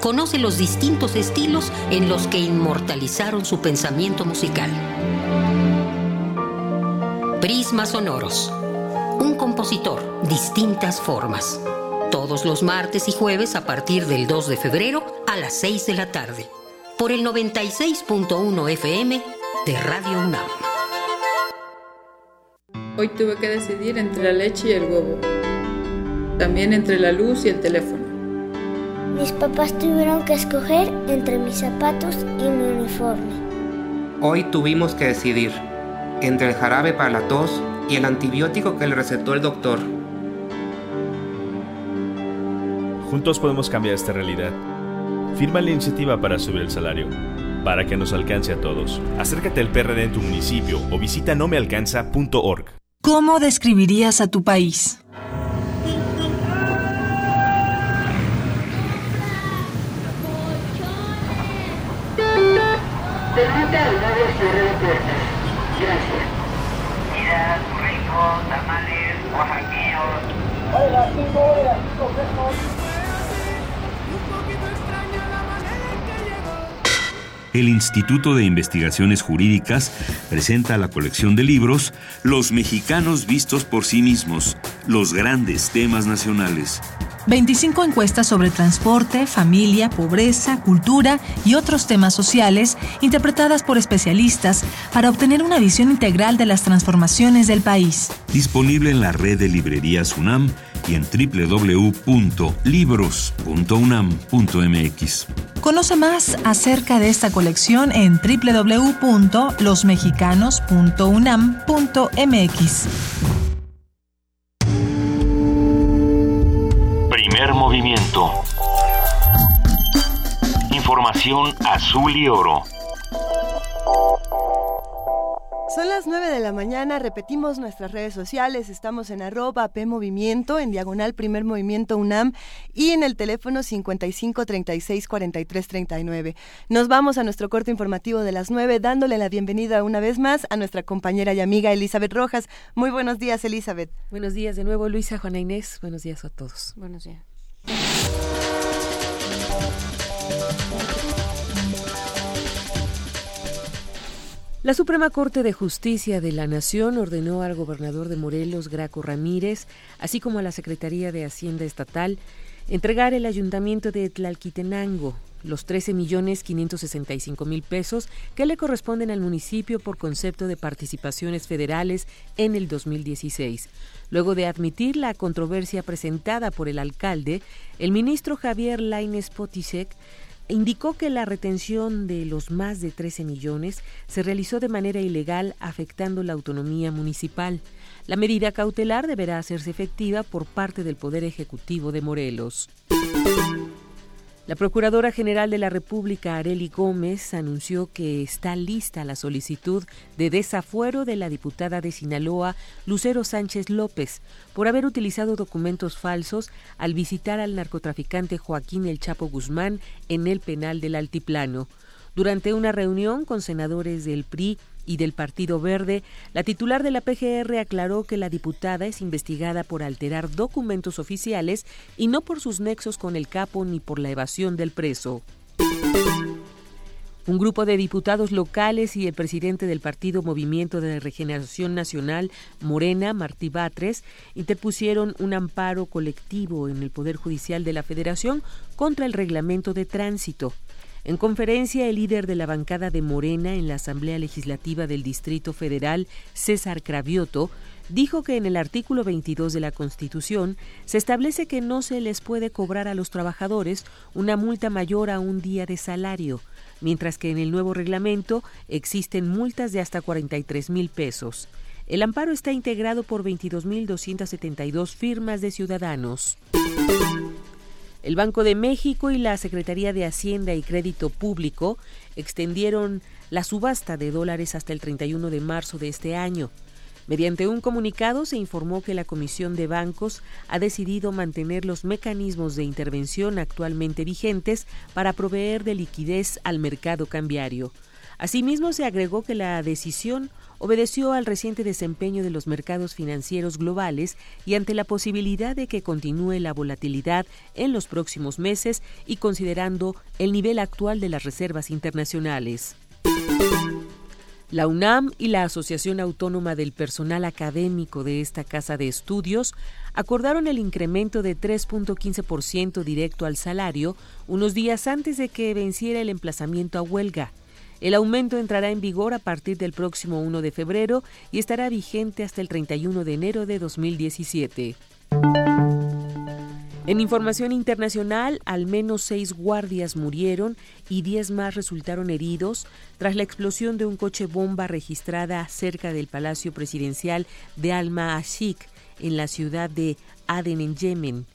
Conoce los distintos estilos en los que inmortalizaron su pensamiento musical. Prisma Sonoros. Un compositor, distintas formas. Todos los martes y jueves a partir del 2 de febrero a las 6 de la tarde. Por el 96.1 FM de Radio UNAM. Hoy tuve que decidir entre la leche y el huevo. También entre la luz y el teléfono. Mis papás tuvieron que escoger entre mis zapatos y mi uniforme. Hoy tuvimos que decidir entre el jarabe para la tos y el antibiótico que le recetó el doctor. Juntos podemos cambiar esta realidad. Firma la iniciativa para subir el salario, para que nos alcance a todos. Acércate al PRD en tu municipio o visita nomealcanza.org. ¿Cómo describirías a tu país? Permite al nuevo cierre de puertas. Gracias. Mira, burritos, tamales, oaxaqueños. Hola, cinco horas, el Instituto de Investigaciones Jurídicas presenta la colección de libros Los mexicanos vistos por sí mismos, los grandes temas nacionales. 25 encuestas sobre transporte, familia, pobreza, cultura y otros temas sociales interpretadas por especialistas para obtener una visión integral de las transformaciones del país. Disponible en la red de librerías UNAM y en www.libros.unam.mx. Conoce más acerca de esta colección en www.losmexicanos.unam.mx. Primer movimiento. Información azul y oro. Son las 9 de la mañana, repetimos nuestras redes sociales, estamos en arroba P Movimiento, en diagonal Primer Movimiento UNAM y en el teléfono 55 36 43 39. Nos vamos a nuestro corte informativo de las 9, dándole la bienvenida una vez más a nuestra compañera y amiga Elizabeth Rojas. Muy buenos días, Elizabeth. Buenos días de nuevo, Luisa, Juana Inés. Buenos días a todos. Buenos días. La Suprema Corte de Justicia de la Nación ordenó al gobernador de Morelos, Graco Ramírez, así como a la Secretaría de Hacienda Estatal, entregar el ayuntamiento de Tlalquitenango los 13 millones 565 mil pesos que le corresponden al municipio por concepto de participaciones federales en el 2016. Luego de admitir la controversia presentada por el alcalde, el ministro Javier Laines Potisek indicó que la retención de los más de 13 millones se realizó de manera ilegal afectando la autonomía municipal. La medida cautelar deberá hacerse efectiva por parte del Poder Ejecutivo de Morelos. La Procuradora General de la República, Areli Gómez, anunció que está lista la solicitud de desafuero de la diputada de Sinaloa, Lucero Sánchez López, por haber utilizado documentos falsos al visitar al narcotraficante Joaquín El Chapo Guzmán en el penal del Altiplano. Durante una reunión con senadores del PRI y del Partido Verde, la titular de la PGR aclaró que la diputada es investigada por alterar documentos oficiales y no por sus nexos con el capo ni por la evasión del preso. Un grupo de diputados locales y el presidente del partido Movimiento de Regeneración Nacional, Morena, Martí Batres, interpusieron un amparo colectivo en el Poder Judicial de la Federación contra el reglamento de tránsito. En conferencia, el líder de la bancada de Morena en la Asamblea Legislativa del Distrito Federal, César Cravioto, dijo que en el artículo 22 de la Constitución se establece que no se les puede cobrar a los trabajadores una multa mayor a un día de salario, mientras que en el nuevo reglamento existen multas de hasta 43 mil pesos. El amparo está integrado por 22.272 firmas de ciudadanos. El Banco de México y la Secretaría de Hacienda y Crédito Público extendieron la subasta de dólares hasta el 31 de marzo de este año. Mediante un comunicado se informó que la Comisión de Bancos ha decidido mantener los mecanismos de intervención actualmente vigentes para proveer de liquidez al mercado cambiario. Asimismo, se agregó que la decisión obedeció al reciente desempeño de los mercados financieros globales y ante la posibilidad de que continúe la volatilidad en los próximos meses y considerando el nivel actual de las reservas internacionales. La UNAM y la Asociación Autónoma del Personal Académico de esta casa de estudios acordaron el incremento de 3.15% directo al salario unos días antes de que venciera el emplazamiento a huelga. El aumento entrará en vigor a partir del próximo 1 de febrero y estará vigente hasta el 31 de enero de 2017. En información internacional, al menos seis guardias murieron y diez más resultaron heridos tras la explosión de un coche bomba registrada cerca del Palacio Presidencial de Alma-Ashik, en la ciudad de Aden, en Yemen.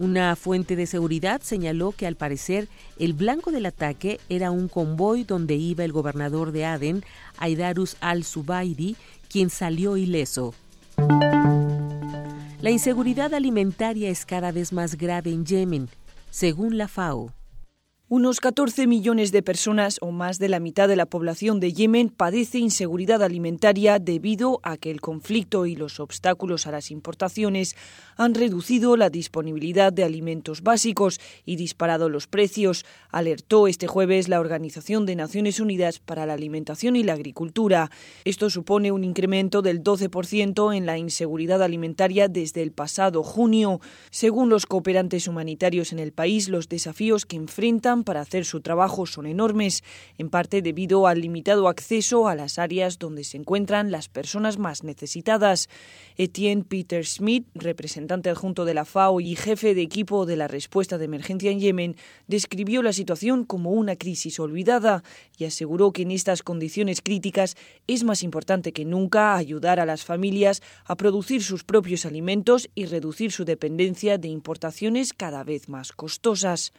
Una fuente de seguridad señaló que al parecer el blanco del ataque era un convoy donde iba el gobernador de Aden, Aidarus al-Zubaidi, quien salió ileso. La inseguridad alimentaria es cada vez más grave en Yemen, según la FAO. Unos 14 millones de personas o más de la mitad de la población de Yemen padece inseguridad alimentaria debido a que el conflicto y los obstáculos a las importaciones han reducido la disponibilidad de alimentos básicos y disparado los precios, alertó este jueves la Organización de Naciones Unidas para la Alimentación y la Agricultura. Esto supone un incremento del 12% en la inseguridad alimentaria desde el pasado junio. Según los cooperantes humanitarios en el país, los desafíos que enfrentan para hacer su trabajo son enormes, en parte debido al limitado acceso a las áreas donde se encuentran las personas más necesitadas. Etienne Peter Smith, representante adjunto de la FAO y jefe de equipo de la respuesta de emergencia en Yemen, describió la situación como una crisis olvidada y aseguró que en estas condiciones críticas es más importante que nunca ayudar a las familias a producir sus propios alimentos y reducir su dependencia de importaciones cada vez más costosas.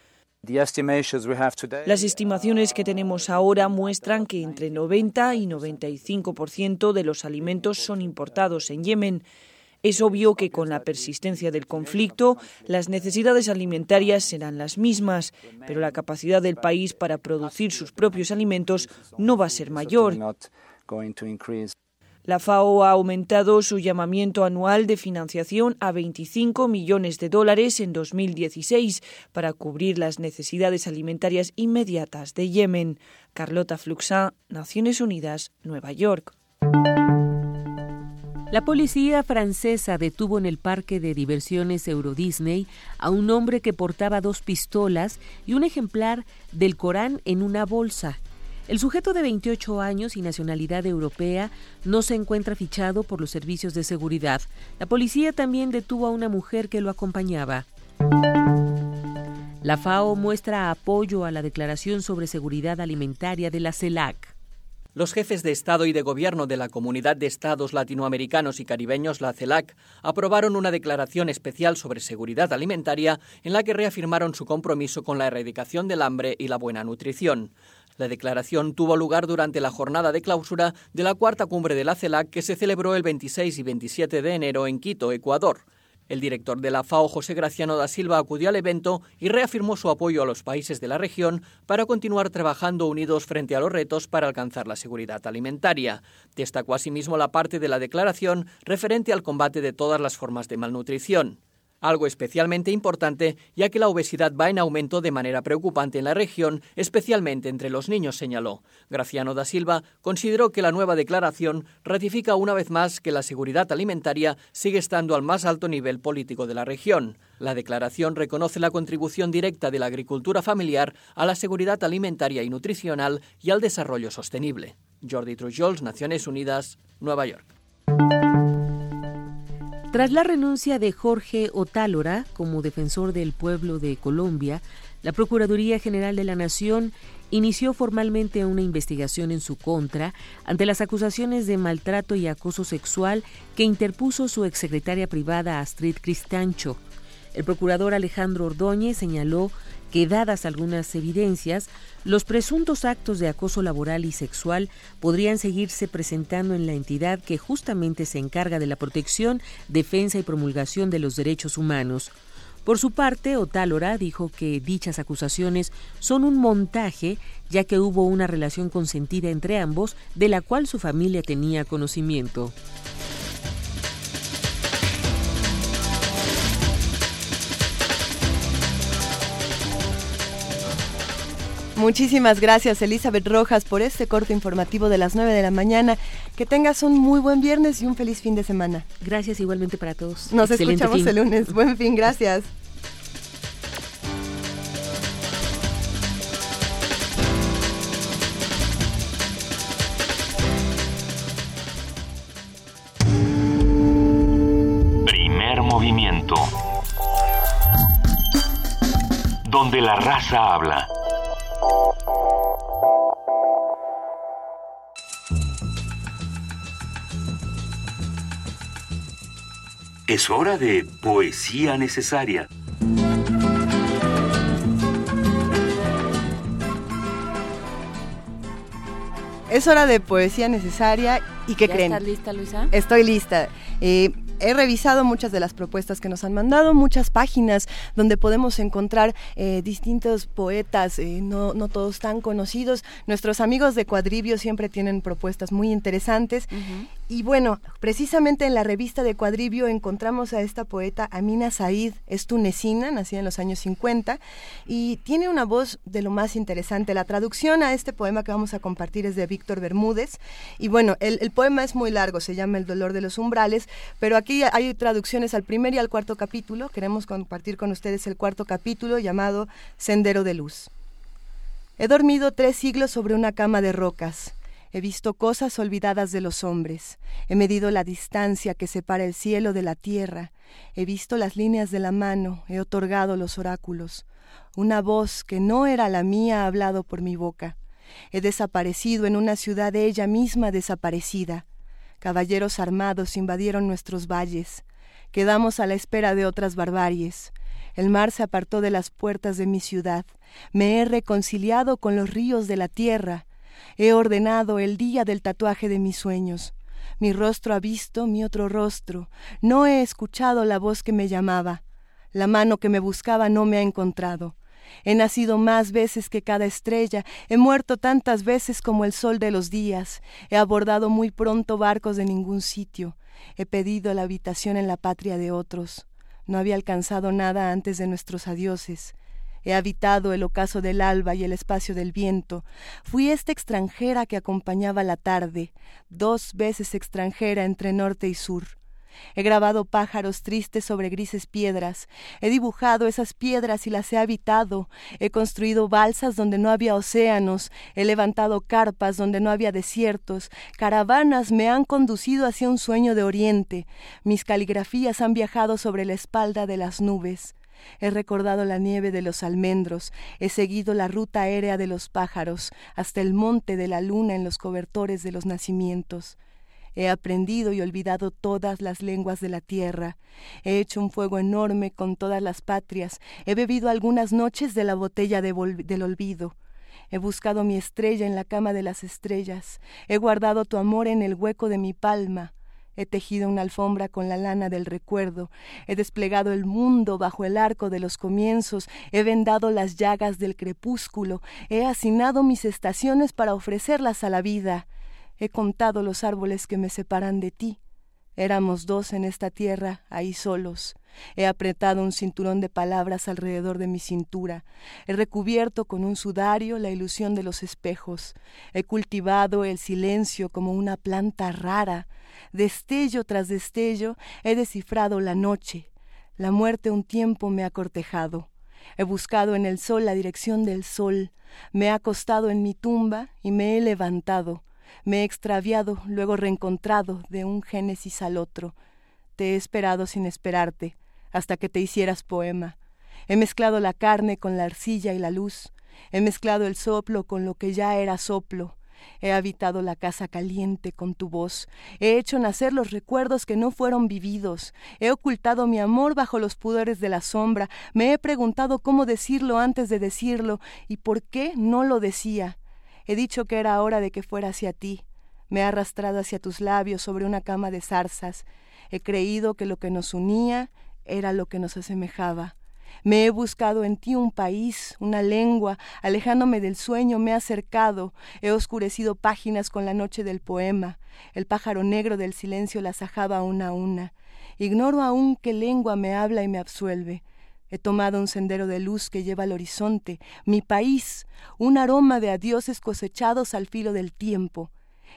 Las estimaciones que tenemos ahora muestran que entre 90 y 95% de los alimentos son importados en Yemen. Es obvio que con la persistencia del conflicto, las necesidades alimentarias serán las mismas, pero la capacidad del país para producir sus propios alimentos no va a ser mayor. La FAO ha aumentado su llamamiento anual de financiación a 25 millones de dólares en 2016 para cubrir las necesidades alimentarias inmediatas de Yemen. Carlota Fluxá, Naciones Unidas, Nueva York. La policía francesa detuvo en el parque de diversiones Euro Disney a un hombre que portaba dos pistolas y un ejemplar del Corán en una bolsa. El sujeto de 28 años y nacionalidad europea no se encuentra fichado por los servicios de seguridad. La policía también detuvo a una mujer que lo acompañaba. La FAO muestra apoyo a la Declaración sobre Seguridad Alimentaria de la CELAC. Los jefes de Estado y de Gobierno de la Comunidad de Estados Latinoamericanos y Caribeños, la CELAC, aprobaron una declaración especial sobre seguridad alimentaria en la que reafirmaron su compromiso con la erradicación del hambre y la buena nutrición. La declaración tuvo lugar durante la jornada de clausura de la cuarta cumbre de la CELAC que se celebró el 26 y 27 de enero en Quito, Ecuador. El director de la FAO, José Graciano da Silva, acudió al evento y reafirmó su apoyo a los países de la región para continuar trabajando unidos frente a los retos para alcanzar la seguridad alimentaria. Destacó asimismo la parte de la declaración referente al combate de todas las formas de malnutrición algo especialmente importante ya que la obesidad va en aumento de manera preocupante en la región, especialmente entre los niños, señaló. Graciano da Silva consideró que la nueva declaración ratifica una vez más que la seguridad alimentaria sigue estando al más alto nivel político de la región. La declaración reconoce la contribución directa de la agricultura familiar a la seguridad alimentaria y nutricional y al desarrollo sostenible. Jordi Trujols, Naciones Unidas, Nueva York. Tras la renuncia de Jorge Otálora como defensor del pueblo de Colombia, la Procuraduría General de la Nación inició formalmente una investigación en su contra ante las acusaciones de maltrato y acoso sexual que interpuso su exsecretaria privada Astrid Cristancho. El procurador Alejandro Ordóñez señaló que dadas algunas evidencias, los presuntos actos de acoso laboral y sexual podrían seguirse presentando en la entidad que justamente se encarga de la protección, defensa y promulgación de los derechos humanos. Por su parte, Otálora dijo que dichas acusaciones son un montaje, ya que hubo una relación consentida entre ambos, de la cual su familia tenía conocimiento. Muchísimas gracias Elizabeth Rojas por este corto informativo de las 9 de la mañana. Que tengas un muy buen viernes y un feliz fin de semana. Gracias igualmente para todos. Nos escuchamos el lunes. Buen fin, gracias. Primer movimiento. Donde la raza habla. Es hora de poesía necesaria. Es hora de poesía necesaria y ¿qué ¿Ya creen? estás lista, Luisa? Estoy lista. Eh, he revisado muchas de las propuestas que nos han mandado, muchas páginas donde podemos encontrar eh, distintos poetas, eh, no, no todos tan conocidos. Nuestros amigos de Cuadribio siempre tienen propuestas muy interesantes. Y bueno, precisamente en la revista de Cuadribio encontramos a esta poeta Amina Said, es tunecina, nacida en los años 50, y tiene una voz de lo más interesante. La traducción a este poema que vamos a compartir es de Víctor Bermúdez, y bueno, el, el poema es muy largo, se llama El dolor de los umbrales, pero aquí hay traducciones al primer y al cuarto capítulo. Queremos compartir con ustedes el cuarto capítulo llamado Sendero de Luz. He dormido tres siglos sobre una cama de rocas. He visto cosas olvidadas de los hombres. He medido la distancia que separa el cielo de la tierra. He visto las líneas de la mano. He otorgado los oráculos. Una voz que no era la mía ha hablado por mi boca. He desaparecido en una ciudad ella misma desaparecida. Caballeros armados invadieron nuestros valles. Quedamos a la espera de otras barbaries. El mar se apartó de las puertas de mi ciudad. Me he reconciliado con los ríos de la tierra. He ordenado el día del tatuaje de mis sueños. Mi rostro ha visto mi otro rostro. No he escuchado la voz que me llamaba. La mano que me buscaba no me ha encontrado. He nacido más veces que cada estrella, he muerto tantas veces como el sol de los días, he abordado muy pronto barcos de ningún sitio, he pedido la habitación en la patria de otros, no había alcanzado nada antes de nuestros adioses, he habitado el ocaso del alba y el espacio del viento, fui esta extranjera que acompañaba la tarde, dos veces extranjera entre norte y sur. He grabado pájaros tristes sobre grises piedras, he dibujado esas piedras y las he habitado, he construido balsas donde no había océanos, he levantado carpas donde no había desiertos, caravanas me han conducido hacia un sueño de oriente, mis caligrafías han viajado sobre la espalda de las nubes. He recordado la nieve de los almendros, he seguido la ruta aérea de los pájaros, hasta el monte de la luna en los cobertores de los nacimientos. He aprendido y olvidado todas las lenguas de la tierra. He hecho un fuego enorme con todas las patrias. He bebido algunas noches de la botella de del olvido. He buscado mi estrella en la cama de las estrellas. He guardado tu amor en el hueco de mi palma. He tejido una alfombra con la lana del recuerdo, he desplegado el mundo bajo el arco de los comienzos, he vendado las llagas del crepúsculo, he hacinado mis estaciones para ofrecerlas a la vida, he contado los árboles que me separan de ti. Éramos dos en esta tierra, ahí solos. He apretado un cinturón de palabras alrededor de mi cintura. He recubierto con un sudario la ilusión de los espejos. He cultivado el silencio como una planta rara. Destello tras destello he descifrado la noche. La muerte un tiempo me ha cortejado. He buscado en el sol la dirección del sol. Me he acostado en mi tumba y me he levantado. Me he extraviado, luego reencontrado de un génesis al otro. Te he esperado sin esperarte, hasta que te hicieras poema. He mezclado la carne con la arcilla y la luz. He mezclado el soplo con lo que ya era soplo. He habitado la casa caliente con tu voz. He hecho nacer los recuerdos que no fueron vividos. He ocultado mi amor bajo los pudores de la sombra. Me he preguntado cómo decirlo antes de decirlo y por qué no lo decía. He dicho que era hora de que fuera hacia ti. Me he arrastrado hacia tus labios sobre una cama de zarzas. He creído que lo que nos unía era lo que nos asemejaba. Me he buscado en ti un país, una lengua, alejándome del sueño me he acercado, he oscurecido páginas con la noche del poema, el pájaro negro del silencio las ajaba una a una. Ignoro aún qué lengua me habla y me absuelve. He tomado un sendero de luz que lleva al horizonte, mi país, un aroma de adioses cosechados al filo del tiempo.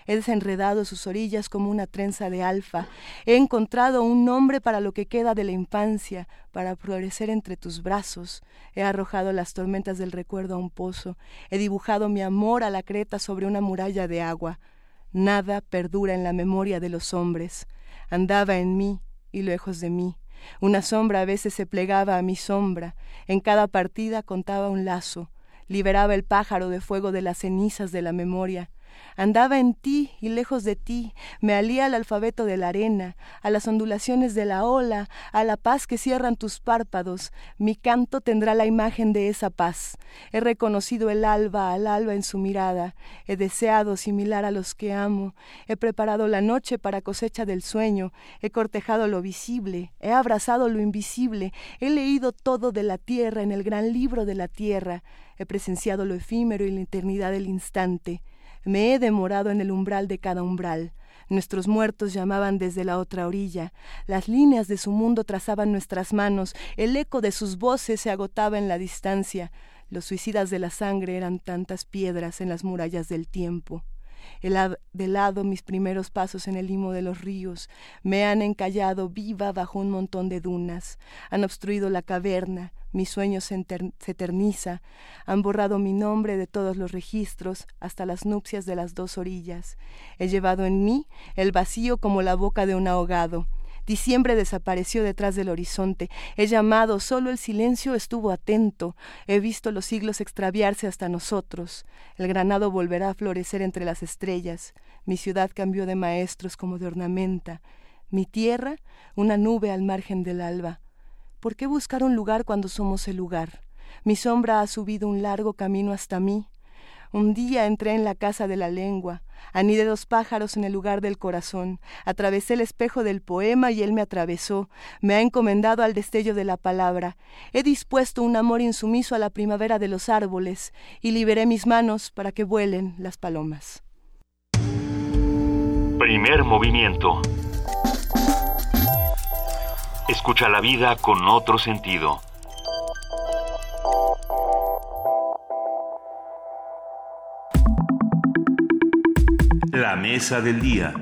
He desenredado sus orillas como una trenza de alfa. He encontrado un nombre para lo que queda de la infancia, para florecer entre tus brazos. He arrojado las tormentas del recuerdo a un pozo. He dibujado mi amor a la creta sobre una muralla de agua. Nada perdura en la memoria de los hombres. Andaba en mí y lejos de mí. Una sombra a veces se plegaba a mi sombra. En cada partida contaba un lazo. Liberaba el pájaro de fuego de las cenizas de la memoria. Andaba en ti y lejos de ti, me alía al alfabeto de la arena, a las ondulaciones de la ola, a la paz que cierran tus párpados. Mi canto tendrá la imagen de esa paz. He reconocido el alba al alba en su mirada, he deseado similar a los que amo, he preparado la noche para cosecha del sueño, he cortejado lo visible, he abrazado lo invisible, he leído todo de la tierra en el gran libro de la tierra, he presenciado lo efímero y la eternidad del instante. Me he demorado en el umbral de cada umbral. Nuestros muertos llamaban desde la otra orilla. Las líneas de su mundo trazaban nuestras manos. El eco de sus voces se agotaba en la distancia. Los suicidas de la sangre eran tantas piedras en las murallas del tiempo. He de lado mis primeros pasos en el limo de los ríos, me han encallado viva bajo un montón de dunas, han obstruido la caverna, mi sueño se, eterniza, han borrado mi nombre de todos los registros hasta las nupcias de las dos orillas. He llevado en mí el vacío como la boca de un ahogado. Diciembre desapareció detrás del horizonte. He llamado, solo el silencio estuvo atento. He visto los siglos extraviarse hasta nosotros. El granado volverá a florecer entre las estrellas. Mi ciudad cambió de maestros como de ornamenta. Mi tierra, una nube al margen del alba. ¿Por qué buscar un lugar cuando somos el lugar? Mi sombra ha subido un largo camino hasta mí. Un día entré en la casa de la lengua, anidé dos pájaros en el lugar del corazón, atravesé el espejo del poema y él me atravesó, me ha encomendado al destello de la palabra, he dispuesto un amor insumiso a la primavera de los árboles y liberé mis manos para que vuelen las palomas. Primer movimiento. Escucha la vida con otro sentido. La mesa del día.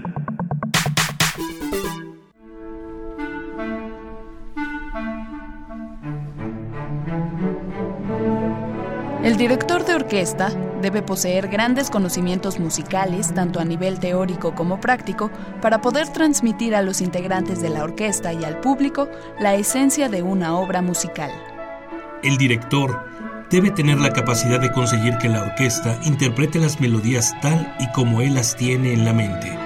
El director de orquesta debe poseer grandes conocimientos musicales, tanto a nivel teórico como práctico, para poder transmitir a los integrantes de la orquesta y al público la esencia de una obra musical. El director debe tener la capacidad de conseguir que la orquesta interprete las melodías tal y como él las tiene en la mente.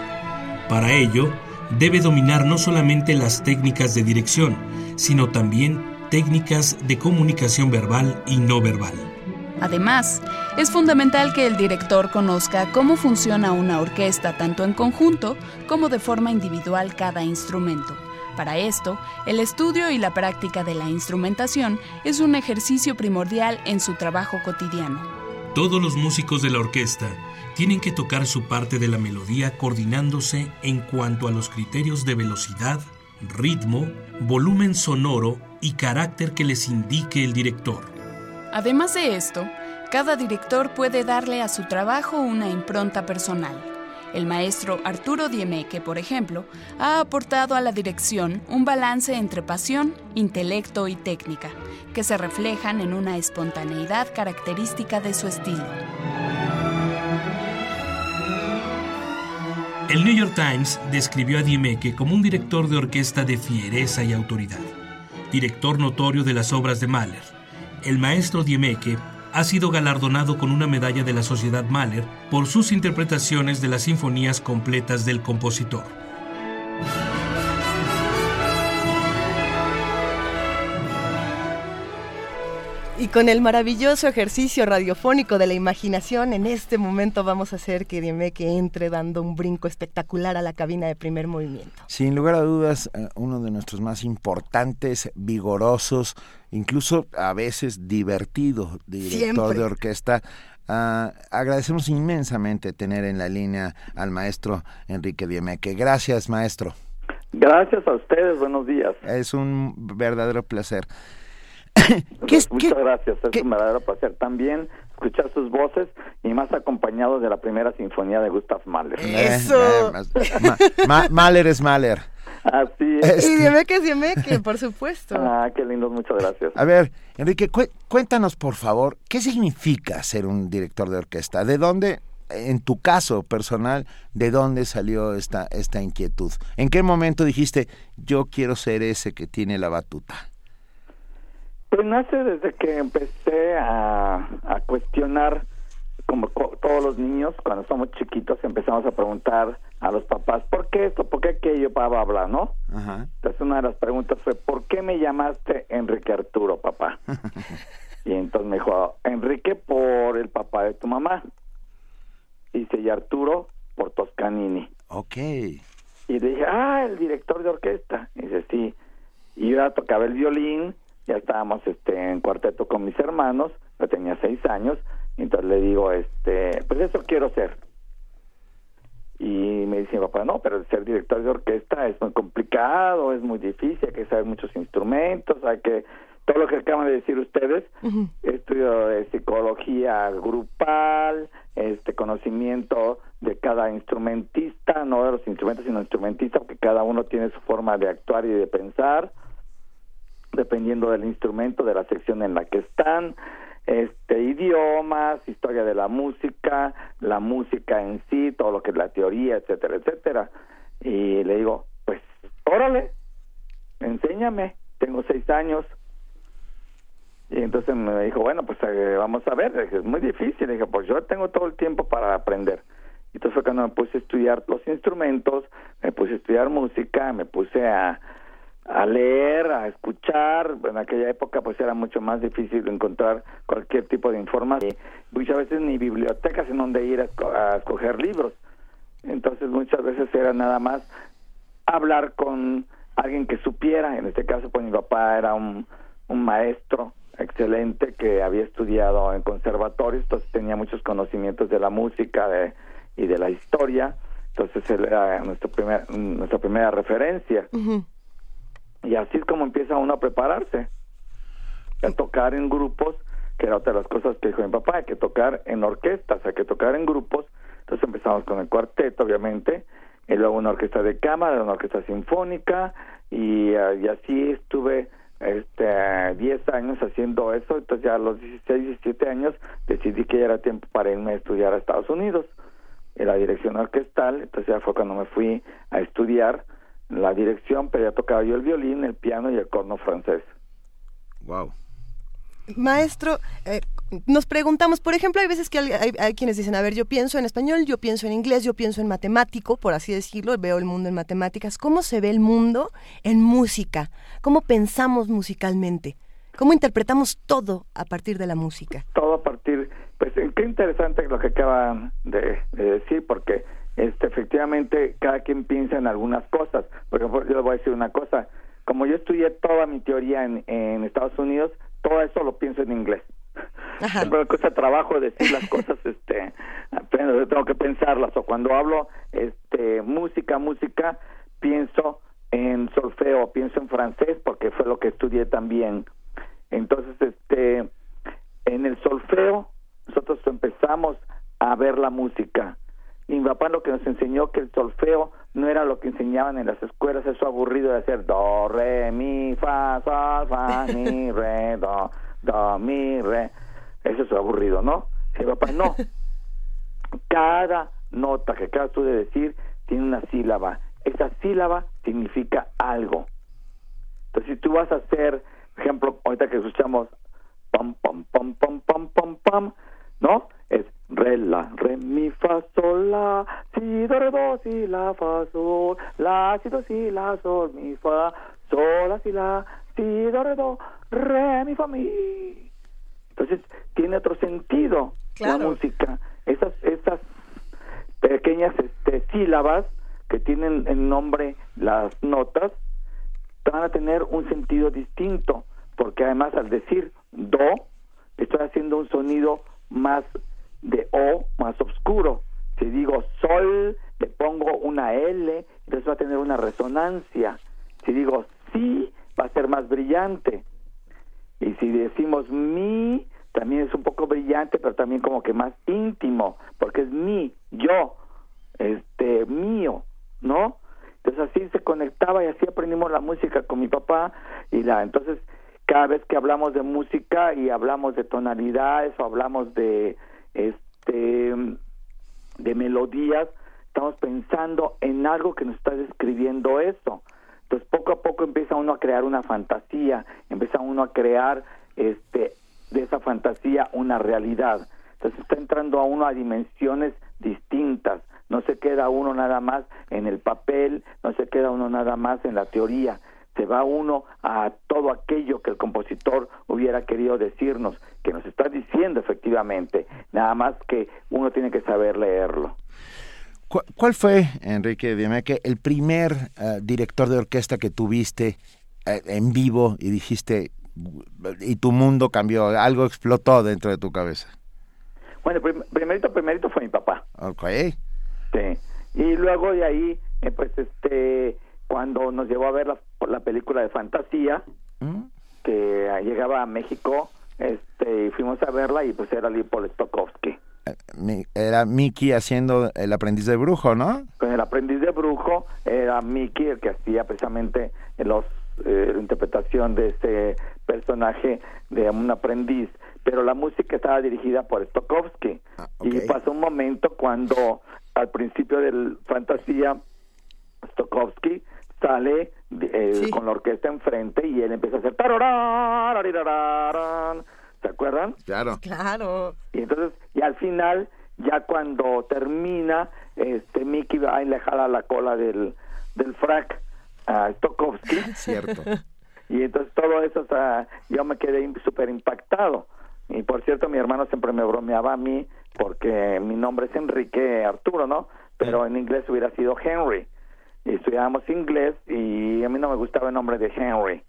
Para ello, debe dominar no solamente las técnicas de dirección, sino también técnicas de comunicación verbal y no verbal. Además, es fundamental que el director conozca cómo funciona una orquesta tanto en conjunto como de forma individual cada instrumento. Para esto, el estudio y la práctica de la instrumentación es un ejercicio primordial en su trabajo cotidiano. Todos los músicos de la orquesta tienen que tocar su parte de la melodía coordinándose en cuanto a los criterios de velocidad, ritmo, volumen sonoro y carácter que les indique el director. Además de esto, cada director puede darle a su trabajo una impronta personal. El maestro Arturo Diemeque, por ejemplo, ha aportado a la dirección un balance entre pasión, intelecto y técnica, que se reflejan en una espontaneidad característica de su estilo. El New York Times describió a Diemeque como un director de orquesta de fiereza y autoridad, director notorio de las obras de Mahler. El maestro Diemeque ha sido galardonado con una medalla de la Sociedad Mahler por sus interpretaciones de las sinfonías completas del compositor. Y con el maravilloso ejercicio radiofónico de la imaginación, en este momento vamos a hacer que Dime que entre dando un brinco espectacular a la cabina de primer movimiento. Sin lugar a dudas, eh, uno de nuestros más importantes, vigorosos, incluso a veces divertido director Siempre. de orquesta. Ah, agradecemos inmensamente tener en la línea al maestro Enrique Diemeque. Gracias, maestro. Gracias a ustedes, buenos días. Es un verdadero placer. <laughs> Muchas gracias, es un verdadero placer también escuchar sus voces y más acompañados de la primera sinfonía de Gustav Mahler. Eh, eh, ma- ma- Mahler es Mahler. Así Este- Y Diemeque es Diemeque, por supuesto. <laughs> Ah, qué lindos, muchas gracias. A ver, Enrique, cué- cuéntanos por favor, ¿qué significa ser un director de orquesta? ¿De dónde, en tu caso personal, de dónde salió esta, esta inquietud? ¿En qué momento dijiste, yo quiero ser ese que tiene la batuta? Pues nace desde que empecé a, a cuestionar, como co- todos los niños, cuando somos chiquitos empezamos a preguntar a los papás, ¿por qué esto? ¿Por qué aquello? Bla, bla, bla, ¿no? Ajá. Entonces una de las preguntas fue, ¿por qué me llamaste Enrique Arturo, papá? <laughs> y entonces me dijo, Enrique por el papá de tu mamá. Y dice, y Arturo por Toscanini. Ok. Y le dije, ah, el director de orquesta. Y dice, sí. Y yo ya tocaba el violín, ya estábamos este, en cuarteto con mis hermanos, yo tenía seis años, y entonces le digo, este, pues eso quiero ser. Y me dice mi papá, no, pero ser director de orquesta es muy complicado, es muy difícil, hay que saber muchos instrumentos, hay que, todo lo que acaban de decir ustedes, estudio de psicología grupal, este conocimiento de cada instrumentista, no de los instrumentos, sino instrumentista, porque cada uno tiene su forma de actuar y de pensar, dependiendo del instrumento, de la sección en la que están, este idiomas, historia de la música, la música en sí, todo lo que es la teoría, etcétera, etcétera. Y le digo, pues, órale, enséñame, tengo seis años. Y entonces me dijo, bueno, pues eh, vamos a ver, dije, es muy difícil. Le dije, pues yo tengo todo el tiempo para aprender. Y entonces fue cuando me puse a estudiar los instrumentos, me puse a estudiar música, me puse a, a leer, a escuchar. En aquella época pues era mucho más difícil encontrar cualquier tipo de información. Muchas veces ni bibliotecas en donde ir a, a escoger libros. Entonces muchas veces era nada más hablar con alguien que supiera. En este caso pues mi papá era un, maestro excelente que había estudiado en conservatorios, entonces tenía muchos conocimientos de la música de, y de la historia. Entonces él era nuestro primer, nuestra primera referencia. Y así es como empieza uno a prepararse, a tocar en grupos, que era otra de las cosas que dijo mi papá, hay que tocar en orquestas, hay que tocar en grupos. Entonces empezamos con el cuarteto, obviamente, y luego una orquesta de cámara, una orquesta sinfónica, y, eh, y así estuve este 10 años haciendo eso, entonces ya a los 16, 17 años decidí que ya era tiempo para irme a estudiar a Estados Unidos en la dirección orquestal, entonces ya fue cuando me fui a estudiar la dirección, pero ya tocaba yo el violín, el piano y el corno francés. Wow. Maestro, eh, nos preguntamos, por ejemplo, hay veces que hay, hay- hay quienes dicen, a ver, yo pienso en español, yo pienso en inglés, yo pienso en matemático, por así decirlo, veo el mundo en matemáticas. ¿Cómo se ve el mundo en música? ¿Cómo pensamos musicalmente? ¿Cómo interpretamos todo a partir de la música? todo a partir, pues qué interesante lo que acaban de, de decir, porque este, efectivamente cada quien piensa en algunas cosas. Por ejemplo, yo les voy a decir una cosa, como yo estudié toda mi teoría en, en Estados Unidos, todo eso lo pienso en inglés. <laughs> Siempre me cuesta trabajo decir las cosas, este, apenas tengo que pensarlas, o cuando hablo este, música, música, pienso en solfeo, pienso en francés, porque fue lo que estudié también. Entonces, este, en el solfeo nosotros empezamos a ver la música. Y mi papá lo que nos enseñó que el solfeo no era lo que enseñaban en las escuelas, eso aburrido de hacer do, re, mi, fa, sol, fa, <laughs> mi, re, do, do, mi, re. Eso es aburrido, ¿no? Mi papá, no. <laughs> Cada nota que acabas tú de decir tiene una sílaba. Esa sílaba significa algo. Entonces, si tú vas a hacer, por ejemplo, ahorita que escuchamos pam, pam, pam, pam, pam, pam, pam, ¿no? Es re, la, re, mi, fa, sol, la, si, do, re, do, si, la, fa, sol, la, si, do, si, la, sol, mi, fa, sol, la, si, la, si, do, re, do, re, mi, fa, mi. Entonces, tiene otro sentido la música. Esas, esas pequeñas este, sílabas que tienen en nombre las notas van a tener un sentido distinto, porque además al decir do, estoy haciendo un sonido más de O, más oscuro. Si digo sol, le pongo una L, entonces va a tener una resonancia. Si digo sí, va a ser más brillante. Y si decimos mi, también es un poco brillante, pero también como que más íntimo, porque es mi, yo, este, mío, ¿no? Entonces así se conectaba y así aprendimos la música con mi papá y la entonces cada vez que hablamos de música y hablamos de tonalidades o hablamos de este de melodías, estamos pensando en algo que nos está describiendo eso. Entonces poco a poco empieza uno a crear una fantasía, empieza uno a crear este de esa fantasía una realidad. Entonces está entrando a uno a dimensiones distintas no se queda uno nada más en el papel, no se queda uno nada más en la teoría, se va uno a todo aquello que el compositor hubiera querido decirnos, que nos está diciendo efectivamente, nada más que uno tiene que saber leerlo. ¿Cuál fue, Enrique Diemeque, el primer eh, director de orquesta que tuviste eh, en vivo y dijiste, y tu mundo cambió, algo explotó dentro de tu cabeza? Bueno, primerito, primerito fue mi papá. Ok. Este, y luego de ahí, eh, pues este, cuando nos llevó a ver la, la película de fantasía, ¿Mm? que llegaba a México, este, y fuimos a verla y pues era Leopold Stokowski. Eh, era Mickey haciendo el aprendiz de brujo, ¿no? Con el aprendiz de brujo era Mickey el que hacía precisamente los eh, la interpretación de ese personaje de un aprendiz, pero la música estaba dirigida por Stokowski ah, y pasó un momento cuando al principio del fantasía Stokowski sale eh, con la orquesta enfrente y él empieza a hacer ¿se acuerdan? Claro. Claro. Y entonces, y al final, ya cuando termina, este Mickey va y le jala la cola del, del frac a Stokowski. <laughs> Cierto. <laughs> Y entonces todo eso, o sea, yo me quedé súper impactado. Y por cierto, mi hermano siempre me bromeaba a mí porque mi nombre es Enrique Arturo, ¿no? Pero en inglés hubiera sido Henry. Estudiábamos inglés y a mí no me gustaba el nombre de Henry.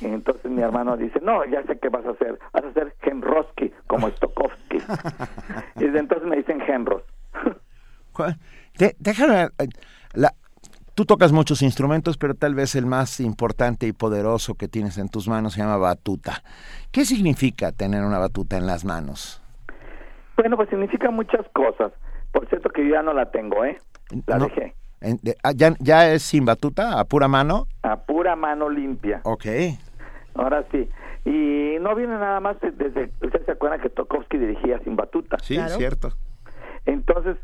Y <laughs> entonces mi hermano dice, no, ya sé qué vas a hacer, vas a hacer Henrosky, como <laughs> Stokowski. y desde entonces me dicen Henros. <laughs> Déjame, eh, la, tú tocas muchos instrumentos, pero tal vez el más importante y poderoso que tienes en tus manos se llama batuta. ¿Qué significa tener una batuta en las manos? Bueno, pues significa muchas cosas. Por cierto que yo ya no la tengo, ¿eh? La dejé. Ah, ya, ¿Ya es sin batuta, a pura mano? A pura mano limpia. Ok. Ahora sí. Y no viene nada más desde... ¿Usted se acuerda que Tokovsky dirigía sin batuta? Sí, cierto. Entonces,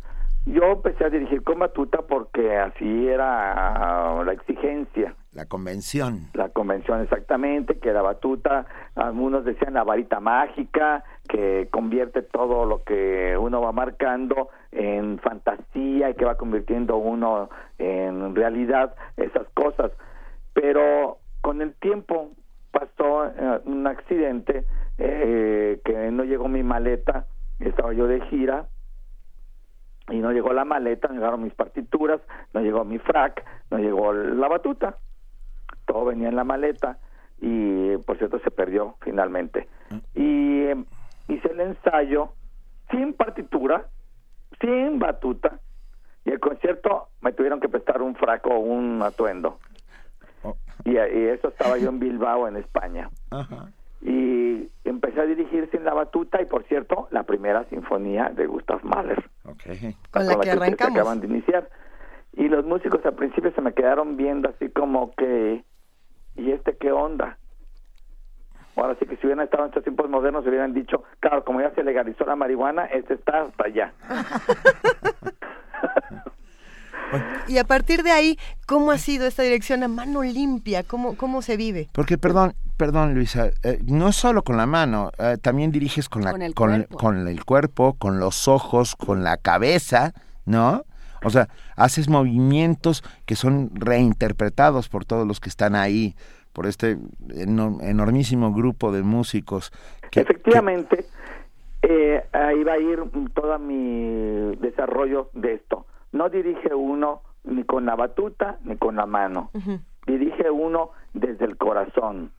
yo empecé a dirigir con batuta porque así era la exigencia. La convención. La convención, exactamente, que la batuta, algunos decían la varita mágica, que convierte todo lo que uno va marcando en fantasía y que va convirtiendo uno en realidad esas cosas. Pero con el tiempo pasó eh, un accidente eh, que no llegó mi maleta, estaba yo de gira y no llegó la maleta, no llegaron mis partituras, no llegó mi frac, no llegó la batuta todo venía en la maleta y por cierto se perdió finalmente. Mm. Y em, hice el ensayo sin partitura, sin batuta, y el concierto me tuvieron que prestar un fraco o un atuendo. Oh. Y, eso estaba yo en Bilbao, en España. Y empecé a dirigir sin la batuta y por cierto, la primera sinfonía de Gustav Mahler. Con la, que, arrancamos. acaban de iniciar. Y los músicos al principio se me quedaron viendo así como que ¿y este qué onda? Ahora sí que si hubieran estado en estos tiempos modernos, se hubieran dicho, claro, como ya se legalizó la marihuana, este está hasta allá. <laughs> y a partir de ahí, ¿cómo ha sido esta dirección a mano limpia? ¿Cómo, cómo se vive? Porque, perdón, perdón Luisa, eh, no solo con la mano, eh, también diriges con, la, Con el con, cuerpo. con el cuerpo, con los ojos, con la cabeza, ¿no? O sea, haces movimientos que son reinterpretados por todos los que están ahí, por este eno- enormísimo grupo de músicos. Que, Efectivamente, eh, ahí va a ir todo mi desarrollo de esto. No dirige uno ni con la batuta ni con la mano. Dirige uno desde el corazón.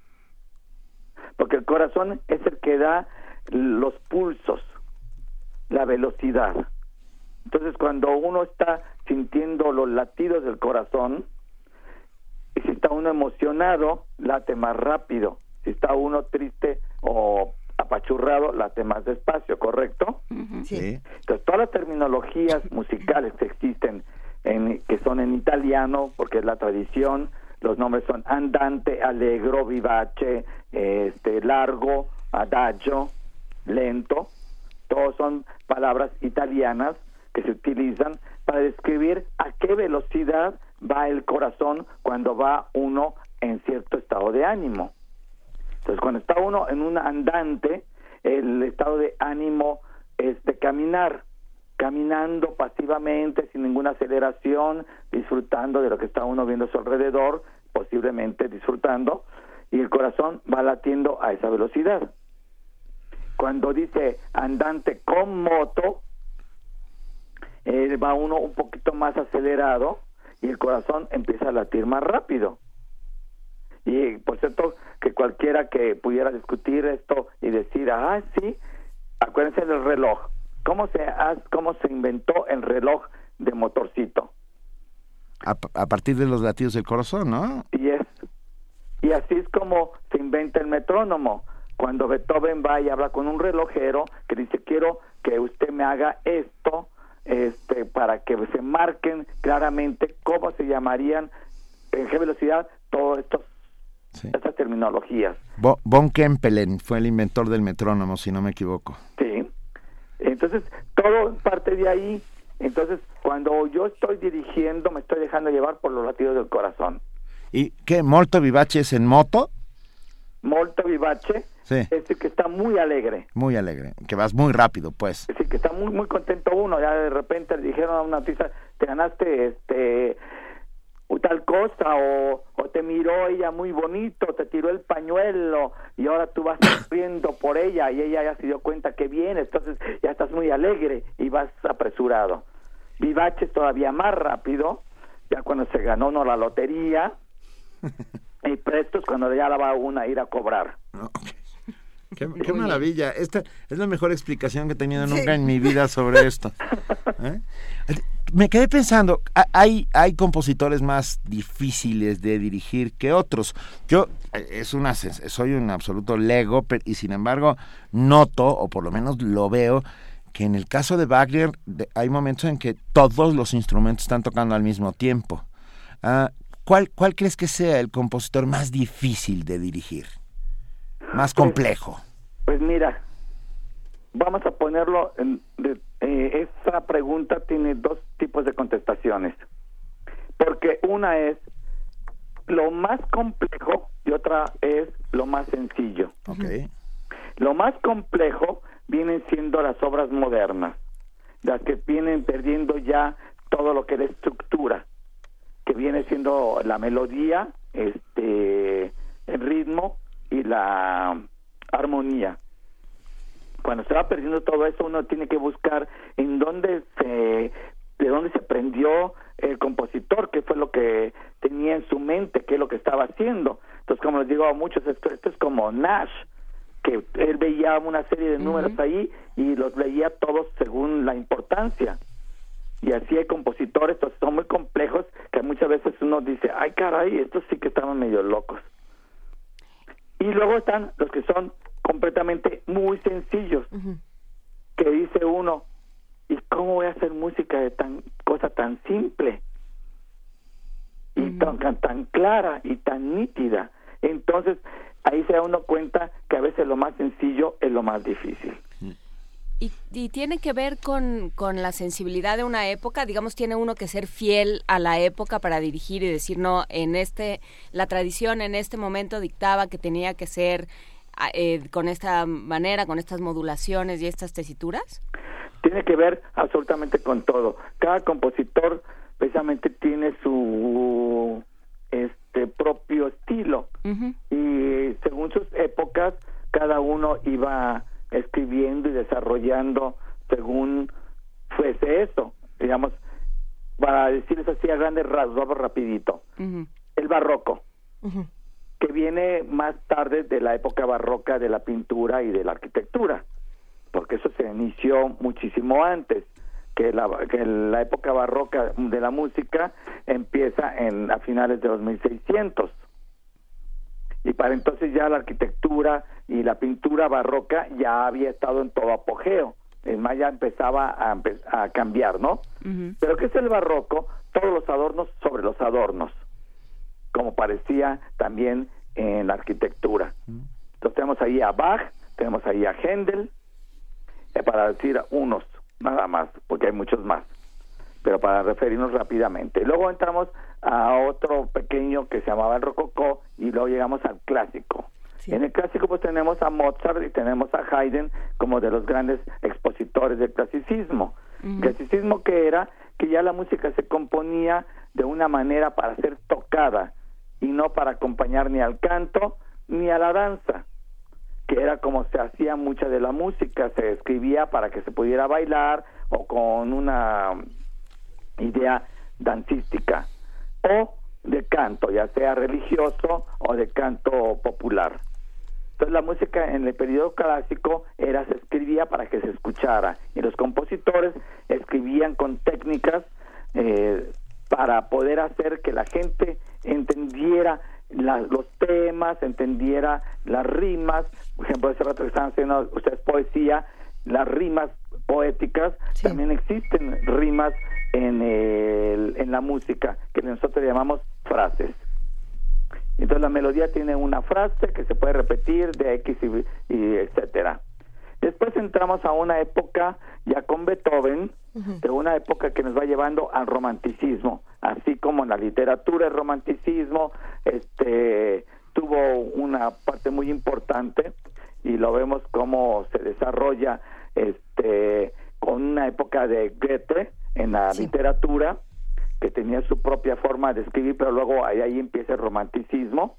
Porque el corazón es el que da los pulsos, la velocidad. Entonces, cuando uno está sintiendo los latidos del corazón, y si está uno emocionado, late más rápido. Si está uno triste o apachurrado, late más despacio, ¿correcto? Sí. Entonces, todas las terminologías <laughs> musicales que existen, en, que son en italiano, porque es la tradición, los nombres son andante, allegro, vivace, este, largo, adagio, lento, todos son palabras italianas que se utilizan para describir a qué velocidad va el corazón cuando va uno en cierto estado de ánimo. Entonces, cuando está uno en un andante, el estado de ánimo es de caminar, caminando pasivamente, sin ninguna aceleración, disfrutando de lo que está uno viendo a su alrededor, posiblemente disfrutando, y el corazón va latiendo a esa velocidad. Cuando dice andante con moto, eh, va uno un poquito más acelerado y el corazón empieza a latir más rápido. Y por cierto, que cualquiera que pudiera discutir esto y decir, ah, sí, acuérdense del reloj. ¿Cómo se, cómo se inventó el reloj de motorcito? A, a partir de los latidos del corazón, ¿no? Y es y así es como se inventa el metrónomo. Cuando Beethoven va y habla con un relojero que dice quiero que usted me haga esto, este, para que se marquen claramente cómo se llamarían en qué velocidad todas estos estas terminologías. Bo- Von Kempelen fue el inventor del metrónomo, si no me equivoco. Sí. Entonces, todo parte de ahí. Entonces, cuando yo estoy dirigiendo, me estoy dejando llevar por los latidos del corazón. ¿Y qué? ¿Molto vivace es en moto? Molto vivace, Sí. es decir, que está muy alegre. Muy alegre, que vas muy rápido, pues. Es decir, que está muy muy contento uno. Ya de repente le dijeron a una artista, te ganaste este o tal cosa o, o te miró ella muy bonito, te tiró el pañuelo y ahora tú vas <coughs> corriendo por ella y ella ya se dio cuenta que viene, entonces ya estás muy alegre y vas apresurado. Vivache es todavía más rápido, ya cuando se ganó uno la lotería <laughs> y prestos cuando ya la va uno a ir a cobrar. <laughs> Qué, qué maravilla. Esta es la mejor explicación que he tenido nunca en mi vida sobre esto. ¿Eh? Me quedé pensando, ha- hay, hay compositores más difíciles de dirigir que otros. Yo eh, es una soy un absoluto lego pero- y sin embargo noto, o por lo menos lo veo, que en el caso de Wagner hay momentos en que todos los instrumentos están tocando al mismo tiempo. Ah, ¿cuál, ¿Cuál crees que sea el compositor más difícil de dirigir? Más complejo. Pues mira, vamos a ponerlo, en, de- eh, esa pregunta tiene dos tipos de contestaciones. Porque una es lo más complejo y otra es lo más sencillo. Lo más complejo vienen siendo las obras modernas, las que vienen perdiendo ya todo lo que es estructura, que viene siendo la melodía, este, el ritmo y la armonía. Cuando se va perdiendo todo eso, uno tiene que buscar en dónde se, de dónde se prendió el compositor, qué fue lo que tenía en su mente, qué es lo que estaba haciendo. Entonces, como les digo a muchos, esto, esto es como Nash, que él veía una serie de números ahí y los leía todos según la importancia. Y así hay compositores, entonces son muy complejos, que muchas veces uno dice, ay caray, estos sí que estaban medio locos. Y luego están los que son completamente muy sencillos, que dice uno, ¿y cómo voy a hacer música de tan cosa tan simple? Y tan, tan, tan clara y tan nítida. Entonces, ahí se da uno cuenta que a veces lo más sencillo es lo más difícil. Y, y, tiene que ver con, con, la sensibilidad de una época, digamos, tiene uno que ser fiel a la época para dirigir y decir, no, en este, la tradición en este momento dictaba que tenía que ser eh, con esta manera, con estas modulaciones y estas tesituras. Tiene que ver absolutamente con todo. Cada compositor precisamente tiene su este propio estilo y según sus épocas cada uno iba escribiendo y desarrollando según fuese eso. Digamos, para decirles así a grandes rasgos, rapidito. El barroco, que viene más tarde de la época barroca de la pintura y de la arquitectura, porque eso se inició muchísimo antes. Que la, que la época barroca de la música empieza en a finales de los 1600 y para entonces ya la arquitectura y la pintura barroca ya había estado en todo apogeo. El maya empezaba a, a cambiar, ¿no? Pero ¿qué es el barroco? Todos los adornos sobre los adornos, como parecía también en la arquitectura. Entonces tenemos ahí a Bach, tenemos ahí a Händel, eh, para decir unos, nada más, porque hay muchos más pero para referirnos rápidamente. Luego entramos a otro pequeño que se llamaba el rococó y luego llegamos al clásico. En el clásico pues tenemos a Mozart y tenemos a Haydn como de los grandes expositores del clasicismo. Clasicismo que era que ya la música se componía de una manera para ser tocada y no para acompañar ni al canto ni a la danza que era como se hacía mucha de la música, se escribía para que se pudiera bailar o con una idea dancística o de canto, ya sea religioso o de canto popular. Entonces la música en el periodo clásico era se escribía para que se escuchara y los compositores escribían con técnicas eh, para poder hacer que la gente entendiera los temas, entendiera las rimas. Por ejemplo, ese rato que estaban haciendo ustedes poesía, las rimas poéticas, también existen rimas en, el, en la música, que nosotros llamamos frases. Entonces la melodía tiene una frase que se puede repetir de X y, etcétera. Después entramos a una época ya con Beethoven, de una época que nos va llevando al romanticismo, así como en la literatura el romanticismo este tuvo una parte muy importante y lo vemos cómo se desarrolla este con una época de Goethe en la literatura, que tenía su propia forma de escribir, pero luego ahí, ahí empieza el romanticismo.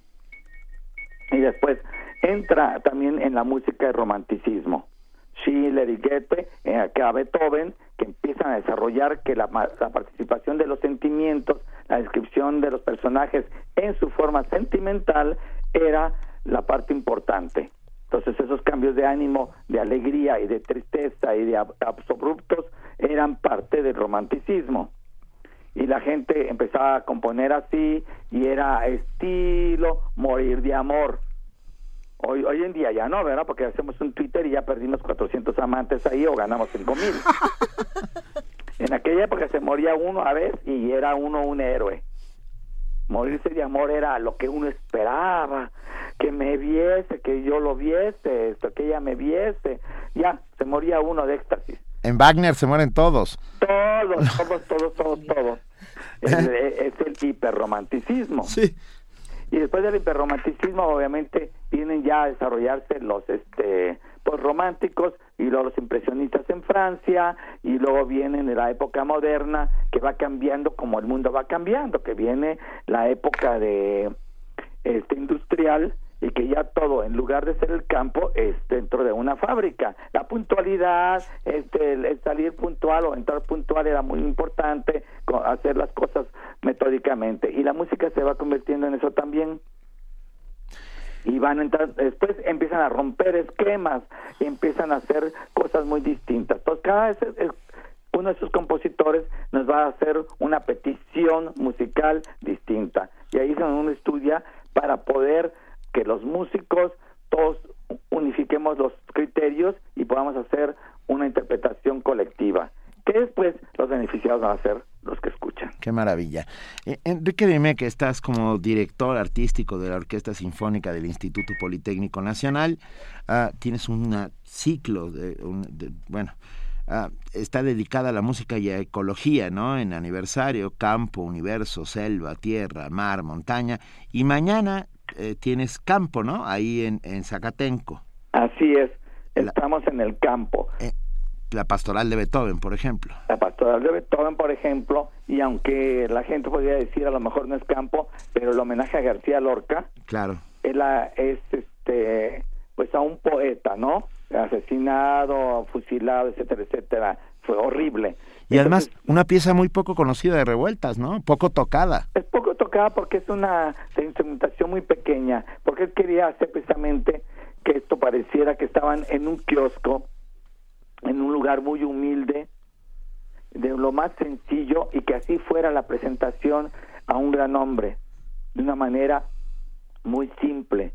Y después entra también en la música el romanticismo. Schiller y Goethe, eh, acá Beethoven, que empiezan a desarrollar que la, la, participación de los sentimientos, la descripción de los personajes en su forma sentimental era la parte importante. Entonces esos cambios de ánimo, de alegría y de tristeza y de abruptos eran parte del romanticismo. Y la gente empezaba a componer así y era estilo morir de amor. Hoy, hoy en día ya no, ¿verdad? Porque hacemos un Twitter y ya perdimos 400 amantes ahí o ganamos 5000. <laughs> en aquella época se moría uno a vez y era uno un héroe. Morirse de amor era lo que uno esperaba, que me viese, que yo lo viese, esto, que ella me viese. Ya, se moría uno de éxtasis. En Wagner se mueren todos. Todos, <laughs> todos, todos, todos, todos. Es, es el hiperromanticismo. Sí. Y después del hiperromanticismo, obviamente, vienen ya a desarrollarse los este románticos y luego los impresionistas en Francia y luego vienen de la época moderna que va cambiando como el mundo va cambiando, que viene la época de este industrial y que ya todo en lugar de ser el campo es dentro de una fábrica la puntualidad este el, salir puntual o entrar puntual era muy importante hacer las cosas metódicamente y la música se va convirtiendo en eso también y van a entrar, después empiezan a romper esquemas y empiezan a hacer cosas muy distintas. Entonces, cada vez uno de esos compositores nos va a hacer una petición musical distinta. Y ahí es donde uno estudia para poder que los músicos todos unifiquemos los criterios y podamos hacer una interpretación colectiva. Que después los beneficiados van a ser los que escuchan. Qué maravilla. Eh, Enrique, dime que estás como director artístico de la Orquesta Sinfónica del Instituto Politécnico Nacional. Ah, tienes un ciclo de, bueno, ah, está dedicada a la música y a ecología, ¿no? En aniversario, campo, universo, selva, tierra, mar, montaña. Y mañana eh, tienes campo, ¿no? Ahí en, en Zacatenco. Así es, estamos en el campo. Eh, la pastoral de Beethoven, por ejemplo. La pastoral de Beethoven, por ejemplo, y aunque la gente podría decir a lo mejor no es campo, pero el homenaje a García Lorca. Claro. Es, es este, pues a un poeta, ¿no? Asesinado, fusilado, etcétera, etcétera. Fue horrible. Y además, una pieza muy poco conocida de revueltas, ¿no? Poco tocada. Es poco tocada porque es una instrumentación muy pequeña, porque él quería hacer precisamente que esto pareciera que estaban en un kiosco en un lugar muy humilde, de lo más sencillo y que así fuera la presentación a un gran hombre, de una manera muy simple,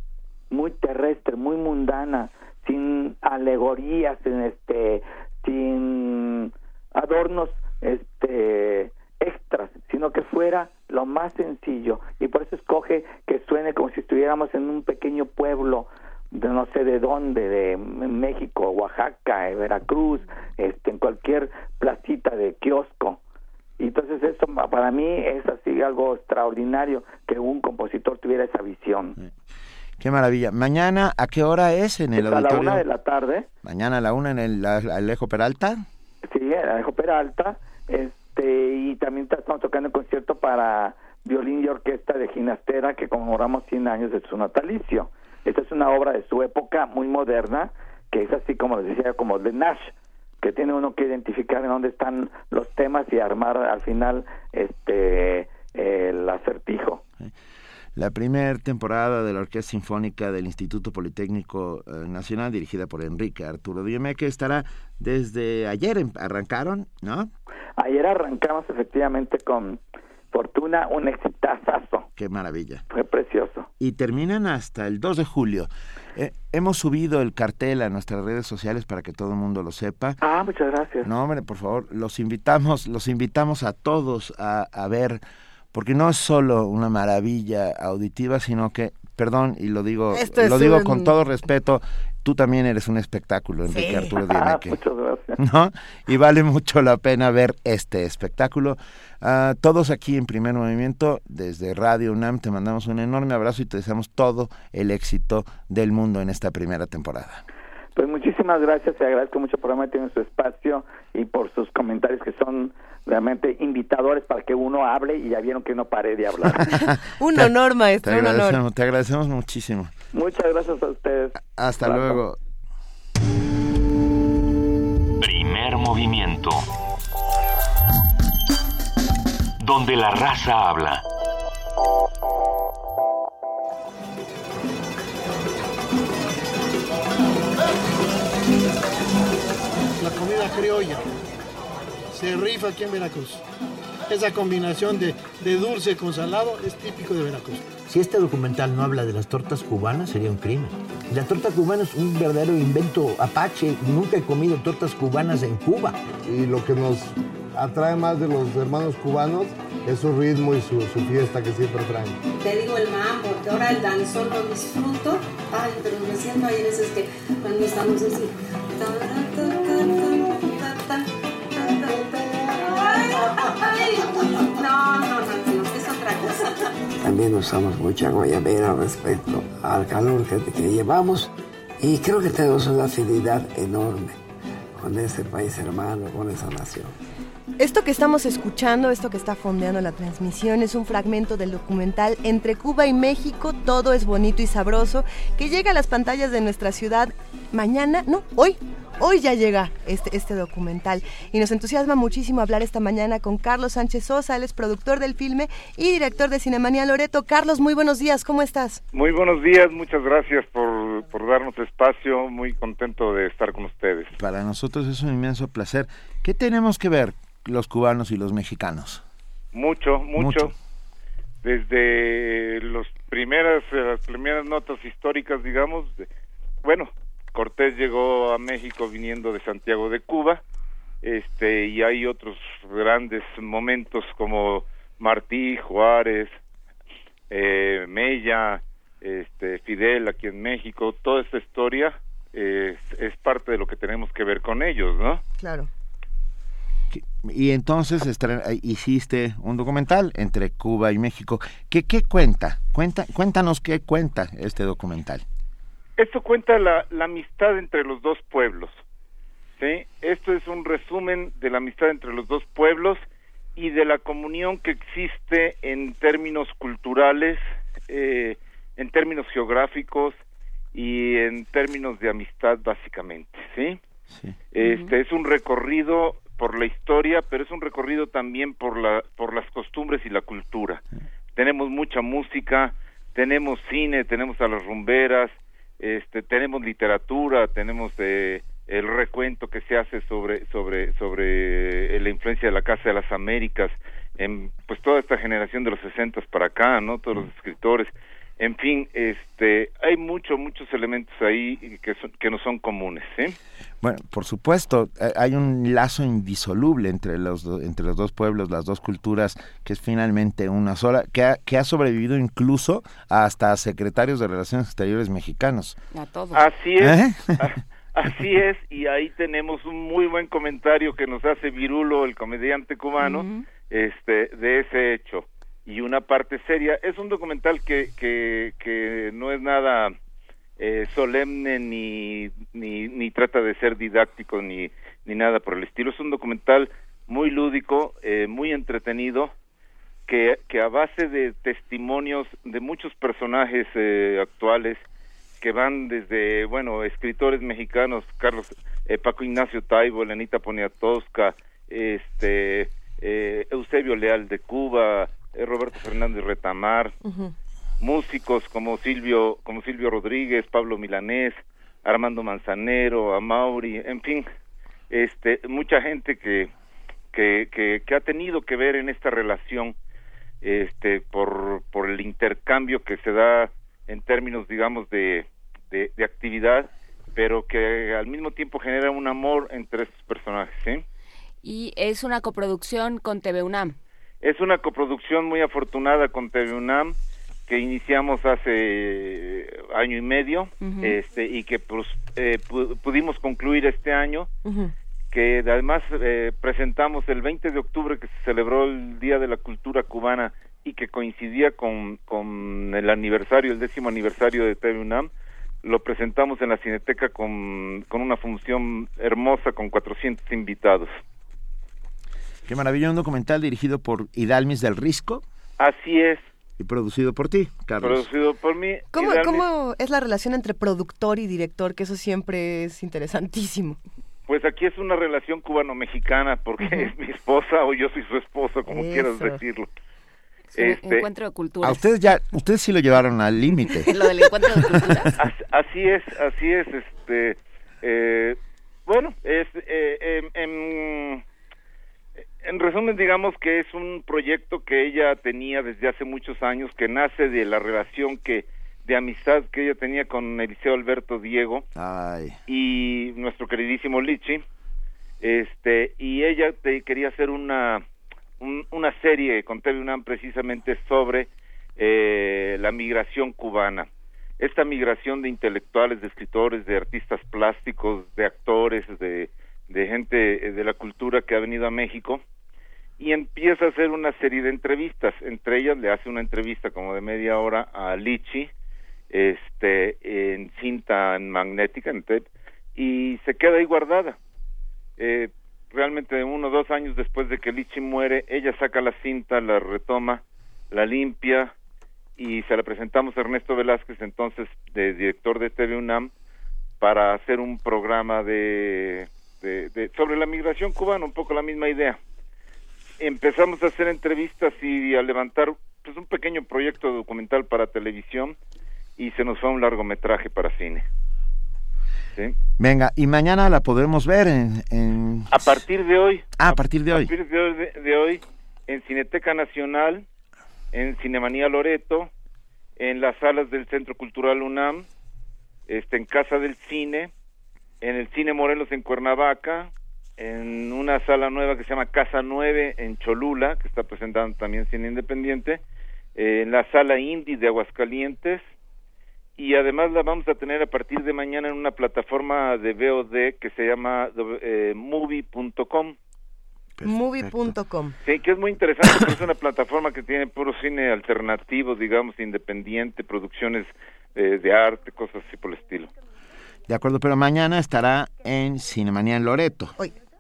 muy terrestre, muy mundana, sin alegorías, sin este, sin adornos este extras, sino que fuera lo más sencillo y por eso escoge que suene como si estuviéramos en un pequeño pueblo de no sé de dónde, de México, Oaxaca, Veracruz, este, en cualquier placita de kiosco. Y entonces eso para mí es así algo extraordinario que un compositor tuviera esa visión. Qué maravilla. Mañana, ¿a qué hora es en el auditorio? A la una de la tarde. Mañana a la una en el Alejo Peralta. Sí, Alejo Peralta. Este, y también estamos tocando un concierto para violín y orquesta de Ginastera que conmemoramos 100 años de su natalicio. Esta es una obra de su época muy moderna, que es así como les decía, como de Nash, que tiene uno que identificar en dónde están los temas y armar al final este el acertijo. La primera temporada de la Orquesta Sinfónica del Instituto Politécnico eh, Nacional, dirigida por Enrique Arturo que estará desde ayer, arrancaron, ¿no? Ayer arrancamos efectivamente con Fortuna, un exitazo. Qué maravilla. Fue precioso. Y terminan hasta el 2 de julio. Eh, hemos subido el cartel a nuestras redes sociales para que todo el mundo lo sepa. Ah, muchas gracias. No, hombre, por favor, los invitamos, los invitamos a todos a, a ver, porque no es solo una maravilla auditiva, sino que, perdón, y lo digo, lo digo con todo respeto, tú también eres un espectáculo, Enrique Arturo ah, <laughs> muchas gracias. ¿No? Y vale mucho la pena ver este espectáculo. A todos aquí en Primer Movimiento, desde Radio UNAM, te mandamos un enorme abrazo y te deseamos todo el éxito del mundo en esta primera temporada. Pues muchísimas gracias, te agradezco mucho por haberme en su espacio y por sus comentarios que son realmente invitadores para que uno hable y ya vieron que no paré de hablar. <laughs> <laughs> un honor, maestro, te un honor. Te agradecemos muchísimo. Muchas gracias a ustedes. Hasta luego. Primer movimiento donde la raza habla. Comida criolla se rifa aquí en Veracruz. Esa combinación de, de, dulce con salado es típico de Veracruz. Si este documental no habla de las tortas cubanas, sería un crimen. La torta cubana es un verdadero invento apache. Nunca he comido tortas cubanas en Cuba. Y lo que nos atrae más de los hermanos cubanos es su ritmo y su, fiesta que siempre traen. Te digo el mambo, que ahora el danzón lo disfruto. Ay, pero me siento hay veces que cuando estamos así. También usamos mucha guayabera respecto al calor que, que llevamos y creo que tenemos una afinidad enorme con ese país hermano, con esa nación. Esto que estamos escuchando, esto que está fondeando la transmisión, es un fragmento del documental Entre Cuba y México, todo es bonito y sabroso, que llega a las pantallas de nuestra ciudad mañana, no, hoy, hoy ya llega este, este documental y nos entusiasma muchísimo hablar esta mañana con Carlos Sánchez Sosa, él es productor del filme y director de Cinemanía Loreto. Carlos, muy buenos días, ¿cómo estás? Muy buenos días, muchas gracias por, por darnos espacio, muy contento de estar con ustedes. Para nosotros es un inmenso placer. ¿Qué tenemos que ver los cubanos y los mexicanos? Mucho, mucho. Desde los primeras, eh, las primeras notas históricas, digamos, bueno, Cortés llegó a México viniendo de Santiago de Cuba, este y hay otros grandes momentos como Martí, Juárez, eh, Mella, este, Fidel aquí en México, toda esta historia es, es parte de lo que tenemos que ver con ellos, ¿no? Claro. Y entonces eh, hiciste un documental entre Cuba y México. ¿Qué, qué cuenta? cuenta? Cuéntanos qué cuenta este documental. Esto cuenta la, la amistad entre los dos pueblos. ¿sí? Esto es un resumen de la amistad entre los dos pueblos y de la comunión que existe en términos culturales, eh, en términos geográficos y en términos de amistad básicamente. ¿sí? Este es un recorrido por la historia, pero es un recorrido también por la por las costumbres y la cultura. Tenemos mucha música, tenemos cine, tenemos a las rumberas, este tenemos literatura, tenemos eh, el recuento que se hace sobre sobre sobre la influencia de la Casa de las Américas en pues toda esta generación de los 60 para acá, ¿no? Todos los escritores. En fin, este hay muchos muchos elementos ahí que son, que no son comunes, ¿sí? Bueno, por supuesto, eh, hay un lazo indisoluble entre los, do- entre los dos pueblos, las dos culturas, que es finalmente una sola, que ha, que ha sobrevivido incluso hasta secretarios de Relaciones Exteriores mexicanos. A todos. Así es. ¿Eh? a- Así es, y ahí tenemos un muy buen comentario que nos hace Virulo, el comediante cubano, este, de ese hecho. Y una parte seria. Es un documental que, que, no es nada eh, solemne ni, ni, ni trata de ser didáctico ni, ni nada por el estilo. Es un documental muy lúdico, eh, muy entretenido, que, que a base de testimonios de muchos personajes eh, actuales que van desde, bueno, escritores mexicanos, Carlos, eh, Paco Ignacio Taibo, Lenita Poniatowska, este, eh, Eusebio Leal de Cuba, eh, Roberto Fernández Retamar, músicos como Silvio, como Silvio Rodríguez, Pablo Milanés, Armando Manzanero, Amauri, en fin, este, mucha gente que, que, que, que ha tenido que ver en esta relación, este, por, por el intercambio que se da en términos, digamos, de, de, de actividad, pero que al mismo tiempo genera un amor entre estos personajes, ¿sí? Y es una coproducción con TV UNAM. Es una coproducción muy afortunada con TV UNAM que iniciamos hace eh, año y medio este y que pues, eh, pu- pudimos concluir este año que además eh, presentamos el 20 de octubre que se celebró el Día de la Cultura Cubana y que coincidía con, con el aniversario, el décimo aniversario de TV UNAM, lo presentamos en la Cineteca con, con una función hermosa con 400 invitados. Qué maravilla, un documental dirigido por Hidalmis del Risco Así es, y producido por ti, Carlos. producido por mí. ¿Cómo, y realmente- ¿Cómo es la relación entre productor y director? Que eso siempre es interesantísimo. Pues aquí es una relación cubano-mexicana porque es mi esposa o yo soy su esposo, como quieras decirlo. Este, encuentro de culturas. A ustedes ya, ustedes sí lo llevaron al límite. <laughs> Lo del encuentro de culturas. <laughs> As- así es, así es, este, eh, bueno, es, eh, em- em, en resumen digamos que es un proyecto que ella tenía desde hace muchos años, que nace de la relación que, de amistad que ella tenía con Eliseo Alberto Diego Ay. y nuestro queridísimo Lichi, este, y ella te quería hacer una, un- una serie con TV UNAM precisamente sobre eh, la migración cubana. Esta migración de intelectuales, de escritores, de artistas plásticos, de actores, de, de gente eh, de la cultura que ha venido a México y empieza a hacer una serie de entrevistas. Entre ellas le hace una entrevista como de media hora a Lichi, este, en cinta en magnética, en tape, y se queda ahí guardada. Eh, realmente uno o dos años después de que Lichi muere, ella saca la cinta, la retoma, la limpia y se la presentamos a Ernesto Velázquez, entonces de director de TV UNAM, para hacer un programa de, de- de- sobre la migración cubana, un poco la misma idea. Empezamos a hacer entrevistas y a levantar pues un pequeño proyecto documental para televisión y se nos fue un largometraje para cine. ¿Sí? Venga, y mañana la podremos ver en... en- A partir de hoy, Ah, a partir de a hoy. partir de hoy, de- de hoy, en Cineteca Nacional, en Cinemanía Loreto, en las salas del Centro Cultural UNAM, este, en Casa del Cine, en el Cine Morelos en Cuernavaca, en una sala nueva que se llama Casa 9 en Cholula, que está presentando también cine independiente, eh, en la sala Indie de Aguascalientes, y además la vamos a tener a partir de mañana en una plataforma de VOD que se llama eh, movie.com. Movie.com. Sí, que es muy interesante, porque es una plataforma que tiene puro cine alternativo, digamos, independiente, producciones eh, de arte, cosas así por el estilo. De acuerdo, pero mañana estará en Cinemanía en Loreto.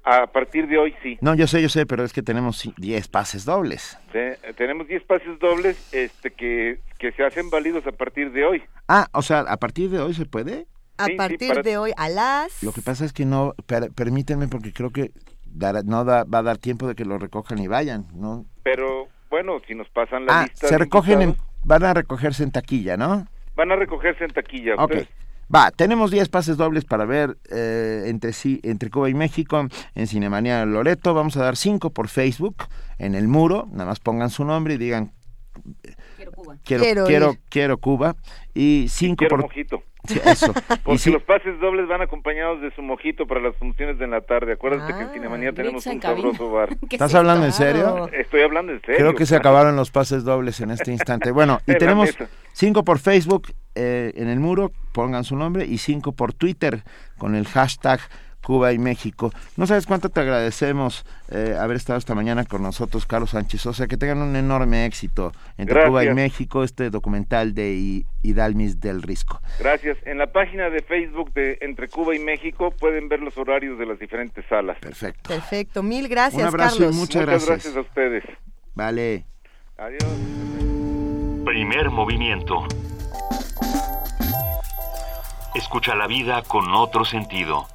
A partir de hoy sí. No, yo sé, yo sé, pero es que tenemos 10 pases dobles. Te- tenemos 10 pases dobles este, que, que se hacen válidos a partir de hoy. Ah, o sea, a partir de hoy se puede. A Sí, sí, partir para- de hoy a las... Lo que pasa es que no, per- permítanme porque creo que dará- no da- va a dar tiempo de que lo recojan y vayan, ¿no? Pero bueno, si nos pasan la Ah, lista. se recogen, en, van a recogerse en taquilla, ¿no? Van a recogerse en taquilla. Ok. Ustedes- Va, tenemos 10 pases dobles para ver eh, entre sí, entre Cuba y México en Cinemanía Loreto. Vamos a dar 5 por Facebook en el muro. Nada más pongan su nombre y digan quiero Quiero quiero ir. quiero Cuba y 5 Quiero por mojito. Sí, eso. <laughs> y Porque sí- los pases dobles van acompañados de su mojito para las funciones de la tarde. Acuérdate que en Cinemanía tenemos en un cabina. sabroso bar. <laughs> ¿Qué ¿Estás hablando en serio? Estoy hablando en serio. Creo que se acabaron los pases dobles en este instante. Bueno, y <laughs> tenemos cinco por Facebook eh, en el muro, pongan su nombre, y cinco por Twitter con el hashtag Cuba y México. No sabes cuánto te agradecemos eh, haber estado esta mañana con nosotros, Carlos Sánchez. O sea, que tengan un enorme éxito entre Gracias. Cuba y México, este documental de Hidalmis del Risco. Gracias. En la página de Facebook de Entre Cuba y México pueden ver los horarios de las diferentes salas. Perfecto. Perfecto, mil gracias, Un abrazo y Carlos. muchas Muchas gracias. gracias a ustedes. Vale. Adiós. Primer movimiento. Escucha la vida con otro sentido.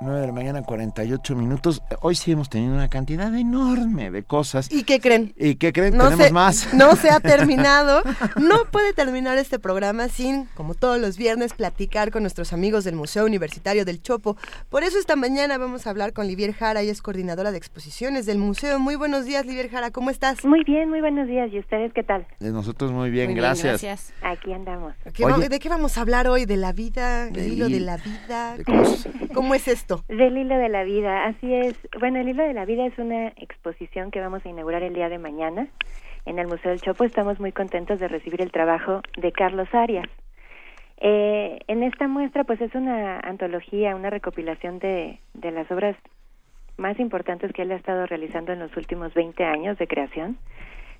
9 de la mañana, 48 minutos. Hoy sí hemos tenido una cantidad enorme de cosas. ¿Y qué creen? ¿Y qué creen? No Tenemos se, más. No se ha terminado. <laughs> No puede terminar este programa sin, como todos los viernes, platicar con nuestros amigos del Museo Universitario del Chopo. Por eso esta mañana vamos a hablar con Livier Jara, ella es coordinadora de exposiciones del museo. Muy buenos días, Livier Jara, ¿cómo estás? Muy bien, muy buenos días. ¿Y ustedes qué tal? De nosotros muy bien, Muy bien, gracias. gracias. Aquí andamos. ¿Qué Oye. va- ¿De qué vamos a hablar hoy? ¿De la vida? ¿Del hilo de la vida? de ¿Cómo, cosas. cómo es esto? Del hilo de la vida, así es. Bueno, el hilo de la vida es una exposición que vamos a inaugurar el día de mañana en el Museo del Chopo. Estamos muy contentos de recibir el trabajo de Carlos Arias. Eh, en esta muestra, pues es una antología, una recopilación de, de las obras más importantes que él ha estado realizando en los últimos 20 años de creación.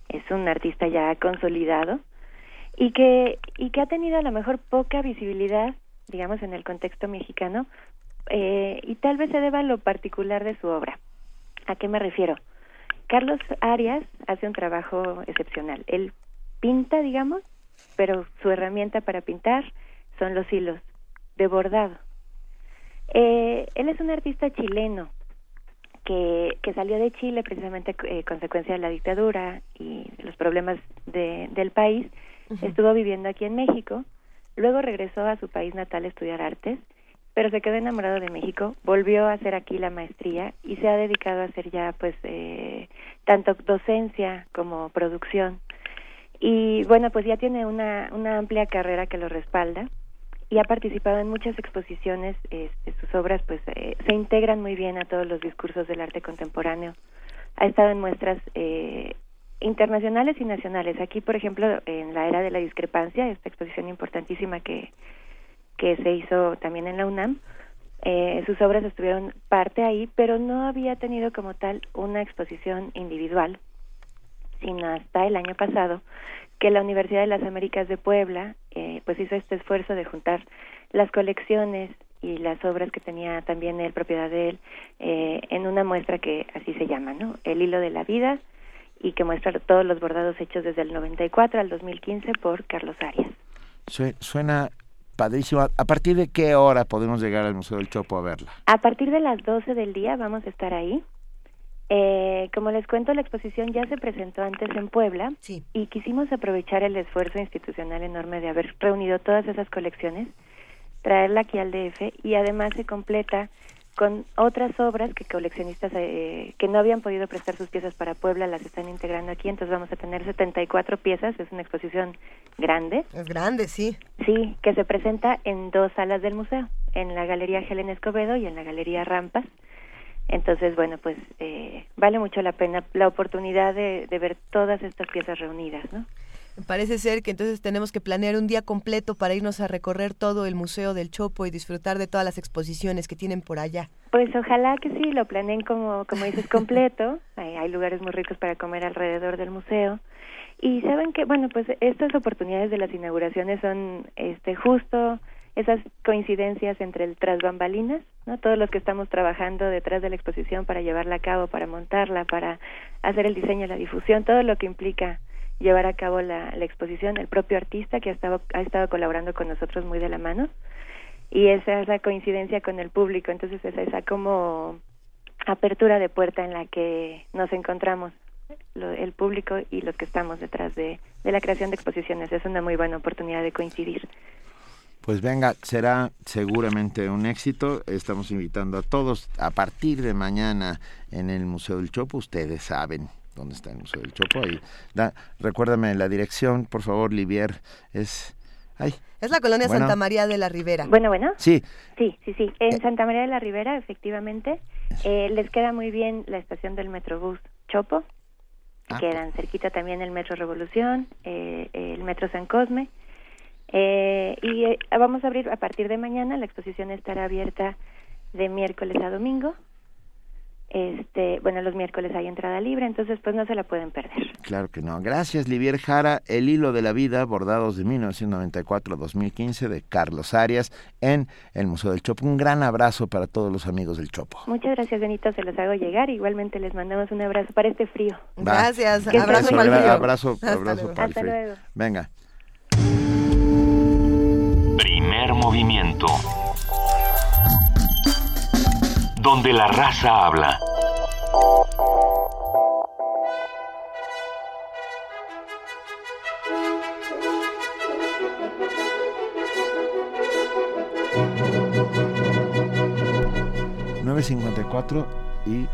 Es un artista ya consolidado y que, y que ha tenido a lo mejor poca visibilidad, digamos, en el contexto mexicano, eh, y tal vez se deba a lo particular de su obra. ¿A qué me refiero? Carlos Arias hace un trabajo excepcional. Él pinta, digamos, pero su herramienta para pintar son los hilos de bordado. Eh, él es un artista chileno que, que salió de Chile precisamente eh, consecuencia de la dictadura y los problemas de, del país. Estuvo viviendo aquí en México, luego regresó a su país natal a estudiar artes, pero se quedó enamorado de México, volvió a hacer aquí la maestría y se ha dedicado a hacer ya pues eh, tanto docencia como producción. Y bueno, pues ya tiene una, una amplia carrera que lo respalda y ha participado en muchas exposiciones. Este, sus obras pues eh, se integran muy bien a todos los discursos del arte contemporáneo. Ha estado en muestras eh, internacionales y nacionales. Aquí, por ejemplo, en la era de la discrepancia, esta exposición importantísima que, que se hizo también en la UNAM, eh, sus obras estuvieron parte ahí, pero no había tenido como tal una exposición individual, sino hasta el año pasado que la Universidad de las Américas de Puebla eh, pues hizo este esfuerzo de juntar las colecciones y las obras que tenía también él, propiedad de él, eh, en una muestra que así se llama, ¿no? El hilo de la vida y que muestra todos los bordados hechos desde el 94 al 2015 por Carlos Arias. Sue- Suena padrísimo. ¿A partir de qué hora podemos llegar al Museo del Chopo a verla? A partir de las 12 del día vamos a estar ahí. Eh, como les cuento, la exposición ya se presentó antes en Puebla y quisimos aprovechar el esfuerzo institucional enorme de haber reunido todas esas colecciones, traerla aquí al DF y además se completa con otras obras que coleccionistas eh, que no habían podido prestar sus piezas para Puebla las están integrando aquí, entonces vamos a tener 74 piezas, es una exposición grande. Es grande, sí. Sí, que se presenta en dos salas del museo, en la Galería Helen Escobedo y en la Galería Rampas. Entonces, bueno, pues eh, vale mucho la pena la oportunidad de, de ver todas estas piezas reunidas, ¿no? Parece ser que entonces tenemos que planear un día completo para irnos a recorrer todo el Museo del Chopo y disfrutar de todas las exposiciones que tienen por allá. Pues ojalá que sí, lo planeen como, como dices, completo. <laughs> hay, hay lugares muy ricos para comer alrededor del museo. Y saben que, bueno, pues estas oportunidades de las inauguraciones son este justo esas coincidencias entre el tras bambalinas, ¿no? Todos los que estamos trabajando detrás de la exposición para llevarla a cabo, para montarla, para hacer el diseño, la difusión, todo lo que implica llevar a cabo la, la exposición, el propio artista que ha estado, ha estado colaborando con nosotros muy de la mano y esa es la coincidencia con el público, entonces es esa como apertura de puerta en la que nos encontramos lo- el público y los que estamos detrás de, de la creación de exposiciones. Es una muy buena oportunidad de coincidir. Pues venga, será seguramente un éxito. Estamos invitando a todos a partir de mañana en el Museo del Chopo. Ustedes saben dónde está el Museo del Chopo. Ahí. Da, recuérdame la dirección, por favor, Livier. Es... Ay, Es la colonia Bueno. Santa María de la Ribera. Bueno, bueno. Sí. Sí, sí, sí. En Santa María de la Ribera, efectivamente, eh, les queda muy bien la estación del Metrobús Chopo. Ah, Quedan cerquita también el Metro Revolución, eh, el Metro San Cosme. Eh, y eh, vamos a abrir a partir de mañana. La exposición estará abierta de miércoles a domingo. Este, bueno, los miércoles hay entrada libre, entonces pues no se la pueden perder. Claro que no. Gracias, Livier Jara. El hilo de la vida, bordados de 1994-2015 de Carlos Arias en el Museo del Chopo. Un gran abrazo para todos los amigos del Chopo. Muchas gracias, Benito, se los hago llegar. Igualmente les mandamos un abrazo para este frío. Va. Gracias, Que abrazo abrazo, Hasta abrazo luego. para el Hasta frío. luego. Venga. Primer movimiento. Donde la raza habla. Nueve 9.54 y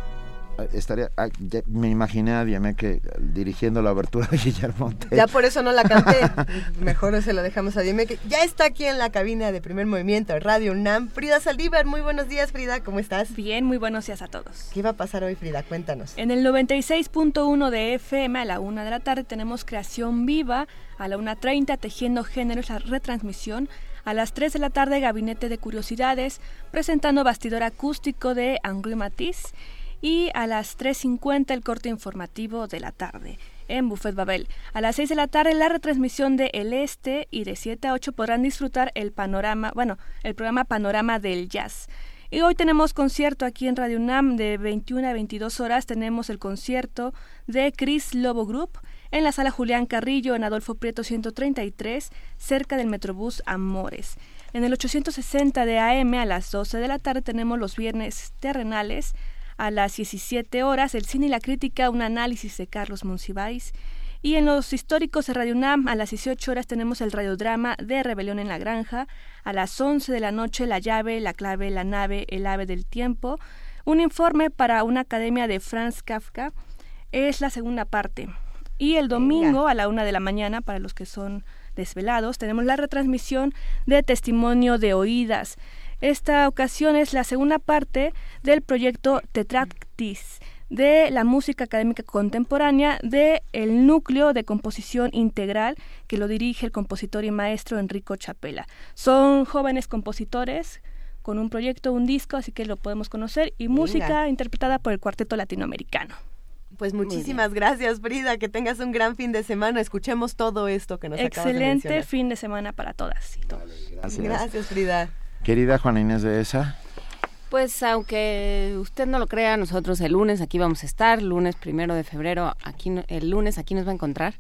estaría ah, ya me imaginé a Diameque dirigiendo la abertura de <laughs> Guillermo Tell. Ya por eso no la canté. <laughs> Mejor se lo dejamos a Dime que ya está aquí en la cabina de primer movimiento Radio UNAM. Frida Saldívar, muy buenos días, Frida, ¿cómo estás? Bien, muy buenos días a todos. ¿Qué va a pasar hoy, Frida? Cuéntanos. En el 96.1 de FM a la 1 de la tarde tenemos Creación Viva, a la 1.30 Tejiendo Géneros, la retransmisión. A las 3 de la tarde Gabinete de Curiosidades, presentando bastidor acústico de Angry Matisse. Y a las 3.50 el corte informativo de la tarde en Buffet Babel. A las 6 de la tarde la retransmisión de El Este y de 7 a 8 podrán disfrutar el panorama, bueno, el programa Panorama del Jazz. Y hoy tenemos concierto aquí en Radio UNAM de 21 a 22 horas. Tenemos el concierto de Chris Lobo Group en la sala Julián Carrillo en Adolfo Prieto 133, cerca del Metrobús Amores. En el 860 de AM a las 12 de la tarde tenemos los viernes terrenales. A las 17 horas, el cine y la crítica, un análisis de Carlos Monsiváis. Y en los históricos de Radio UNAM, a las 18 horas tenemos el radiodrama de Rebelión en la Granja. A las 11 de la noche, La llave, la clave, la nave, el ave del tiempo. Un informe para una academia de Franz Kafka. Es la segunda parte. Y el domingo, a la una de la mañana, para los que son desvelados, tenemos la retransmisión de Testimonio de Oídas. Esta ocasión es la segunda parte del proyecto Tetractis de la música académica contemporánea de el núcleo de composición integral que lo dirige el compositor y maestro Enrico Chapela. Son jóvenes compositores con un proyecto, un disco, así que lo podemos conocer y música interpretada por el Cuarteto Latinoamericano. Pues muchísimas gracias, Frida. Que tengas un gran fin de semana. Escuchemos todo esto que nos acabas de Excelente fin de semana para todas y todos. Gracias. Gracias, Frida. Querida Juana Inés de esa. Pues aunque usted no lo crea, nosotros el lunes aquí vamos a estar, lunes primero de febrero, aquí no- el lunes aquí nos va a encontrar.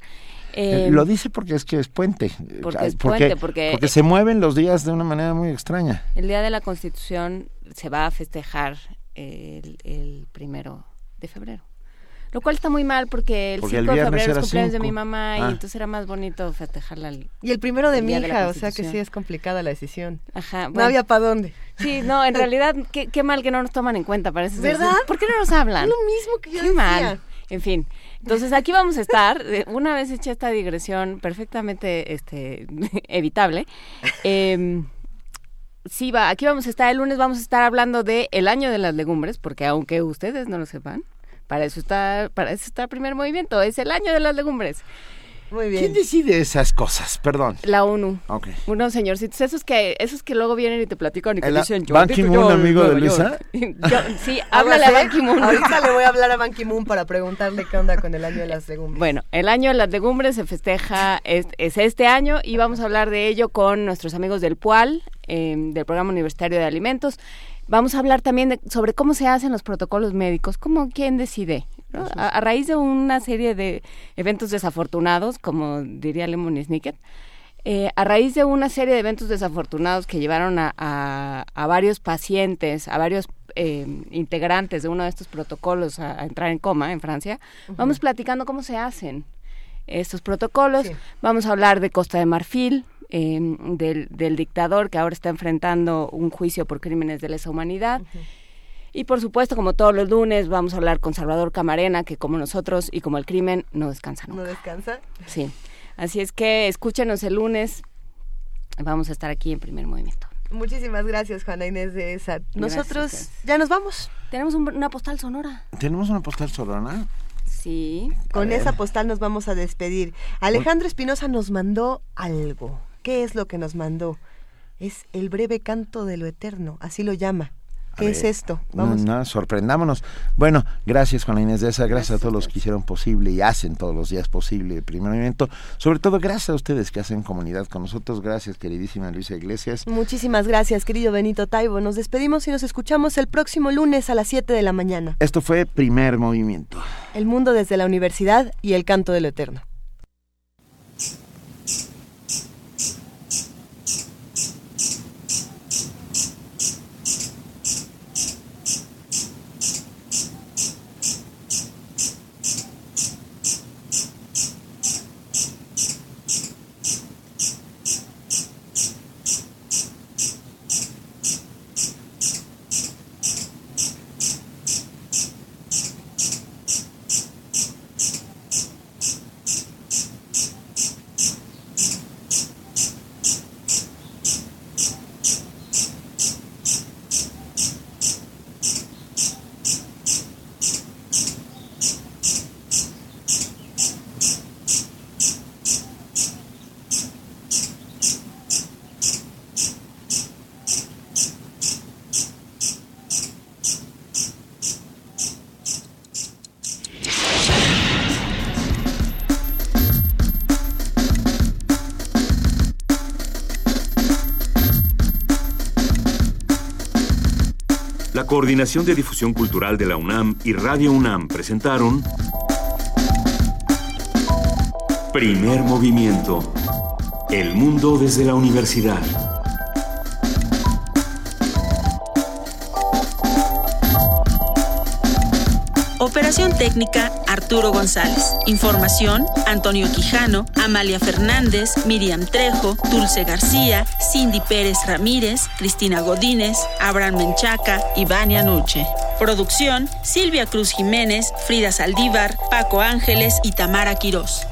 Eh, Eh, lo dice porque es que es puente. Porque es puente, porque- porque se mueven los días de una manera muy extraña. El Día de la Constitución se va a festejar el, el primero de febrero. Lo cual está muy mal porque el Porque el 5 de febrero es cumpleaños de mi mamá Ah. y entonces era más bonito festejarla. el- Y el primero de el mi hija, o sea que sí es complicada la decisión. Ajá, No bueno. había para dónde. Sí, no, en <laughs> realidad, qué, qué mal que no nos toman en cuenta para eso. ¿Verdad? ¿Por qué no nos hablan? Lo mismo que yo Qué decía. mal. En fin, entonces aquí vamos a estar, eh, una vez hecha esta digresión perfectamente este, <laughs> evitable, eh, sí va, aquí vamos a estar, el lunes vamos a estar hablando de el año de las legumbres, porque aunque ustedes no lo sepan, para eso está, para eso está el primer movimiento, es el año de las legumbres. Muy bien. ¿Quién decide esas cosas? Perdón. La ONU. Ok. Unos señorcitos, esos que, esos que luego vienen y te platican y te El- dicen yo. Ban Ki-moon, amigo de <laughs> yo. Luisa. Yo- sí, <laughs> háblale a Ban Ki-moon. Ahorita le voy a hablar a Ban Ki-moon para preguntarle qué onda con el año de las legumbres. Bueno, el año de las legumbres se festeja, es, es este año y vamos a hablar de ello con nuestros amigos del PUAL, eh, del Programa Universitario de Alimentos. Vamos a hablar también de- sobre cómo se hacen los protocolos médicos, cómo quién decide. ¿no? A, a raíz de una serie de eventos desafortunados, como diría Lemon Snicket, eh, a raíz de una serie de eventos desafortunados que llevaron a, a- a varios pacientes, a varios eh, integrantes de uno de estos protocolos a, a entrar en coma en Francia, vamos platicando cómo se hacen estos protocolos. Vamos a hablar de Costa de Marfil, eh, del, del dictador que ahora está enfrentando un juicio por crímenes de lesa humanidad. Y por supuesto, como todos los lunes, vamos a hablar con Salvador Camarena, que como nosotros y como el crimen, no descansa nunca. ¿No descansa? Sí. Así es que escúchenos el lunes. Vamos a estar aquí en primer movimiento. Muchísimas gracias, Juana Inés de esa. Nosotros Gracias. ya nos vamos. Tenemos un- una postal sonora. ¿Tenemos una postal sorona? Sí. Con esa postal nos vamos a despedir. Alejandro Espinosa nos mandó algo. ¿Qué es lo que nos mandó? Es el breve canto de lo eterno, así lo llama. ¿Qué ver, es esto? Vamos. no, sorprendámonos. Bueno, gracias Juana Inés de esa, gracias, a todos los que hicieron posible y hacen todos los días posible el primer movimiento. Sobre todo gracias a ustedes que hacen comunidad con nosotros. Gracias, queridísima Luisa Iglesias. Muchísimas gracias, querido Benito Taibo. Nos despedimos y nos escuchamos el próximo lunes a las 7 de la mañana. Esto fue primer movimiento. El mundo desde la universidad y el canto de lo eterno. Coordinación de Difusión Cultural de la UNAM y Radio UNAM presentaron Primer Movimiento. El mundo desde la universidad. Operación técnica Arturo González. Información Antonio Quijano, Amalia Fernández, Miriam Trejo, Dulce García, Cindy Pérez Ramírez, Cristina Godínez, Abraham Menchaca y Vania Nuche. Producción Silvia Cruz Jiménez, Frida Saldívar, Paco Ángeles y Tamara Quirós.